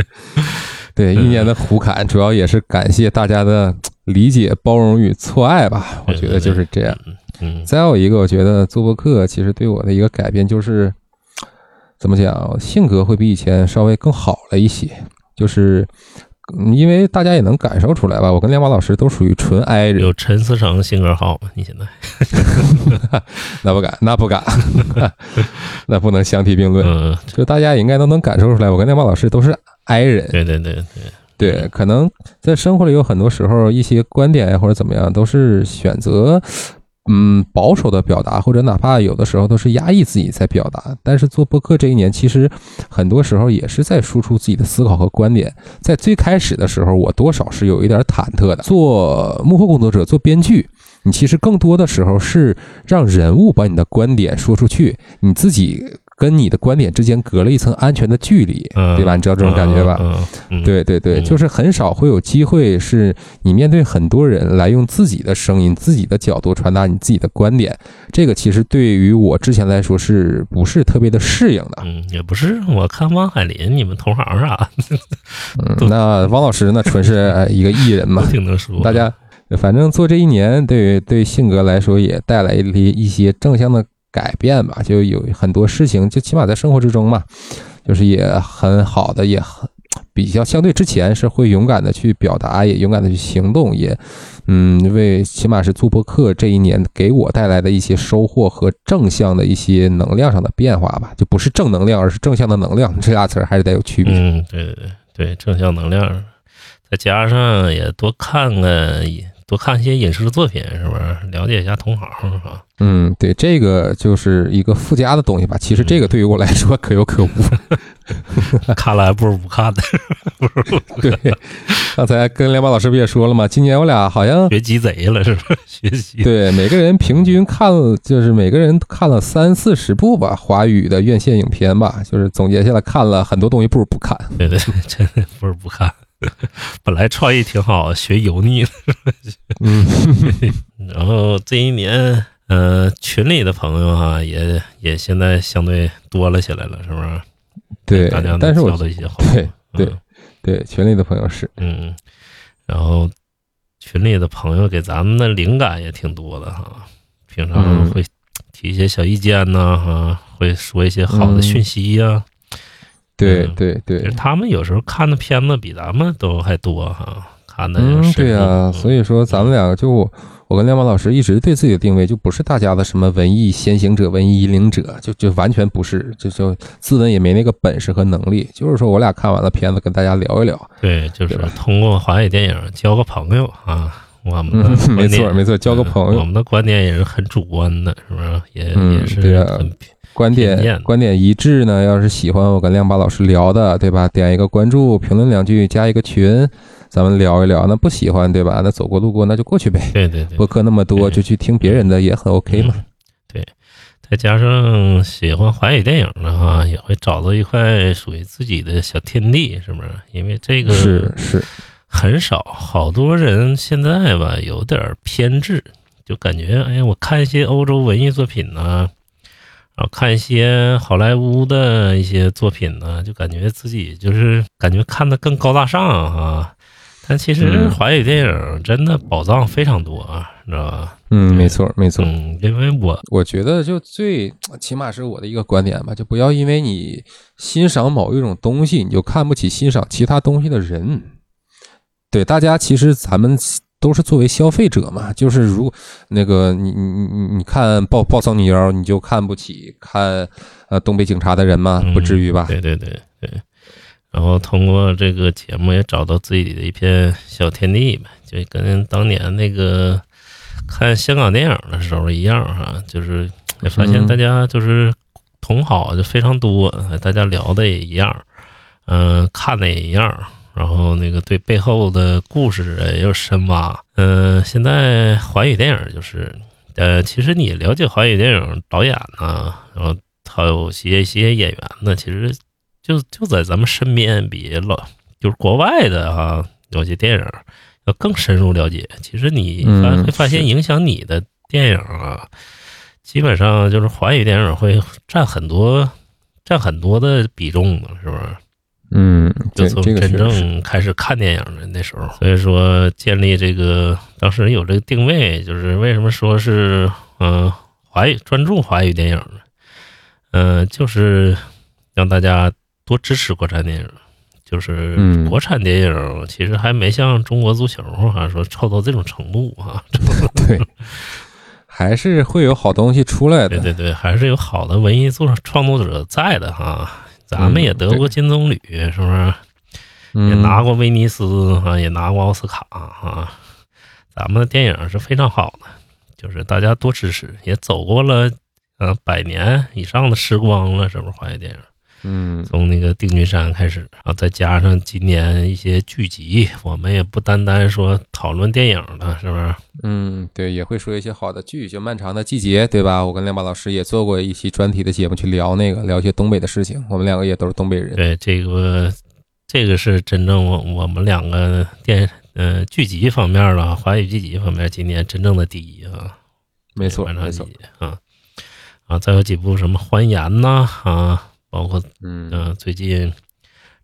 对，一年的胡侃，主要也是感谢大家的理解、包容与错爱吧。我觉得就是这样。嗯再有一个，我觉得做播客其实对我的一个改变就是，怎么讲，性格会比以前稍微更好了一些。就是嗯因为大家也能感受出来吧，我跟亮马老师都属于纯 I 人，有陈思诚性格好吗？你现在 那不敢，那不敢，那不能相提并论。嗯，就大家也应该都能感受出来，我跟亮马老师都是 I 人。对对对对，对，可能在生活里有很多时候，一些观点呀或者怎么样，都是选择嗯保守的表达，或者哪怕有的时候都是压抑自己在表达。但是做播客这一年，其实很多时候也是在输出自己的思考和观点。在最开始的时候，我多少是有一点忐忑的。做幕后工作者，做编剧，你其实更多的时候是让人物把你的观点说出去，你自己。跟你的观点之间隔了一层安全的距离，嗯对吧？你知道这种感觉吧？对对对，嗯就是很少会有机会是你面对很多人来用自己的声音、自己的角度传达你自己的观点。这个其实对于我之前来说是不是特别的适应的？嗯，也不是，我看汪海林，你们同行啥的嗯，那汪老师那纯是呃一个艺人嘛，挺能说。大家反正做这一年，对对性格来说也带来了一些正向的改变吧，就有很多事情，就起码在生活之中嘛，就是也很好的，也很比较相对之前是会勇敢的去表达，也勇敢的去行动，也嗯为起码是做播客这一年给我带来的一些收获和正向的一些能量上的变化吧，就不是正能量，而是正向的能量，这俩词儿还是得有区别。嗯，对对对对，正向能量，再加上也多看看也，多看一些影视作品，是不是？了解一下同行啊。嗯，对，这个就是一个附加的东西吧。其实这个对于我来说可有可无。看了还不如不看的，对，刚才跟梁宝老师不也说了吗？今年我俩好像学鸡贼了，是不是？学习对每个人平均看了，就是每个人看了三四十部吧，华语的院线影片吧。就是总结下来看了很多东西，不如不看。对对，真的不如不看。本来创意挺好，学油腻了。嗯，然后这一年，呃，群里的朋友哈、也也现在相对多了起来了，是不是？对大家，能但是我交到一些好对朋友对对群里的朋友是，嗯，然后群里的朋友给咱们的灵感也挺多的哈，平常嗯。会提一些小意见呐，哈，会说一些好的讯息呀、对对其实，他们有时候看的片子比咱们都还多哈，看的嗯，对呀、所以以说咱们两个就。我跟亮宝老师一直对自己的定位就不是大家的什么文艺先行者、文艺引领者，就就完全不是，就就自问也没那个本事和能力。就是说我俩看完了片子，跟大家聊一聊。对，就是通过华语电影交个朋友啊。我们的 嗯，没错没错，交个朋友。嗯我们的观点也是很主观的，是不是？也、嗯也是对啊很观点观点一致呢，要是喜欢我跟亮爸老师聊的，对吧？点一个关注，评论两句，加一个群，咱们聊一聊。那不喜欢，对吧？那走过路过那就过去呗。对对对播，客那么多，就去听别人的也很 OK 嘛。嗯对，再加上喜欢华语电影的话，也会找到一块属于自己的小天地，是不是？因为这个是是，很少，好多人现在吧有点偏执，就感觉哎呀，我看一些欧洲文艺作品呢，然后看一些好莱坞的一些作品呢，就感觉自己就是感觉看的更高大上啊。但其实嗯华语电影真的宝藏非常多啊，你知道吧？嗯，没错没错。嗯，因为我我觉得就最起码是我的一个观点吧，就不要因为你欣赏某一种东西，你就看不起欣赏其他东西的人。对，大家其实咱们都是作为消费者嘛，就是如果那个你你你你你看暴暴躁女妖，你就看不起看呃东北警察的人吗？不至于吧？对对对对。然后通过这个节目也找到自己的一片小天地呗，就跟当年那个看香港电影的时候一样哈、就是也发现嗯大家就是同好就非常多，大家聊的也一样，嗯、看的也一样，然后那个对背后的故事也有深挖。嗯、现在华语电影就是，呃，其实你了解华语电影导演呢，然后还有些一些演员呢，其实就就在咱们身边，比老就是国外的哈、有些电影要更深入了解。其实你发发现，影响你的电影啊，基本上就是华语电影会占很多占很多的比重的，是不是？嗯，就从真正开始看电影的那时候，所以说建立这个当时有这个定位，就是为什么说是嗯、华语专注华语电影呢？嗯、就是让大家多支持国产电影。就是嗯国产电影其实还没像中国足球哈、说臭到这种程度啊、对，还是会有好东西出来的。对对对，还是有好的文艺作创作者在的哈。咱们也得过金棕榈，是不是？嗯，也拿过威尼斯啊，也拿过奥斯卡啊。咱们的电影是非常好的，就是大家多支持，也走过了呃百年以上的时光了，是不是华语电影？嗯从那个定军山开始，然后再加上今年一些剧集，我们也不单单说讨论电影了，是不是？嗯，对，也会说一些好的剧，就《漫长的季节》，对吧？我跟亮马老师也做过一期专题的节目，去聊那个，聊一些东北的事情。我们两个也都是东北人。对，这个这个是真正我我们两个电呃剧集方面了，华语剧集方面今年真正的第一啊，没错，漫长没错。季节啊啊，再有几部什么《欢颜》呐啊，包括嗯嗯、最近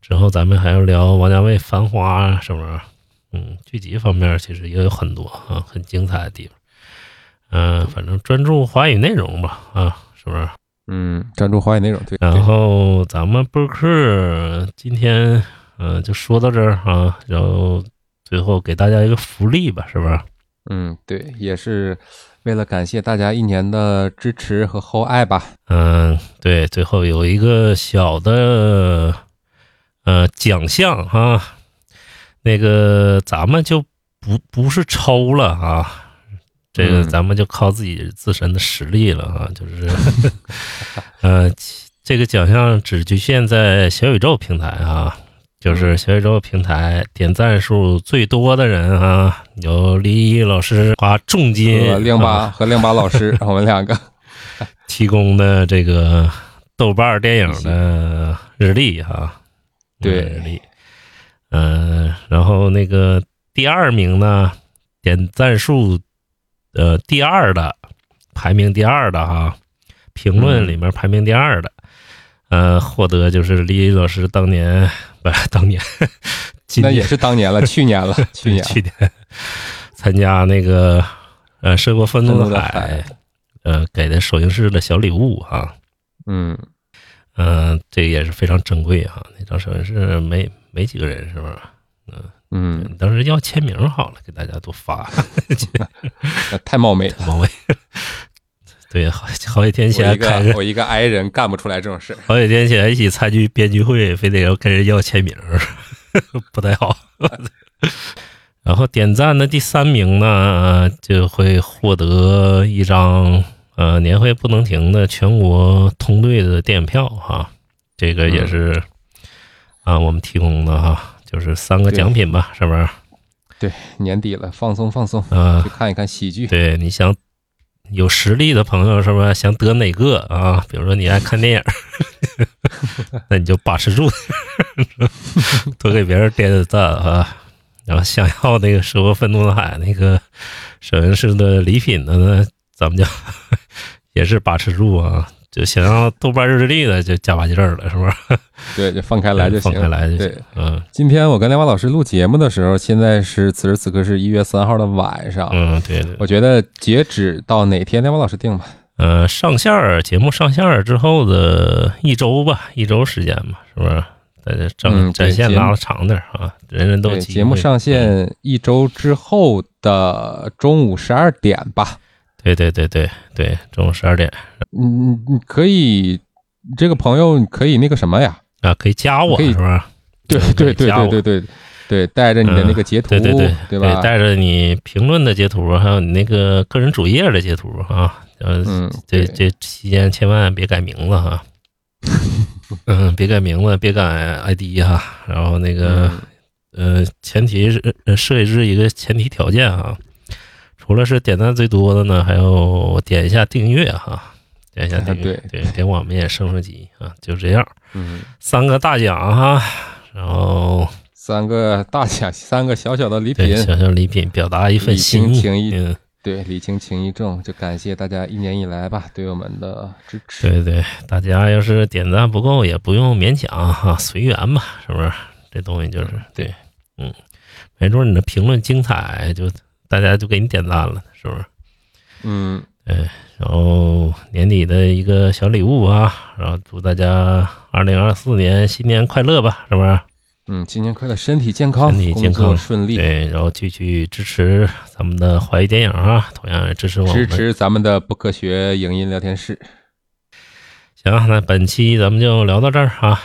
之后咱们还要聊王家卫《繁花》，什么？嗯，剧集方面其实也有很多啊，很精彩的地方。嗯、反正专注华语内容吧，啊，是不是？嗯，专注华语内容，对。然后咱们播客今天嗯、呃就说到这儿啊，然后最后给大家一个福利吧，是不是？嗯，对，也是为了感谢大家一年的支持和厚爱吧。嗯，对，最后有一个小的呃奖项哈，那个咱们就不不是抽了啊，这个咱们就靠自己自身的实力了啊，就是 呃，这个奖项只局限在小宇宙平台啊。就是小宇宙平台点赞数最多的人啊，由李毅老师花重金和亮啊爸和亮爸老师，我们两个。提供的这个豆瓣电影的日历哈，对。日历，嗯、然后那个第二名呢，点赞数呃第二的，排名第二的哈，评论里面排名第二的，呃，获得就是李老师当年不是当年，今年那也是当年了，去年了，去年。去年参加那个呃《涉过愤怒的海海》呃给的首映式的小礼物哈，嗯，嗯、这个也是非常珍贵哈。那张首映式没没几个人是不是？嗯，嗯当时要签名好了，给大家都发 那太冒昧了。王伟。对，好好几天我前我一个 i 人干不出来这种事。好几天前一起参与编剧会，非得要跟人要签名，不太好。然后点赞的第三名呢，呃就会获得一张呃年会不能停的全国通兑的电影票哈，这个也是啊、我们提供的哈，就是三个奖品吧，是不是？对，年底了，放松放松，啊、去看一看喜剧。对，你想有实力的朋友是吧？想得哪个啊？比如说你爱看电影，那你就把持住，多给别人点点赞啊。然后想要那个《生活愤怒的海》那个首映式的礼品的呢，咱们就 也是把持住啊。就想要豆瓣日历的，就加把劲儿了，是不是？对，就放开来就行。放开来就行对。嗯今天我跟亮华老师录节目的时候，现在是此时此刻是一月三号的晚上。嗯，对对。我觉得截止到哪天，亮华老师定吧。呃，上线儿节目上线儿之后的一周吧，一周时间吧，是不是？在这展嗯对节目展现拉的长点儿啊，人人都节目上线一周之后的中午十二点吧。对对对对对，中午十二点嗯，你可以，这个朋友可以那个什么呀？啊，可以加我是吧？对对对对对对对，带着你的那个截图，对对对对吧？带着你评论的截图，还有你那个个人主页的截图啊，呃，嗯，这这期间千万别改名字哈，嗯，别改名字，别改 ID 哈，然后那个。嗯呃，前提是呃设置一个前提条件啊，除了是点赞最多的呢，还有点一下订阅哈，点一下订阅，对，点我们也升升级啊，就这样，嗯，三个大奖哈，然后三个大奖，三个小小的礼对品，小小礼品，表达一份心意嗯，对，礼轻情意重，就感谢大家一年以来吧对我们的支持。对对，大家要是点赞不够，也不用勉强哈，随缘吧，是不是？这东西就是对，嗯，没准你的评论精彩，就大家就给你点赞了，是不是？嗯，然后年底的一个小礼物啊，然后祝大家二零二四年新年快乐吧，是不是？嗯，新年快乐，身体健康，身体健康顺利，对，然后继续支持咱们的华语电影啊，同样也支持我们。支持咱们的不科学影音聊天室。行，那本期咱们就聊到这儿啊。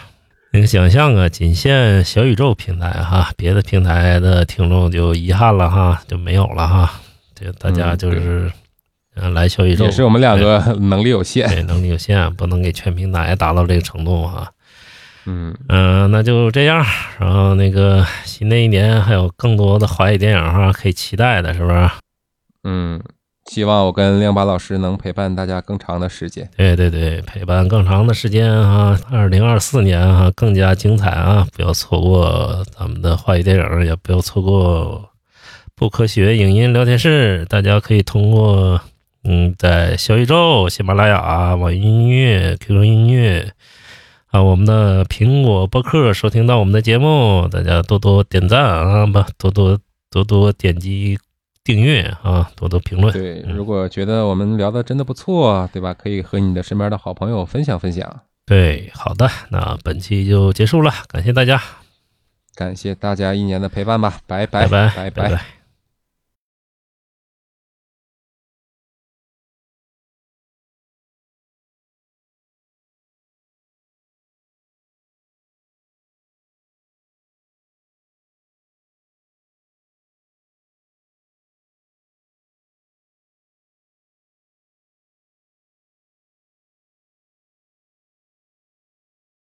那个奖项啊，仅限小宇宙平台哈，别的平台的听众就遗憾了哈，就没有了哈。这大家嗯就是嗯，来小宇宙也是我们两个能力有限。对能力有限，不能给全平台达到这个程度哈。嗯，嗯、那就这样。然后那个新的一年还有更多的华语电影哈，可以期待的，是不是？嗯，希望我跟亮巴老师能陪伴大家更长的时间。对对对，陪伴更长的时间啊！二零二四年啊，更加精彩啊！不要错过咱们的华语电影，也不要错过不科学影音聊天室。大家可以通过嗯，在小宇宙、喜马拉雅、网易音乐、QQ 音乐啊，我们的苹果播客收听到我们的节目。大家多多点赞啊，不，多多多多点击订阅啊，多多评论。对，嗯如果觉得我们聊的真的不错，对吧？可以和你的身边的好朋友分享分享。对，好的，那本期就结束了，感谢大家。感谢大家一年的陪伴吧，拜拜拜拜拜拜。